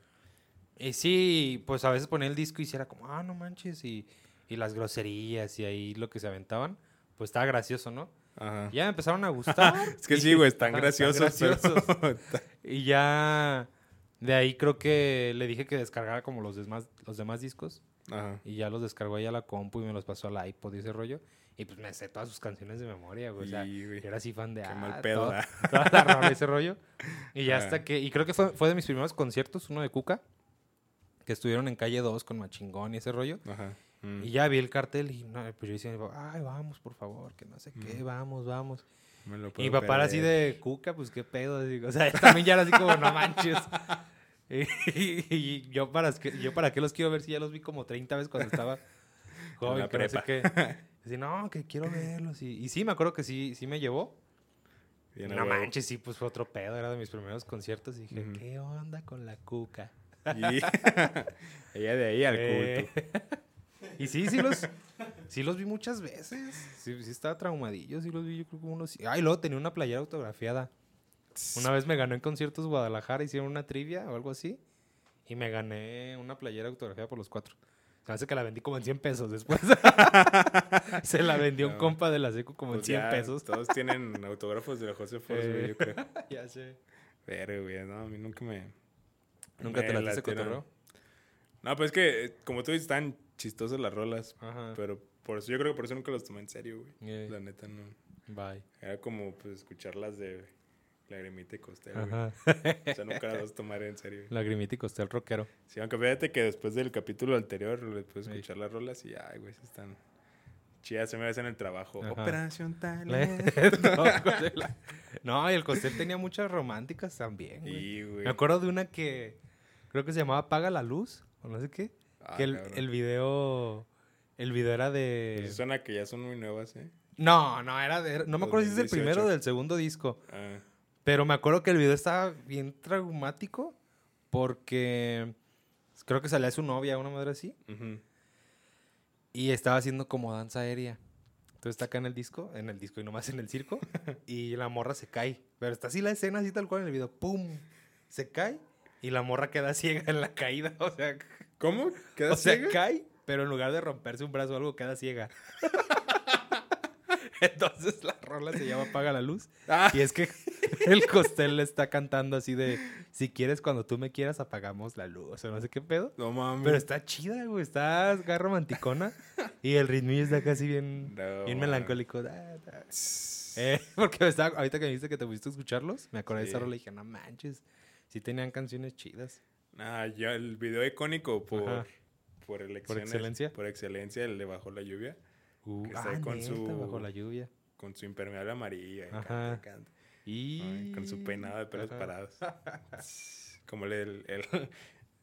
Y sí, pues a veces ponía el disco y sí era como, ah, no manches, y, y las groserías y ahí lo que se aventaban, pues estaba gracioso, ¿no? Ajá. Y ya me empezaron a gustar. Es que y- sí, güey, están graciosos. graciosos. Y ya de ahí creo que le dije que descargara como los demás, los demás discos. Ajá. Y ya los descargó ahí a la compu y me los pasó al iPod y ese rollo. Y pues me sé todas sus canciones de memoria, güey. O sea, Y, güey, yo era así fan de Qué ah, mal pedo, ¿verdad? toda la rola, ese rollo. Y ya hasta que. Y creo que fue, fue de mis primeros conciertos, uno de Cuca, que estuvieron en calle 2 con Machingón y ese rollo. Ajá. Mm. Y ya vi el cartel y no, pues yo decía, a ay, vamos, por favor, que no sé qué, vamos, vamos. Me lo Y puedo papá era así de Cuca, pues qué pedo. así, o sea, también ya era así como, no manches. Y, y yo, para, qué- yo para qué los quiero ver si ya los vi como 30 veces cuando estaba joven, la que no sé prepa. qué. Así, no, que quiero verlos. Y, y sí, me acuerdo que sí, sí me llevó. Bien no huevo. manches, sí, pues fue otro pedo. Era de mis primeros conciertos. Y dije. ¿qué onda con la Cuca? Y ella de ahí al Eh, culto. Y sí, sí los, sí los vi muchas veces. Sí, sí estaba traumadillo, sí los vi yo creo como unos... Ay, luego tenía una playera autografiada. Una vez me ganó en conciertos Guadalajara, hicieron una trivia o algo así. Y me gané una playera autografiada por los cuatro. Se hace que la vendí como en 100 pesos después. Se la vendió un compa de la seco como Pues en 100 ya, pesos. Todos tienen autógrafos de José Force, Eh. yo creo. ya sé. Pero, güey, no, a mí nunca me... ¿Nunca te me la diste latieron. cotorreo? No, pues es que, como tú dices, están chistosas las rolas. Ajá. Pero por eso, yo creo que por eso nunca los tomé en serio, güey. La neta, no. bye. Era como, pues, escucharlas de Lagrimita y güey. Ajá. O sea, nunca las vas a tomar en serio. güey. Lagrimita y costel rockero. Sí, aunque fíjate que después del capítulo anterior le puedes Sí. escuchar las rolas y, ay, güey, están chidas. Se me ves en el trabajo. Ajá. Operación Talent. no, Costel- y el costel tenía muchas románticas también. güey. Güey. Me acuerdo de una que creo que se llamaba Apaga la luz, o no sé qué. Ah, que el, el video. El video era de. Pues suena que ya son muy nuevas, ¿eh? No, no, era de. No me acuerdo si es 2018. primero o del segundo disco. Ah, Pero me acuerdo que el video estaba bien traumático. Porque. Creo que salía su novia, una madre así. ujú. Y estaba haciendo como danza aérea. Entonces está acá en el disco, en el disco y nomás en el circo. y la morra se cae. Pero está así la escena, así tal cual en el video. ¡Pum! Se cae y la morra queda ciega en la caída. O sea, ¿Cómo? ¿Quedas o sea ciega? cae, pero en lugar de romperse un brazo o algo, queda ciega. Entonces la rola se llama Apaga la luz. Ah, Y es que el costel le está cantando así de: Si quieres, cuando tú me quieras, apagamos la luz. O no sé qué pedo. no mames. Pero está chida, güey. Está acá romanticona. y el ritmillo está casi bien, No, bien man. melancólico. Da, da. Eh, porque estaba, ahorita que me dijiste que te pusiste a escucharlos, me acordé de esa rola y dije, no manches. Sí tenían canciones chidas. Nah, ya el video icónico por, Ajá. por elecciones. excelencia? Por excelencia, el de Bajo la Lluvia. Uh, Que está ah, con neta, su- bajo la lluvia. Con su impermeable amarilla. y Ajá. canta, canta. Y... Ay, con su peinado de pelos Ajá. parados. Como el, el, el,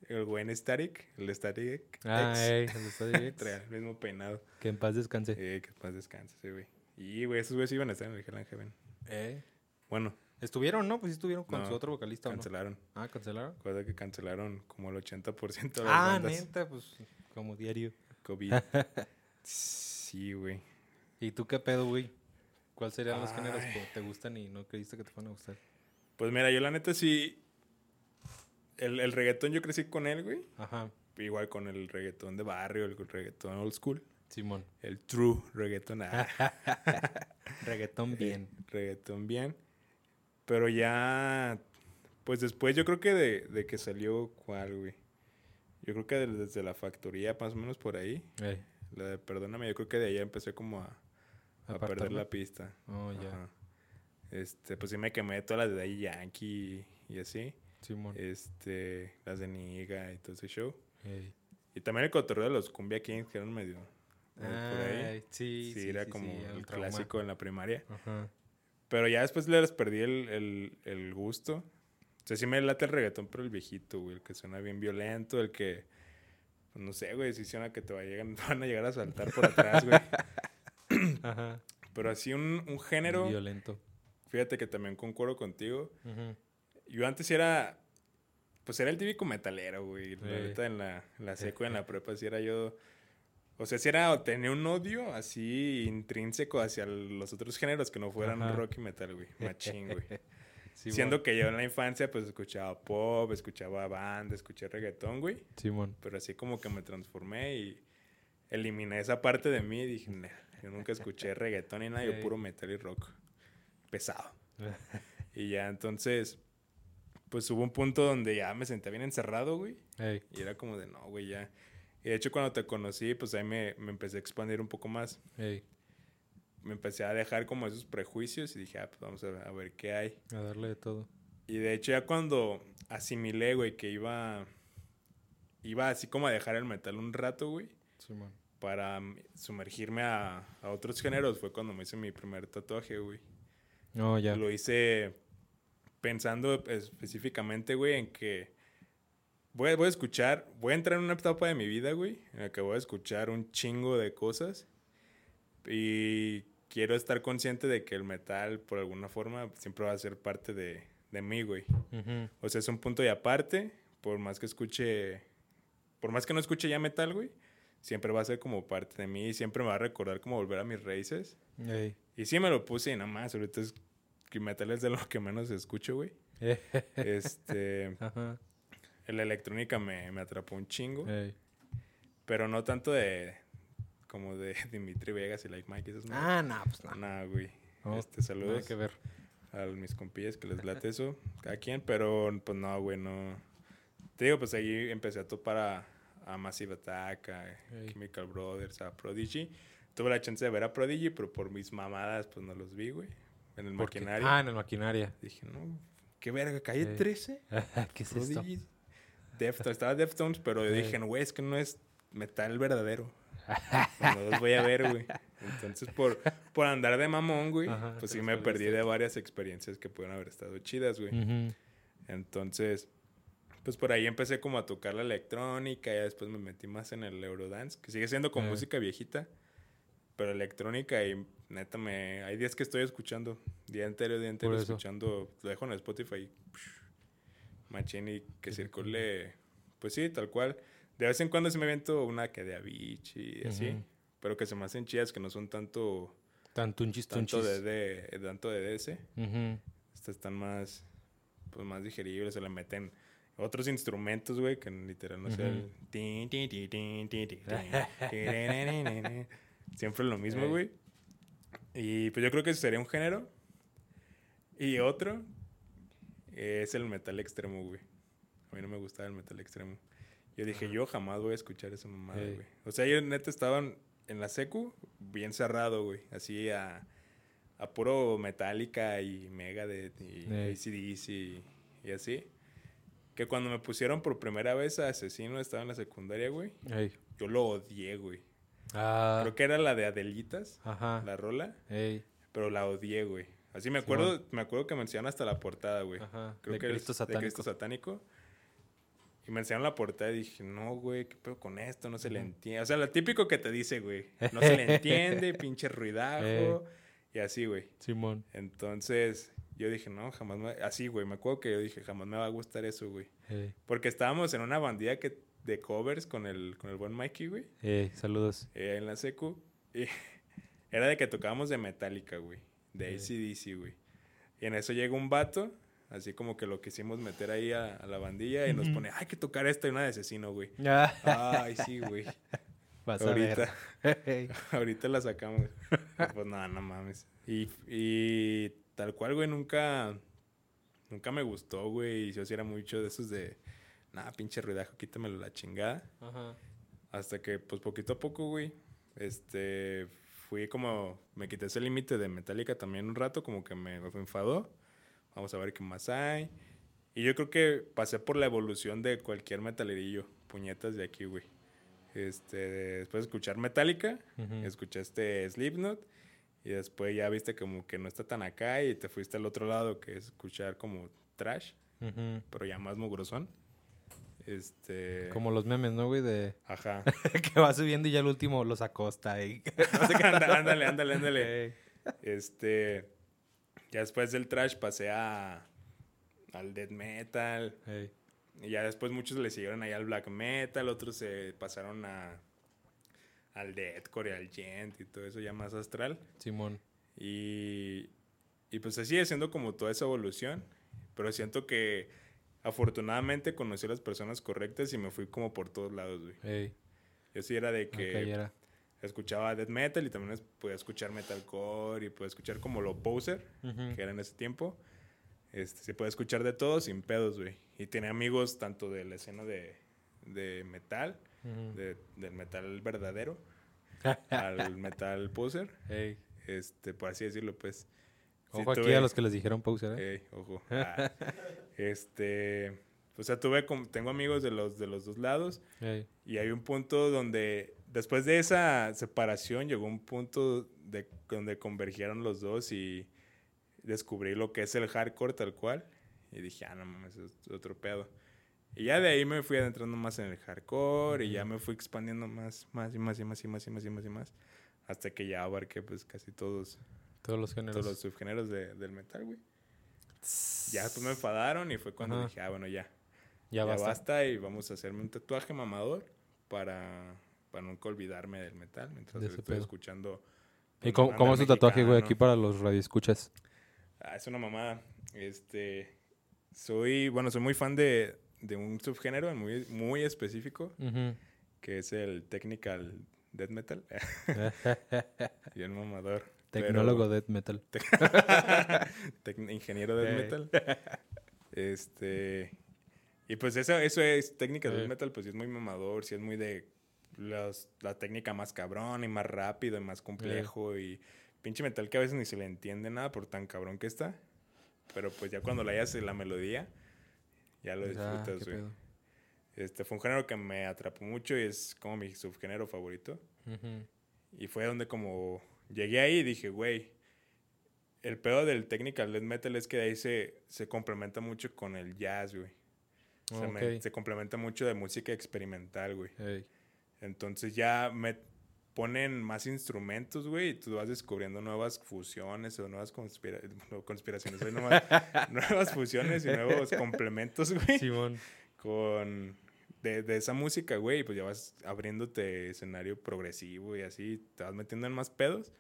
el buen Static. El Static. Ah, ey, ¿dónde está Diegues? Trae el mismo peinado. Que en paz descanse. Eh, que más descanse ese güey. Y, güey, esos güeyes iban a estar en el Hell and Heaven. Eh. Bueno, ¿Estuvieron, no? Pues sí estuvieron con No, su otro vocalista, cancelaron. Ah, ¿cancelaron? Recuerda que cancelaron como el 80% de las Ah, bandas. neta, pues como diario. COVID. sí, güey. ¿Y tú qué pedo, güey? ¿Cuáles serían los géneros que te gustan y no creíste que te fueran a gustar? Pues mira, yo la neta sí. El, el reggaetón yo crecí con él, güey. Ajá, Igual con el reggaetón de barrio, el reggaetón old school. Simón. El true reggaetón. ah, Reggaetón bien. reggaetón bien. Pero ya. Pues después yo creo que de, de que salió cuál, güey. Yo creo que de- desde la factoría, más o menos por ahí. La de Perdóname, yo creo que de ahí ya empecé como a, a perder la pista. Oh, ya. Este, pues sí me quemé todas las de Daddy Yankee y, y así. Simón. Este, las de Niga y todo ese show. Y también el cotorreo de los Cumbia Kings, que eran medio, por ahí. Sí, Sí, sí, era sí, como sí, el trauma. clásico en la primaria. Ajá. Pero ya después les perdí el, el, el gusto. O sea, sí me late el reggaetón, pero el viejito, güey. El que suena bien violento, el que... Pues no sé, güey, si suena que te va a llegar, van a llegar a saltar por atrás, güey. Ajá. Pero así un, un género... Violento. Fíjate que también concuerdo contigo. Ujú. Yo antes era... Pues era el típico metalero, güey. Sí. neta en la, en la seco, en la prepa, sí era yo... O sea, si era... Tenía un odio así intrínseco hacia los otros géneros que no fueran Ajá. rock y metal, güey. Machín, güey. Siendo que yo en la infancia pues escuchaba pop, escuchaba banda, escuché reggaetón, güey. Simón. Pero así como que me transformé y eliminé esa parte de mí y dije, "Nah, yo nunca escuché reggaetón ni nada, yo puro metal y rock. Pesado. Y ya entonces, pues hubo un punto donde ya me senté bien encerrado, güey. Ey. Y era como de, no, güey, ya. Y de hecho cuando te conocí, pues ahí me, me empecé a expandir un poco más. Me empecé a dejar como esos prejuicios y dije, ah, pues vamos a ver, a ver qué hay. A darle de todo. Y de hecho ya cuando asimilé, güey, que iba... Iba así como a dejar el metal un rato, güey. Simón. Para mm, sumergirme a, a otros géneros. Fue cuando me hice mi primer tatuaje, güey. No, ya. Lo hice pensando específicamente, güey, en que... Voy a, voy a escuchar... Voy a entrar en una etapa de mi vida, güey. En la que voy a escuchar un chingo de cosas. Y quiero estar consciente de que el metal, por alguna forma, siempre va a ser parte de, de mí, güey. Ujú. O sea, es un punto y aparte, por más que escuche, por más que no escuche ya metal, güey, siempre va a ser como parte de mí y siempre me va a recordar como volver a mis raíces. Ey. Y sí me lo puse y nada más, ahorita es que metal es de lo que menos escucho, güey. Este, Ajá. La electrónica me, me atrapó un chingo, pero no tanto de, como de Dimitri Vegas y Like Mike, esos no. Ah, no, pues no. Nah, güey. Este, saludos. Nada que ver. a mis compillas que les late eso, cada quien, pero pues no, güey, no. Te digo, pues ahí empecé a topar a, a Massive Attack, a. Chemical Brothers, a Prodigy. Tuve la chance de ver a Prodigy, pero por mis mamadas, pues no los vi, güey. En el maquinario. Ah, en el maquinaria. Dije, no, qué verga, calle Ey. 13. ¿Qué es esto? Deftones, estaba Deftones, pero yo dije, güey, es que no es metal verdadero. No los voy a ver, güey. Entonces, por, por andar de mamón, güey, Ajá, pues sí me perdí de varias experiencias que pudieron haber estado chidas, güey. Entonces, pues por ahí empecé como a tocar la electrónica, y después me metí más en el Eurodance, que sigue siendo con Eh. música viejita, pero electrónica y neta me... Hay días que estoy escuchando, día entero, día entero escuchando, lo dejo en Spotify, machín y que circule, pues sí, tal cual. De vez en cuando se me aviento una que de Avicii y así, pero que se me hacen chidas que no son tanto, Tanto un chiste, eh, tanto de, de- tanto de DS. Estas están más, pues más digeribles, se le meten otros instrumentos, güey, que literal no tin, tin, tin, tin, tin, tin. Siempre lo mismo, güey. Y pues yo creo que ese sería un género. Y otro es el metal extremo, güey. A mí no me gustaba el metal extremo. Yo dije, yo jamás voy a escuchar esa mamada, Ey. güey. O sea, yo neta estaba en la secu bien cerrado, güey. Así a, a puro Metallica y Megadeth y. ACDC y, y así. Que cuando me pusieron por primera vez a Asesino, estaba en la secundaria, güey. Ey. Yo lo odié, güey. Ah. Creo que era la de Adelitas, Ajá. la rola. Ey. Pero la odié, güey. Así me acuerdo, me acuerdo que me enseñaron hasta la portada, güey. Ajá. Creo de que Cristo satánico. de Cristo satánico. Y me enseñaron la portada y dije, no, güey, ¿qué pedo con esto? No se le entiende. O sea, lo típico que te dice, güey. No se le entiende, pinche ruidajo. Eh. Y así, güey. Simón. Entonces, yo dije, no, jamás me... Así, güey. Me acuerdo que yo dije, jamás me va a gustar eso, güey. Ey. Porque estábamos en una bandilla que, de covers con el, con el buen Mikey, güey. Ey, saludos. eh, en la secu. Y era de que tocábamos de Metallica, güey. De. ACDC, güey. Y en eso llega un vato, así como que lo quisimos meter ahí a, a la bandilla y nos pone, hay que tocar esta y una de asesino, güey. Ya. Ay, sí, güey. Vas a ver. Ahorita, ahorita la sacamos. pues nada, no mames. Y, y tal cual, güey, nunca, nunca me gustó, güey. Y yo sí era mucho de esos de, nada, pinche ruidajo, quítamelo la chingada. Ajá. Hasta que, pues, poquito a poco, güey, este, fui como, me quité ese límite de Metallica también un rato, como que me, me enfadó. Vamos a ver qué más hay. Y yo creo que pasé por la evolución de cualquier metalerillo, puñetas de aquí, güey. Este, después de escuchar Metallica, Ujú. escuchaste Slipknot y después ya viste como que no está tan acá y te fuiste al otro lado que es escuchar como trash, Ujú. pero ya más mugrosón. Este, Como los memes, ¿no, güey? De ajá. que va subiendo y ya el último los acosta. Y... Anda- ándale, ándale, ándale. Ey. Este, ya después del trash pasé a al death metal y ya después muchos le siguieron ahí al black metal, otros se pasaron a al deathcore y al gent y todo eso ya más astral. Simón. Y, y pues así siendo como toda esa evolución. Pero siento que afortunadamente conocí a las personas correctas y me fui como por todos lados, güey. Ey. Yo sí era de que era. escuchaba death metal y también podía escuchar metalcore y podía escuchar como lo poser, que era en ese tiempo. Este, se puede escuchar de todo sin pedos, güey. Y tenía amigos tanto de la escena de, de metal, de- del metal verdadero, al metal poser. Ey. Este, por así decirlo, pues. Sí Ojo aquí tuve- a los que les dijeron pausa, ¿eh? Ojo. Ah, este, o sea, tuve como, tengo amigos de los de los dos lados y hay un punto donde después de esa separación llegó un punto de donde convergieron los dos y descubrí lo que es el hardcore tal cual y dije, ah, no mames, es otro pedo. Y ya de ahí me fui adentrando más en el hardcore y ya me fui expandiendo más, más y más y más y más y más y más y más hasta que ya abarqué pues casi todos Todos los géneros. todos los subgéneros de- del metal, güey. Ya después me enfadaron y fue cuando Ajá. dije, ah, bueno, ya. Ya, Ya, basta. basta. y vamos a hacerme un tatuaje mamador para, para nunca olvidarme del metal mientras De estoy pedo. escuchando. ¿Y cómo, cómo es tu tatuaje, güey? Aquí para los radioescuchas. Ah, es una mamada. Este, soy, bueno, soy muy fan de, de un subgénero muy, muy específico, que es el technical death metal. y el mamador. Tecnólogo Pero- death metal. Ingeniero de Ey. metal. Este. Y pues eso, eso es técnica de Ey. metal, pues sí es muy mamador, sí es muy de los- la técnica más cabrón y más rápido y más complejo y pinche metal que a veces ni se le entiende nada por tan cabrón que está. Pero pues ya cuando le hayas la melodía, ya lo disfrutas, güey. Este fue un género que me atrapó mucho y es como mi subgénero favorito. Y fue donde como llegué ahí y dije, güey, el pedo del technical death metal es que de ahí se, se complementa mucho con el jazz, güey. Se, me- Ok. se complementa mucho de música experimental, güey. Ey. Entonces ya me ponen más instrumentos, güey, y tú vas descubriendo nuevas fusiones o nuevas conspira- no, conspiraciones, güey, nomás- nuevas fusiones y nuevos complementos, güey Simón. con de, de esa música, güey, pues ya vas abriéndote escenario progresivo y así, te vas metiendo en más pedos.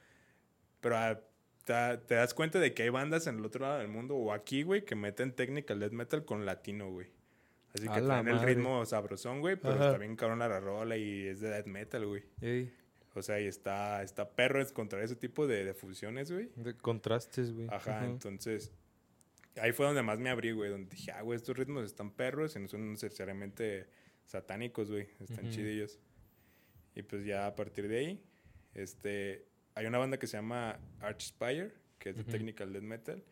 Pero ah, te, te das cuenta de que hay bandas en el otro lado del mundo o aquí, güey, que meten technical death metal con latino, güey. Así A que traen el ritmo sabrosón, güey, pero Ajá. está bien cabrón la rola y es de death metal, güey. Ey. O sea, y está, está perro encontrar ese tipo de, de fusiones, güey. De contrastes, güey. Ajá, Ajá. entonces ahí fue donde más me abrí, güey, donde dije, ah, güey, estos ritmos están perros y no son necesariamente satánicos, güey, están Ujú. chidillos. Y pues ya a partir de ahí, este, hay una banda que se llama Archspire, que es de technical death metal,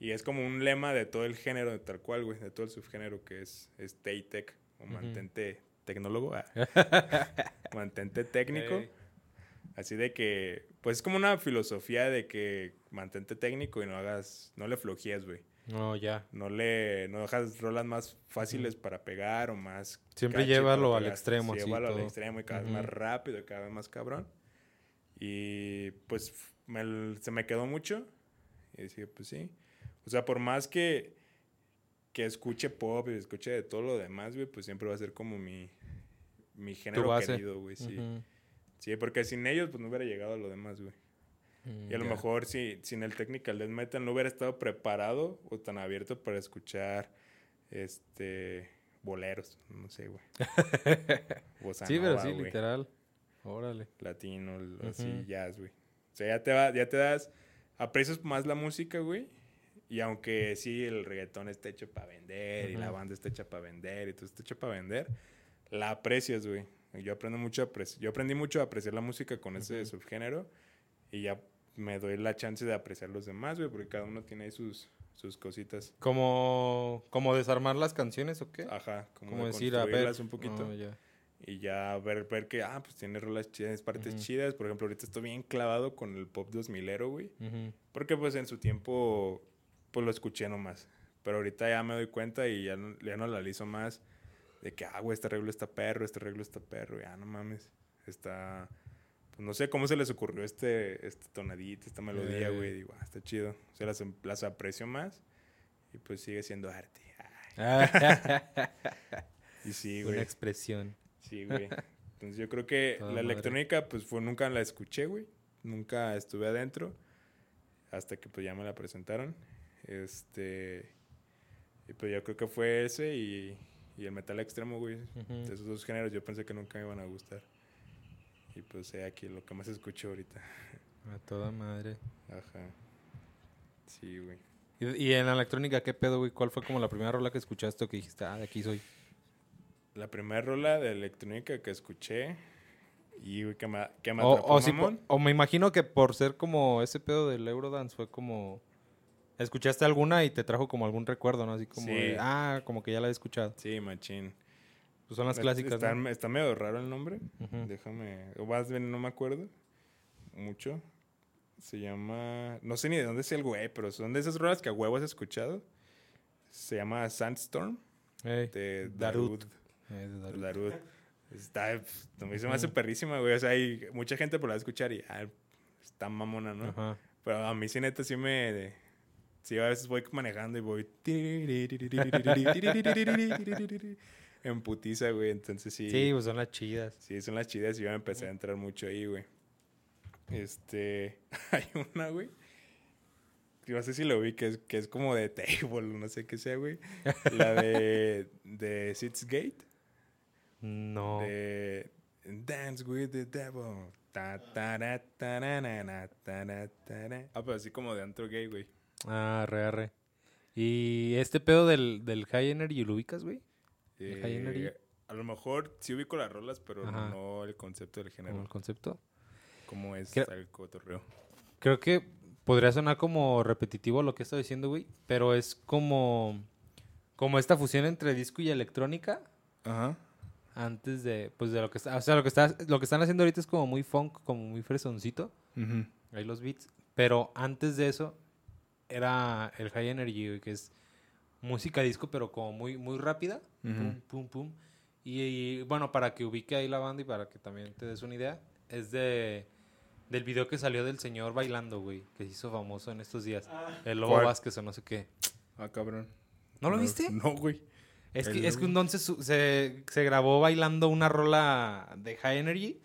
y es como un lema de todo el género, de tal cual, güey, de todo el subgénero que es Stay Tech, o mantente tecnólogo, ah, mantente técnico. Así de que, pues es como una filosofía de que mantente técnico y no hagas, no le flojías, güey. No, ya. No le, no dejas rolas más fáciles para pegar o más. Siempre llévalo al extremo, llévalo al extremo y cada vez más rápido y cada vez más cabrón. Y pues me- se me quedó mucho. Y dije, pues sí. O sea, por más que, que escuche pop y escuche de todo lo demás, güey, pues siempre va a ser como mi, mi género querido, güey, sí. Sí, porque sin ellos, pues no hubiera llegado a lo demás, güey. Mm, Y a lo ya. mejor si sin el technical death metal no hubiera estado preparado o tan abierto para escuchar este boleros, no sé, güey. Sí, pero sí, güey, literal. Órale. Latino, l- así, Ujú. jazz, güey. O sea, ya te va, ya te das, aprecias más la música, güey. Y aunque sí el reggaetón está hecho para vender y la banda está hecha para vender y todo está hecho para vender, la aprecias, güey. Yo aprendo mucho a apreci- yo aprendí mucho a apreciar la música con ese Ujú. subgénero y ya me doy la chance de apreciar los demás, güey, porque cada uno tiene ahí sus, sus cositas. ¿Como, como desarmar las canciones o qué? Ajá, como, como de decir, a ver. un poquito. Oh, ya. Y ya ver, ver que, ah, pues tiene rolas chidas, partes chidas. Por ejemplo, ahorita estoy bien clavado con el pop 2000ero, güey. Porque pues en su tiempo, pues lo escuché nomás. Pero ahorita ya me doy cuenta y ya no, ya no la analizo más. De que, ah, güey, este arreglo está perro, este arreglo está perro. Ya no mames. Está... Pues no sé cómo se les ocurrió este, este tonadito, esta melodía, Eh. güey. Digo, ah, está chido. O sea, las, las aprecio más. Y pues sigue siendo arte. Ay, Y sí, Una güey. expresión. Sí, güey. Entonces yo creo que Toda la madre. electrónica, pues fue, nunca la escuché, güey. Nunca estuve adentro. Hasta que pues ya me la presentaron. Este. Y pues yo creo que fue ese y, y el metal extremo, güey. De esos dos géneros yo pensé que nunca me iban a gustar. Y pues he aquí lo que más escucho ahorita. A toda madre. Ajá. Sí, güey. ¿Y, y en la electrónica qué pedo, güey? ¿Cuál fue como la primera rola que escuchaste o que dijiste, ah, de aquí soy? La primera rola de electrónica que escuché. Y güey, que me, que me O, atrapó, o, me imagino que por ser como ese pedo del Eurodance fue como... Escuchaste alguna y te trajo como algún recuerdo, ¿no? Así como Sí. de, ah, como que ya la he escuchado. Sí, machín. Pues son las clásicas, Está, ¿no? está medio raro el nombre. Ujú. Déjame. O más bien no me acuerdo mucho. Se llama. No sé ni de dónde es el güey, pero son de esas rolas que a huevo has escuchado. Se llama Sandstorm Ey, de. Darud. eh, de Darut. Darud. Está. me hace Ujú. perrísima, güey. O sea, hay mucha gente por la escuchar y. ah, está mamona, ¿no? Ajá. Pero a mí sí, neta, sí me. Sí, a veces voy manejando y voy. En putiza, güey. Entonces sí. Sí, pues son las chidas. Sí, son las chidas y yo empecé a entrar mucho ahí, güey. Este. Hay una, güey. No sé si lo vi, que es, que es como de table, no sé qué sea, güey. La de. De Sits Gate. No. De. Dance with the devil. Ta, ta, ra, ta, ra, na, ta, ra, ta. Ah, pero así como de antro gay, güey. Ah, re, re. ¿Y este pedo del, del High Energy lo ubicas, güey? ¿El High Eh, a lo mejor sí ubico las rolas, pero Ajá. no el concepto del género. el concepto. Cómo es Creo- el cotorreo. Creo que podría sonar como repetitivo lo que estoy diciendo, güey. Pero es como. Como esta fusión entre disco y electrónica. Ajá. Antes de. Pues de lo que está. O sea, lo que está, lo que están haciendo ahorita es como muy funk, como muy fresoncito. Ahí los beats. Pero antes de eso. Era el High Energy, güey, que es música disco, pero como muy, muy rápida. Pum, pum, pum. Y, y, bueno, para que ubique ahí la banda y para que también te des una idea, es de del video que salió del señor bailando, güey, que se hizo famoso en estos días. El Lobo ¿Cuál? Vázquez o no sé qué. Ah, cabrón. ¿No lo viste? No, güey. Es El que, es que entonces su- se, se grabó bailando una rola de High Energy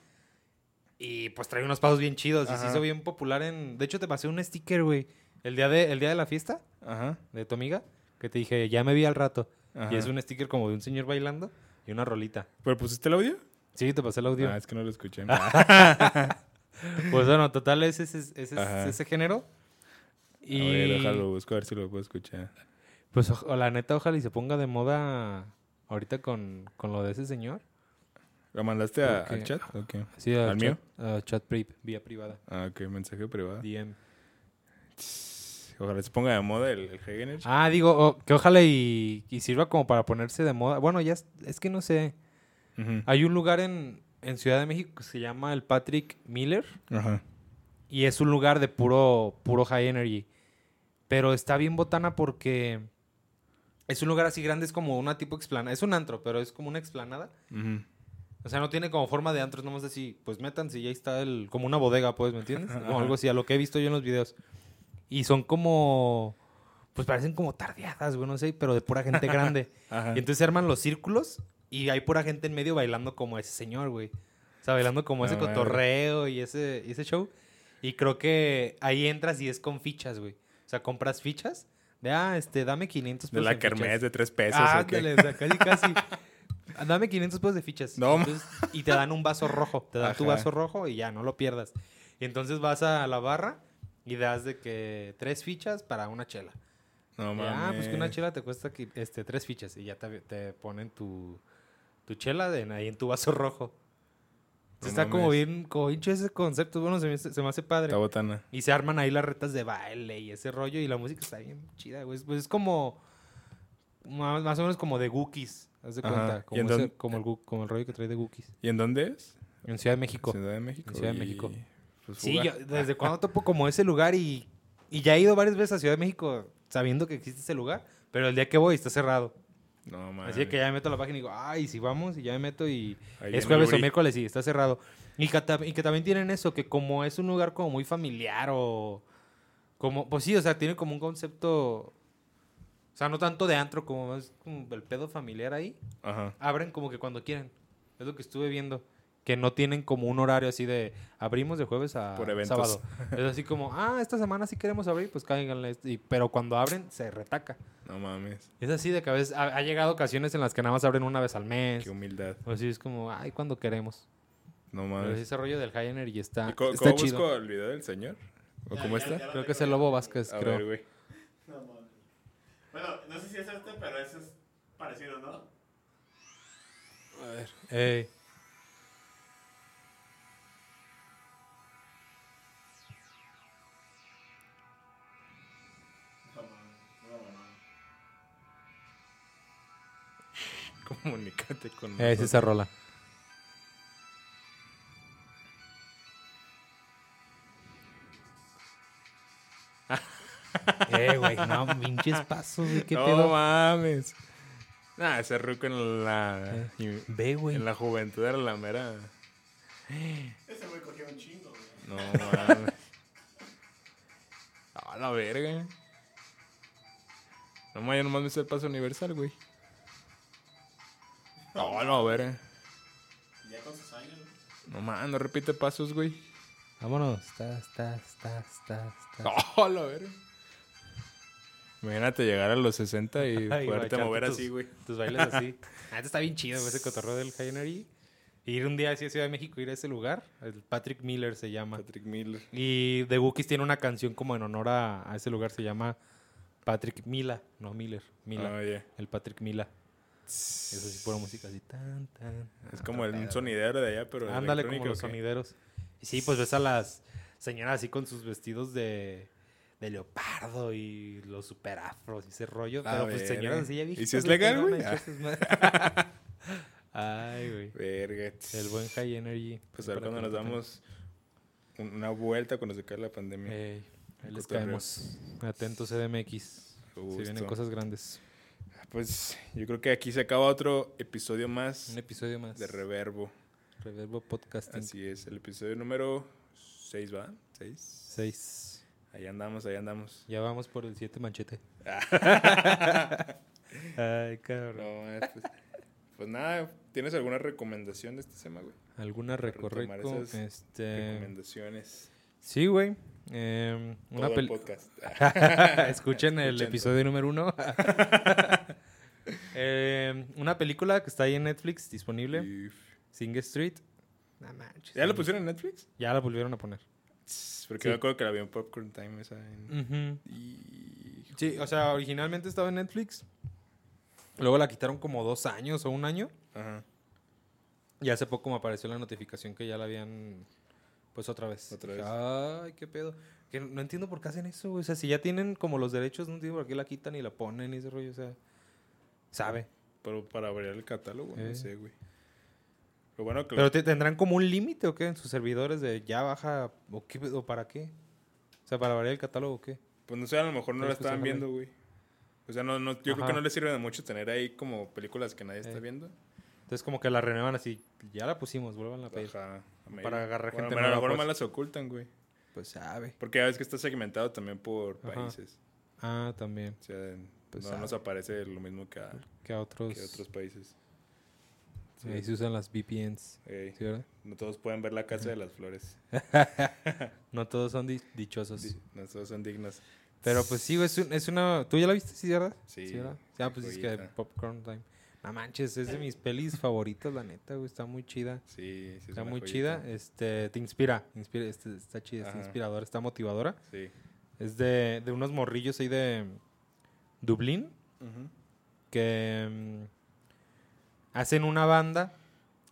y pues trae unos pasos bien chidos y se hizo bien popular en... De hecho, te pasé un sticker, güey, el día de, el día de la fiesta Ajá. de tu amiga, que te dije, ya me vi al rato. Ajá. Y es un sticker como de un señor bailando y una rolita. ¿Pero pusiste el audio? Sí, te pasé el audio. Ah, es que no lo escuché. Pues bueno, total es ese, ese, ese, género. Y A ver, déjalo, busco a ver si lo puedo escuchar. pues o- la neta, ojalá y se ponga de moda ahorita con, con lo de ese señor. ¿Lo mandaste a- al chat? Sí, al ¿Al chat, mío? a chat pri- vía privada. Ah, ok, mensaje privado. DM. Ojalá se ponga de moda el, el High Energy. Ah, digo, o- que ojalá y, y sirva como para ponerse de moda. Bueno, ya es, es que no sé. Hay un lugar en, en Ciudad de México que se llama el Patrick Miller. Ajá. Y es un lugar de puro, puro high energy. Pero está bien botana porque es un lugar así grande, es como una tipo explanada. Es un antro, pero es como una explanada. Ujú. O sea, no tiene como forma de antro, es nomás así, pues métanse y ahí está el, como una bodega, pues, ¿me entiendes? Como Ajá. algo así, a lo que he visto yo en los videos. Y son como, pues parecen como tardeadas, güey, no sé, pero de pura gente grande. Ajá. Y entonces se arman los círculos y hay pura gente en medio bailando como ese señor, güey. O sea, bailando como ese mames. cotorreo y ese, y ese show. Y creo que ahí entras y es con fichas, güey. O sea, compras fichas de, ah, este, dame 500 de pesos. la en fichas. kermés de tres pesos. Ah, ándale, o sea, casi, casi. Dame 500 pesos de fichas. No, Entonces, y te dan un vaso rojo. Te dan tu Ajá. vaso rojo y ya, no lo pierdas. Y entonces vas a la barra y das de que tres fichas para una chela. No mames. ah, pues que una chela te cuesta este, tres fichas y ya te, te ponen tu, tu chela de, ahí en tu vaso rojo. No está como bien, como bien ese concepto. Bueno, se me, se me hace padre. Está botana. Y se arman ahí las retas de baile y ese rollo y la música está bien chida, güey. Pues es como, más, más o menos como de Gookies. Haz de cuenta. ¿Y Como, ese- dónde- como, el, como el rollo que trae de Gookies. ¿Y en dónde es? En Ciudad de México. Ciudad de México. En Ciudad de y- México. Pues, Sí, yo desde cuando topo como ese lugar y, y ya he ido varias veces a Ciudad de México sabiendo que existe ese lugar, pero el día que voy está cerrado. No, mames. Así que ya me meto a la página y digo, ay, si vamos, y ya me meto y Ahí es jueves o miércoles y está cerrado. Y que, ta- y que también tienen eso, que como es un lugar como muy familiar o como, pues sí, o sea, tiene como un concepto, o sea, no tanto de antro como más como el pedo familiar ahí. Ajá. Abren como que cuando quieren. Es lo que estuve viendo. Que no tienen como un horario así de abrimos de jueves a sábado. Es así como, ah, esta semana sí queremos abrir, pues cáiganle. Y, pero cuando abren, se retaca. No mames. Es así de que a veces ha, ha llegado ocasiones en las que nada más abren una vez al mes. Qué humildad. O así es como, ay, cuando queremos. No Pero mames. ese rollo del high energy está, ¿Y cómo, está cómo chido. busco el video del señor? ¿O Ya, cómo ya, está? ya Creo que es el Lobo lo Vázquez, A creo. ver, güey. No mames. Bueno, no sé si es este, pero ese es parecido, ¿no? A ver. Ey. Comunícate con Eh, es nosotros. esa rola. eh, güey, no, pinches pasos, güey, qué no pedo. mames. Nah, ese ruco en la, Eh, Ve, güey. en la juventud era la mera. Ese güey cogió un chingo, güey. No mames. A la verga. No mames, yo nomás me sé el paso universal, güey. No, la verga. Ya con sus años. No mames, no repite pasos, güey. Vámonos. Está, está, está, está, está. No, la verga. Imagínate llegar a los 60 y Ay, poderte mover tus- así, güey. Tus bailes así. Ah, este está bien chido, güey, ese cotorreo del high energy. Ir un día así a Ciudad de México, ir a ese lugar. El Patrick Miller se llama. Patrick Miller. Y The Wookiees tiene una canción como en honor a, a ese lugar, se llama Patrick Mila, no Miller, Mila, Ah, ya. el Patrick Mila. Es así pura música así, tan, tan. Es como el- un sonidero de allá, pero. Ándale como los sonideros. Y sí, pues ves a las señoras así con sus vestidos de, de leopardo y los super afros y ese rollo. A pero pues señoras así ya ¿Y si viejitas, es legal, güey? madres. Ay, güey. Verga. El buen high energy. Pues a ver Para cuando nos damos un- una vuelta cuando se cae la pandemia. Ey, ahí les caemos. Atentos CDMX. Se vienen cosas grandes. Pues yo creo que aquí se acaba otro episodio más Un episodio más. de Reverbo. Reverbo Podcasting. Así es, el episodio número 6, ¿va? 6. 6. Ahí andamos, ahí andamos. Ya vamos por el 7 manchete. Ay, cabrón. No, eh, pues, pues nada, ¿tienes alguna recomendación de este tema, güey? ¿Alguna esas Este... Recomendaciones. Sí, güey. Em, una Todo el podcast. Escuchen el episodio número uno. Em, una película que está ahí en Netflix disponible. Y- Sing Street. No manches. ¿Ya lo pusieron en Netflix? Ya la volvieron a poner. Porque Sí. yo me acuerdo que la vi en Popcorn Time esa. en-. Y... Sí, o sea, originalmente estaba en Netflix. Luego la quitaron como dos años o un año. Ajá. Y hace poco me apareció la notificación que ya la habían pues otra vez. Otra vez. Ay, qué pedo. Que no entiendo por qué hacen eso, güey. O sea, si ya tienen como los derechos, no entiendo por qué la quitan y la ponen y ese rollo. O sea, sabe. Pero para variar el catálogo, Eh. no sé, güey. Lo bueno. Pero te- tendrán como un límite o qué en sus servidores de ya baja o qué o para qué. O sea, para variar el catálogo o qué. Pues no sé, a lo mejor no Pero la estaban viendo, güey. O sea, no, no, yo creo que no les sirve de mucho tener ahí como películas que nadie está Eh. viendo. Entonces como que la renuevan así, ya la pusimos, vuelvan a pedir. Ajá, a. Para agarrar Bueno, gente pero a lo mejor pues. las ocultan, güey. Pues sabe. Porque ya ves que está segmentado también por Ajá. países. Ah, también. O sea, Pues no nos aparece lo mismo que a, Que a otros, que a otros países. Sí. ahí se usan las VPNs. Ey, ¿Sí, verdad? no todos pueden ver la casa de las flores. No todos son di- dichosos. Di- No todos son dignos. Pero pues sí, es, un- es una... ¿Tú ya la viste, sí, verdad? Sí, ¿verdad? Ya, pues es que. Popcorn Time. No manches, es de mis pelis favoritas, la neta, güey. Está muy chida. Sí, sí. es Está muy joyita. chida. Este, te inspira. inspira este, está chida, está inspiradora, está motivadora. Sí. Es de, de unos morrillos ahí de Dublín que mm, hacen una banda.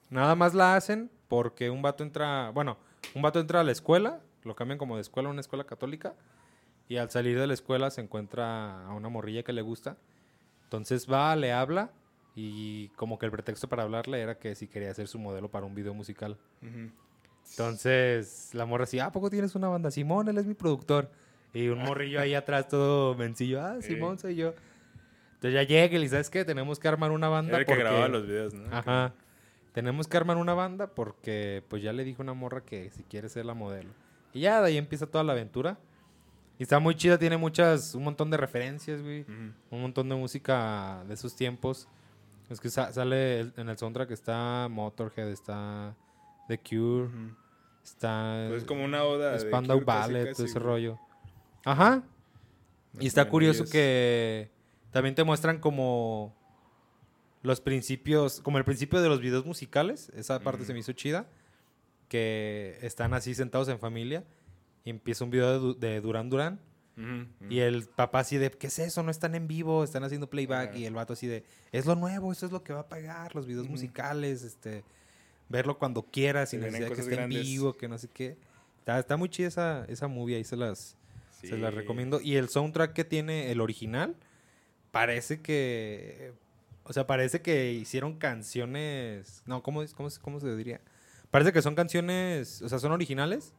Nada más la hacen porque un vato entra, bueno, un vato entra a la escuela, lo cambian como de escuela a una escuela católica y al salir de la escuela se encuentra a una morrilla que le gusta. Entonces va, le habla Y como que el pretexto para hablarle era que si quería hacer su modelo para un video musical. Entonces la morra decía, ¿a poco tienes una banda? Simón, él es mi productor. Y un morrillo ahí atrás todo mencillo, ah, Sí. Simón soy yo. Entonces ya llega y le dice, ¿sabes qué? Tenemos que armar una banda Era el que grababa los videos, ¿no? Ajá. Tenemos que armar una banda porque pues ya le dijo una morra que si quiere ser la modelo. Y ya de ahí empieza toda la aventura. Y está muy chida, tiene muchas, un montón de referencias, güey. Un montón de música de esos tiempos. Es que sa- sale el- en el soundtrack está Motorhead, está The Cure, está Pues es como una oda Spandau Ballet, todo ese rollo. Ajá. Y está curioso que también te muestran como los principios, como el principio de los videos musicales. Esa parte se me hizo chida. Que están así sentados en familia. Y empieza un video de, de Duran Duran. Y el papá así de, ¿qué es eso? No están en vivo, están haciendo playback. Y el vato así de, es lo nuevo, esto es lo que va a pagar, los videos musicales, este, verlo cuando quieras, sin necesidad que esté en vivo, que no sé qué. Está, está muy chida esa, esa movie, ahí se las, se las Sí. recomiendo. Y el soundtrack que tiene el original, parece que, o sea, parece que hicieron canciones, no, ¿cómo, es? ¿Cómo, cómo se diría? Parece que son canciones, o sea, son originales,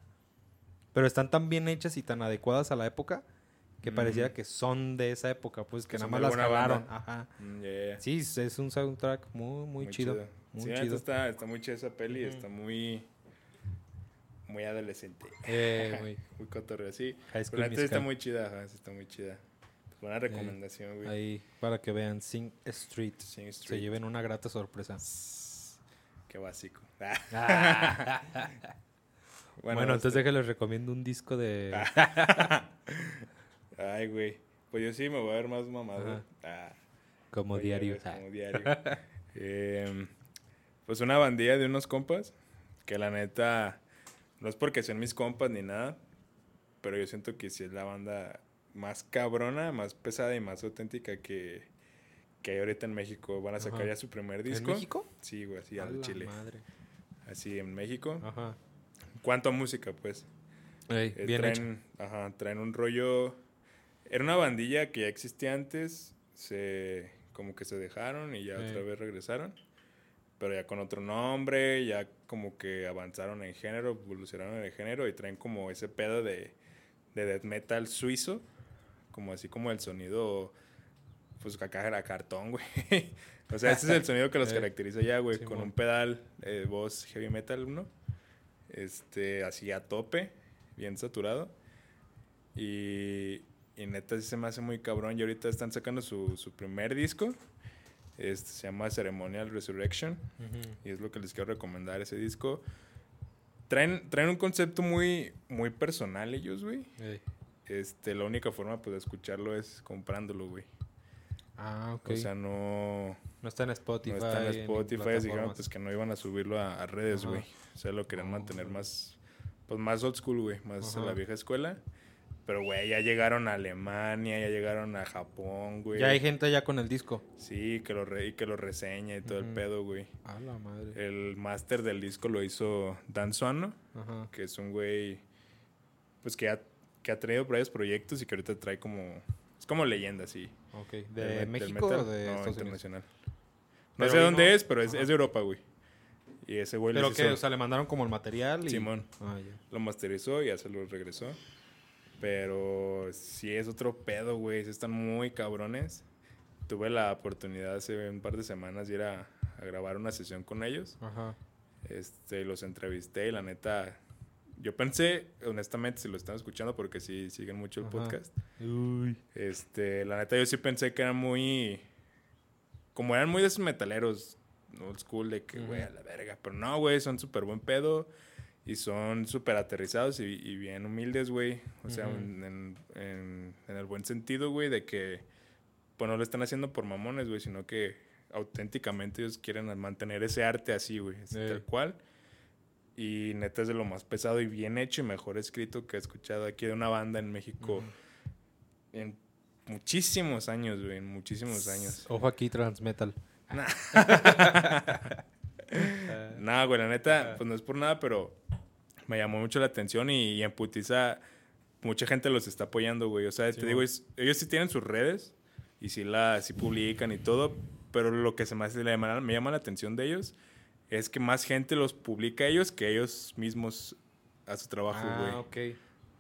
pero están tan bien hechas y tan adecuadas a la época que pareciera Ujú. que son de esa época, pues que, Que nada más las banda. Ajá. Mm, ya. Sí, es- un soundtrack muy, muy, chido. Muy Sí, la chido. Está, está muy chida esa peli, está muy. Muy adolescente. Eh, güey. Muy cotorreo, sí. Pero la neta está muy chida, está muy chida. Buena recomendación, güey. Ahí, para que vean Sing Street. Sing Se Street. lleven una grata sorpresa. Qué básico. bueno, este- entonces déjenles recomiendo un disco de... Ay, güey. Pues yo sí me voy a ver más mamado. Ajá. Ah, como diario. ver Como diario. Pues una bandilla de unos compas que la neta no es porque sean mis compas ni nada, pero yo siento que sí es la banda más cabrona, más pesada y más auténtica que, que hay ahorita en México. Van a sacar Ajá. ya su primer ¿En disco. México? Sí, güey, así al Chile. madre. Así en México. Ajá. ¿Cuánto a música, pues? Ey, Eh, bien hecho. traen, Ajá, traen un rollo. Era una bandilla que ya existía antes. Se. como que se dejaron y ya otra vez regresaron. Pero ya con otro nombre, ya como que avanzaron en género, evolucionaron en el género y traen como ese pedo de, de death metal suizo. Como así como el sonido. Pues acá era cartón, güey. o sea, ese es el sonido que los Eh, caracteriza ya, güey. sí, con un pedal de voz heavy metal, ¿no? Este, así a tope, bien saturado. Y, y neta sí se me hace muy cabrón. Y ahorita están sacando su, su primer disco. Este, se llama Ceremonial Resurrection. Y es lo que les quiero recomendar, ese disco. Traen, traen un concepto muy, muy personal ellos, güey. Ey. Este, la única forma pues, de escucharlo es comprándolo, güey. Ah, ok. O sea, no, no está en Spotify. no está en Spotify. Dijeron plataformas. pues, que no iban a subirlo a, a redes, güey. O sea, lo querían Oh. mantener más, pues, más old school, güey. Más a Ajá. la vieja escuela. Pero, güey, ya llegaron a Alemania, ya llegaron a Japón, güey. Ya hay gente ya con el disco. Sí, que lo, re- que lo reseña y todo el pedo, güey. A la madre. El máster del disco lo hizo Dan Suano, que es un güey, pues que ha, que ha traído varios proyectos y que ahorita trae como, es como leyenda, sí. Ok. ¿De México o de no, internacional. No Pero sé dónde es, pero es, es de Europa, güey. Y ese güey Pero que, hizo- o sea, le mandaron como el material y... Simón. Ah, lo masterizó y ya se lo regresó. Pero sí es otro pedo, güey. sí Están muy cabrones. Tuve la oportunidad hace un par de semanas de ir a, a grabar una sesión con ellos. Ajá. Este, los entrevisté y la neta, yo pensé, honestamente, si lo están escuchando, porque sí siguen mucho el Ajá. podcast, Uy. este, la neta yo sí pensé que eran muy, como eran muy de esos metaleros, old school, de que, güey, a la verga, pero no, güey, son súper buen pedo y son súper aterrizados y, y bien humildes, güey, o sea, en, en- en- en el buen sentido, güey, de que, pues no lo están haciendo por mamones, güey, sino que auténticamente ellos quieren mantener ese arte así, güey, tal cual. Y neta es de lo más pesado y bien hecho y mejor escrito que he escuchado aquí de una banda en México Ujú. en muchísimos años, güey, en muchísimos años. Ojo aquí, Transmetal. Nada, güey, la neta, pues no es por nada, pero me llamó mucho la atención y, y en Putiza mucha gente los está apoyando, güey. O sea, Sí, te digo, es- ellos sí tienen sus redes y sí, la, sí publican y todo, pero lo que se me, hace- me llama la atención de ellos es que más gente los publica a ellos que ellos mismos a su trabajo, güey. Ah, ok.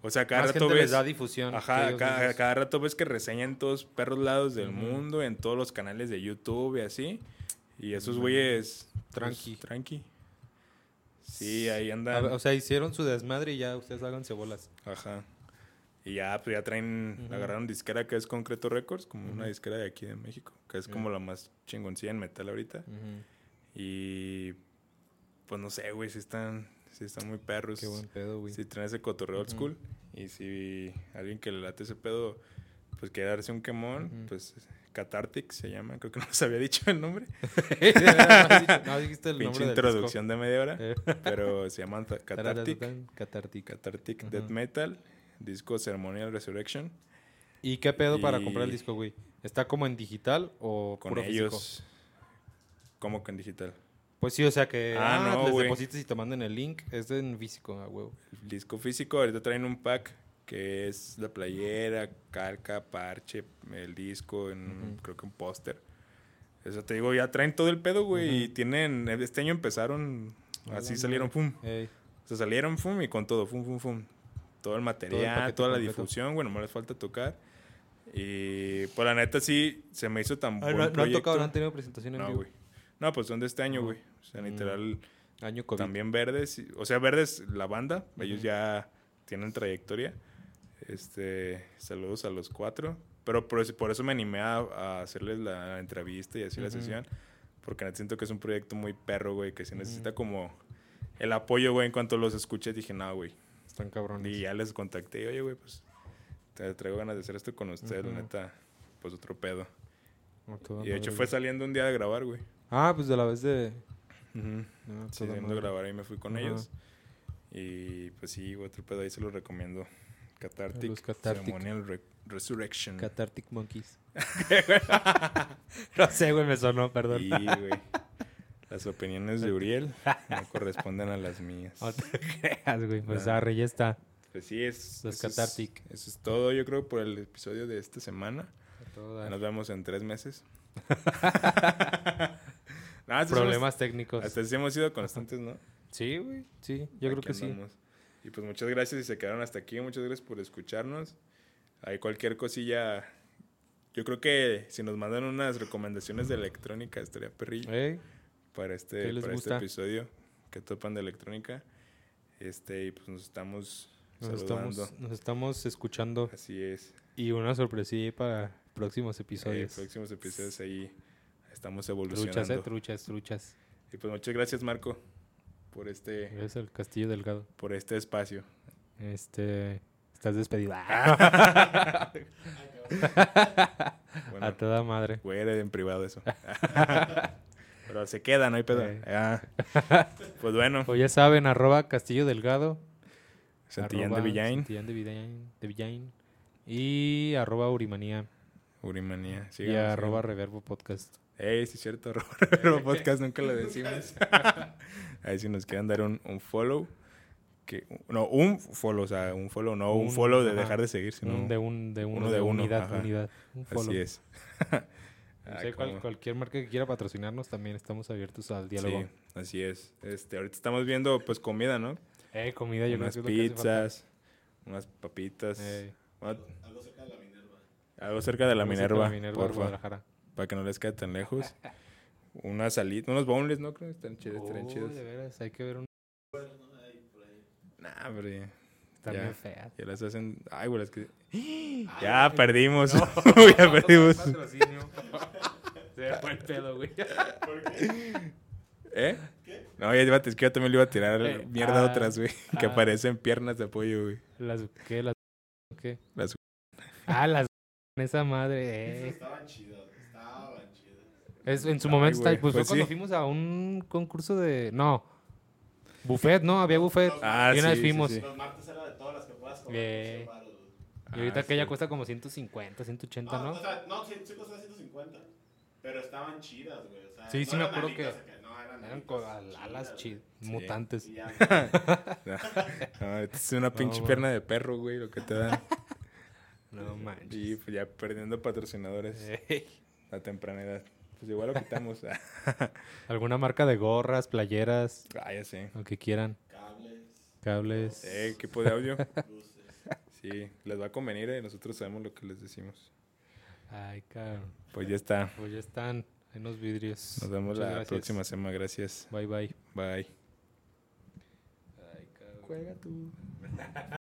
O sea, cada Más rato gente ves... les da difusión. Ajá, cada, cada rato ves que reseñan todos perros lados del Ujú. mundo, en todos los canales de YouTube y así. Y esos güeyes... pues, Tranqui. tranqui. Sí, ahí andan. ver, o sea, hicieron su desmadre y ya ustedes háganse bolas. Ajá. Y ya, pues ya traen, agarraron disquera que es Concreto Records, como una disquera de aquí de México, que es como la más chingoncilla en metal ahorita. Y pues no sé, güey, si están, sí están muy perros. Qué buen pedo, güey. Si traen ese cotorreo old school. Y si alguien que le late ese pedo, pues quiere darse un quemón, pues Cathartic se llama, creo que no les había dicho el nombre. no dijiste el Pinche nombre del introducción de media hora. Eh. pero se llaman. Cathartic. Cathartic Ujú. Death Metal, disco Ceremonial Resurrection. ¿Y qué pedo para comprar el disco, güey? ¿Está como en digital o Con puro ellos, físico? como que en digital. Pues sí, o sea que Ah, ah, no, les deposites y te manden el link. Es en físico, a huevo. El disco físico, ahorita traen un pack que es la playera, calca, parche, el disco, en, un- Ujú. creo que un póster. Eso te digo, ya traen todo el pedo, güey. Y Ujú. tienen, este año empezaron, A así la salieron. Ey. O sea, salieron, pum, y con todo, pum, pum, pum. Todo el material, paquete toda la completo. difusión, bueno, no les falta tocar. Y pues la neta sí, se me hizo tan Ah, buen no, no han tocado, no han tenido presentación en No, vivo. güey. No, pues son de este año, güey. O sea, Mm. literal, Año COVID. también Verdes. y- O sea, Verdes, la banda, ellos Ujú. ya tienen trayectoria. Este, saludos a los cuatro. Pero por eso, por eso me animé a, a hacerles la entrevista y así la Ujú. sesión. Porque siento que es un proyecto muy perro, güey, que se necesita como el apoyo, güey. En cuanto los escuché, dije, no, güey. Están cabrones. Y ya les contacté, oye, güey, pues te traigo ganas de hacer esto con ustedes, la Ujú. neta, pues otro pedo. A Y de hecho madre, fue saliendo un día de grabar, güey. Ah, pues de la vez de... No, Sí, toda saliendo madre. grabar ahí me fui con ellos. Y pues sí, otro pedo ahí se los recomiendo. Cathartic, Los. Ceremonial Re- Resurrection. Cathartic Monkeys. no sé, güey, me sonó, perdón. y, güey, las opiniones de Uriel no corresponden a las mías. No te creas, güey. Pues Ah. arre, ya está. Pues sí, es, Los eso es-. Eso es todo, yo creo, por el episodio de esta semana. A todo Ya dar. Nos vemos en tres meses. Nah, Problemas técnicos. Hasta sí hemos sido constantes, ¿no? Sí, güey. Sí, yo creo que sí. Y pues muchas gracias y se quedaron hasta aquí. Muchas gracias por escucharnos. Hay cualquier cosilla. Yo creo que si nos mandan unas recomendaciones de electrónica estaría perrillo Ey, para ¿qué este, para este episodio que topan de electrónica. Este, y pues nos estamos nos saludando. estamos, nos estamos escuchando. Así es. Y una sorpresilla para próximos episodios. próximos episodios ahí estamos truchas, evolucionando. eh, truchas, truchas. Y pues muchas gracias, Marco, por este, Es el Castillo Delgado. por este espacio. Este. Estás despedido. Bueno, A toda madre. Güey, era en privado eso. Pero se queda, no hay pedo. Eh. Ah. Pues bueno, O ya saben, arroba Castillo Delgado. Santillán de Villain, Santillán de Villain. de Villain, Y arroba Urimanía. Urimanía. y arroba síganos. Reverbo Podcast. Ey, sí es cierto, Reverbo Podcast, nunca lo decimos. Ahí si nos quieren dar un, un follow. Que, no, un follow, o sea, un follow, no un, Un- follow de ajá. dejar de seguir, sino Un de un, de uno, uno de, de uno, unidad, ajá. unidad. Un follow. así es. Ah, sé, cual- cualquier marca que quiera patrocinarnos también estamos abiertos al diálogo. Sí, así es. Este, ahorita estamos viendo pues comida, ¿no? Eh, comida, yo unas creo que lo que pizzas, unas papitas, Eh, Algo cerca de la Minerva. algo cerca de la algo cerca de Minerva, Minerva, porfa, Guadalajara. Para que no les quede tan lejos. Unas salitas, unos boneless, ¿no? Creo que están chidos, están Uy, chidos. de veras, hay que ver un... Por. Nah, pero ya, Están Ya. bien feas. ya las hacen... Ay, güey, es que... Ay, Ya perdimos, No. ya perdimos. Patrocinio. Se me fue el pedo, güey. ¿Eh? No, ya a- es que yo también le iba a tirar Eh, mierda ah, otras, güey, que ah. parecen piernas de pollo, güey. Las, ¿qué? Las, ¿qué? Las- Ah, las... Esa madre, eh. Estaban chidas, estaban chidas. Es, en su Ay, momento está, pues, pues fue cuando sí. fuimos a un concurso de. No. Buffet, ¿no? Había buffet. Ah, Y una vez sí, sí, fuimos. sí. Los martes era de todas las que puedas comer. Eh. por 100 varos, güey. Y ahorita Ah, que sí. cuesta como 150, 180, No, ¿no? o sea, no, sí, sí costaba 150. Pero estaban chidas, güey. O sea, Sí, sí no me eran acuerdo que no, eran, Eran alitas co- al- alas chidas, chid, mutantes. ya, No, es una pinche pierna de perro, güey, lo que te dan. No manches. Y pues ya perdiendo patrocinadores Ey. a temprana edad. Pues igual lo quitamos. ¿Alguna marca de gorras, playeras? ah, ya sé. Lo que quieran. Cables, Cables. Eh, equipo de audio. luces. Sí, les va a convenir, eh. Nosotros sabemos lo que les decimos. Ay, cabrón. Pues ya está. Pues ya están en los vidrios. Nos vemos Muchas la gracias. próxima semana. Gracias. Bye, bye. Bye. Ay, cabrón. Juega tú.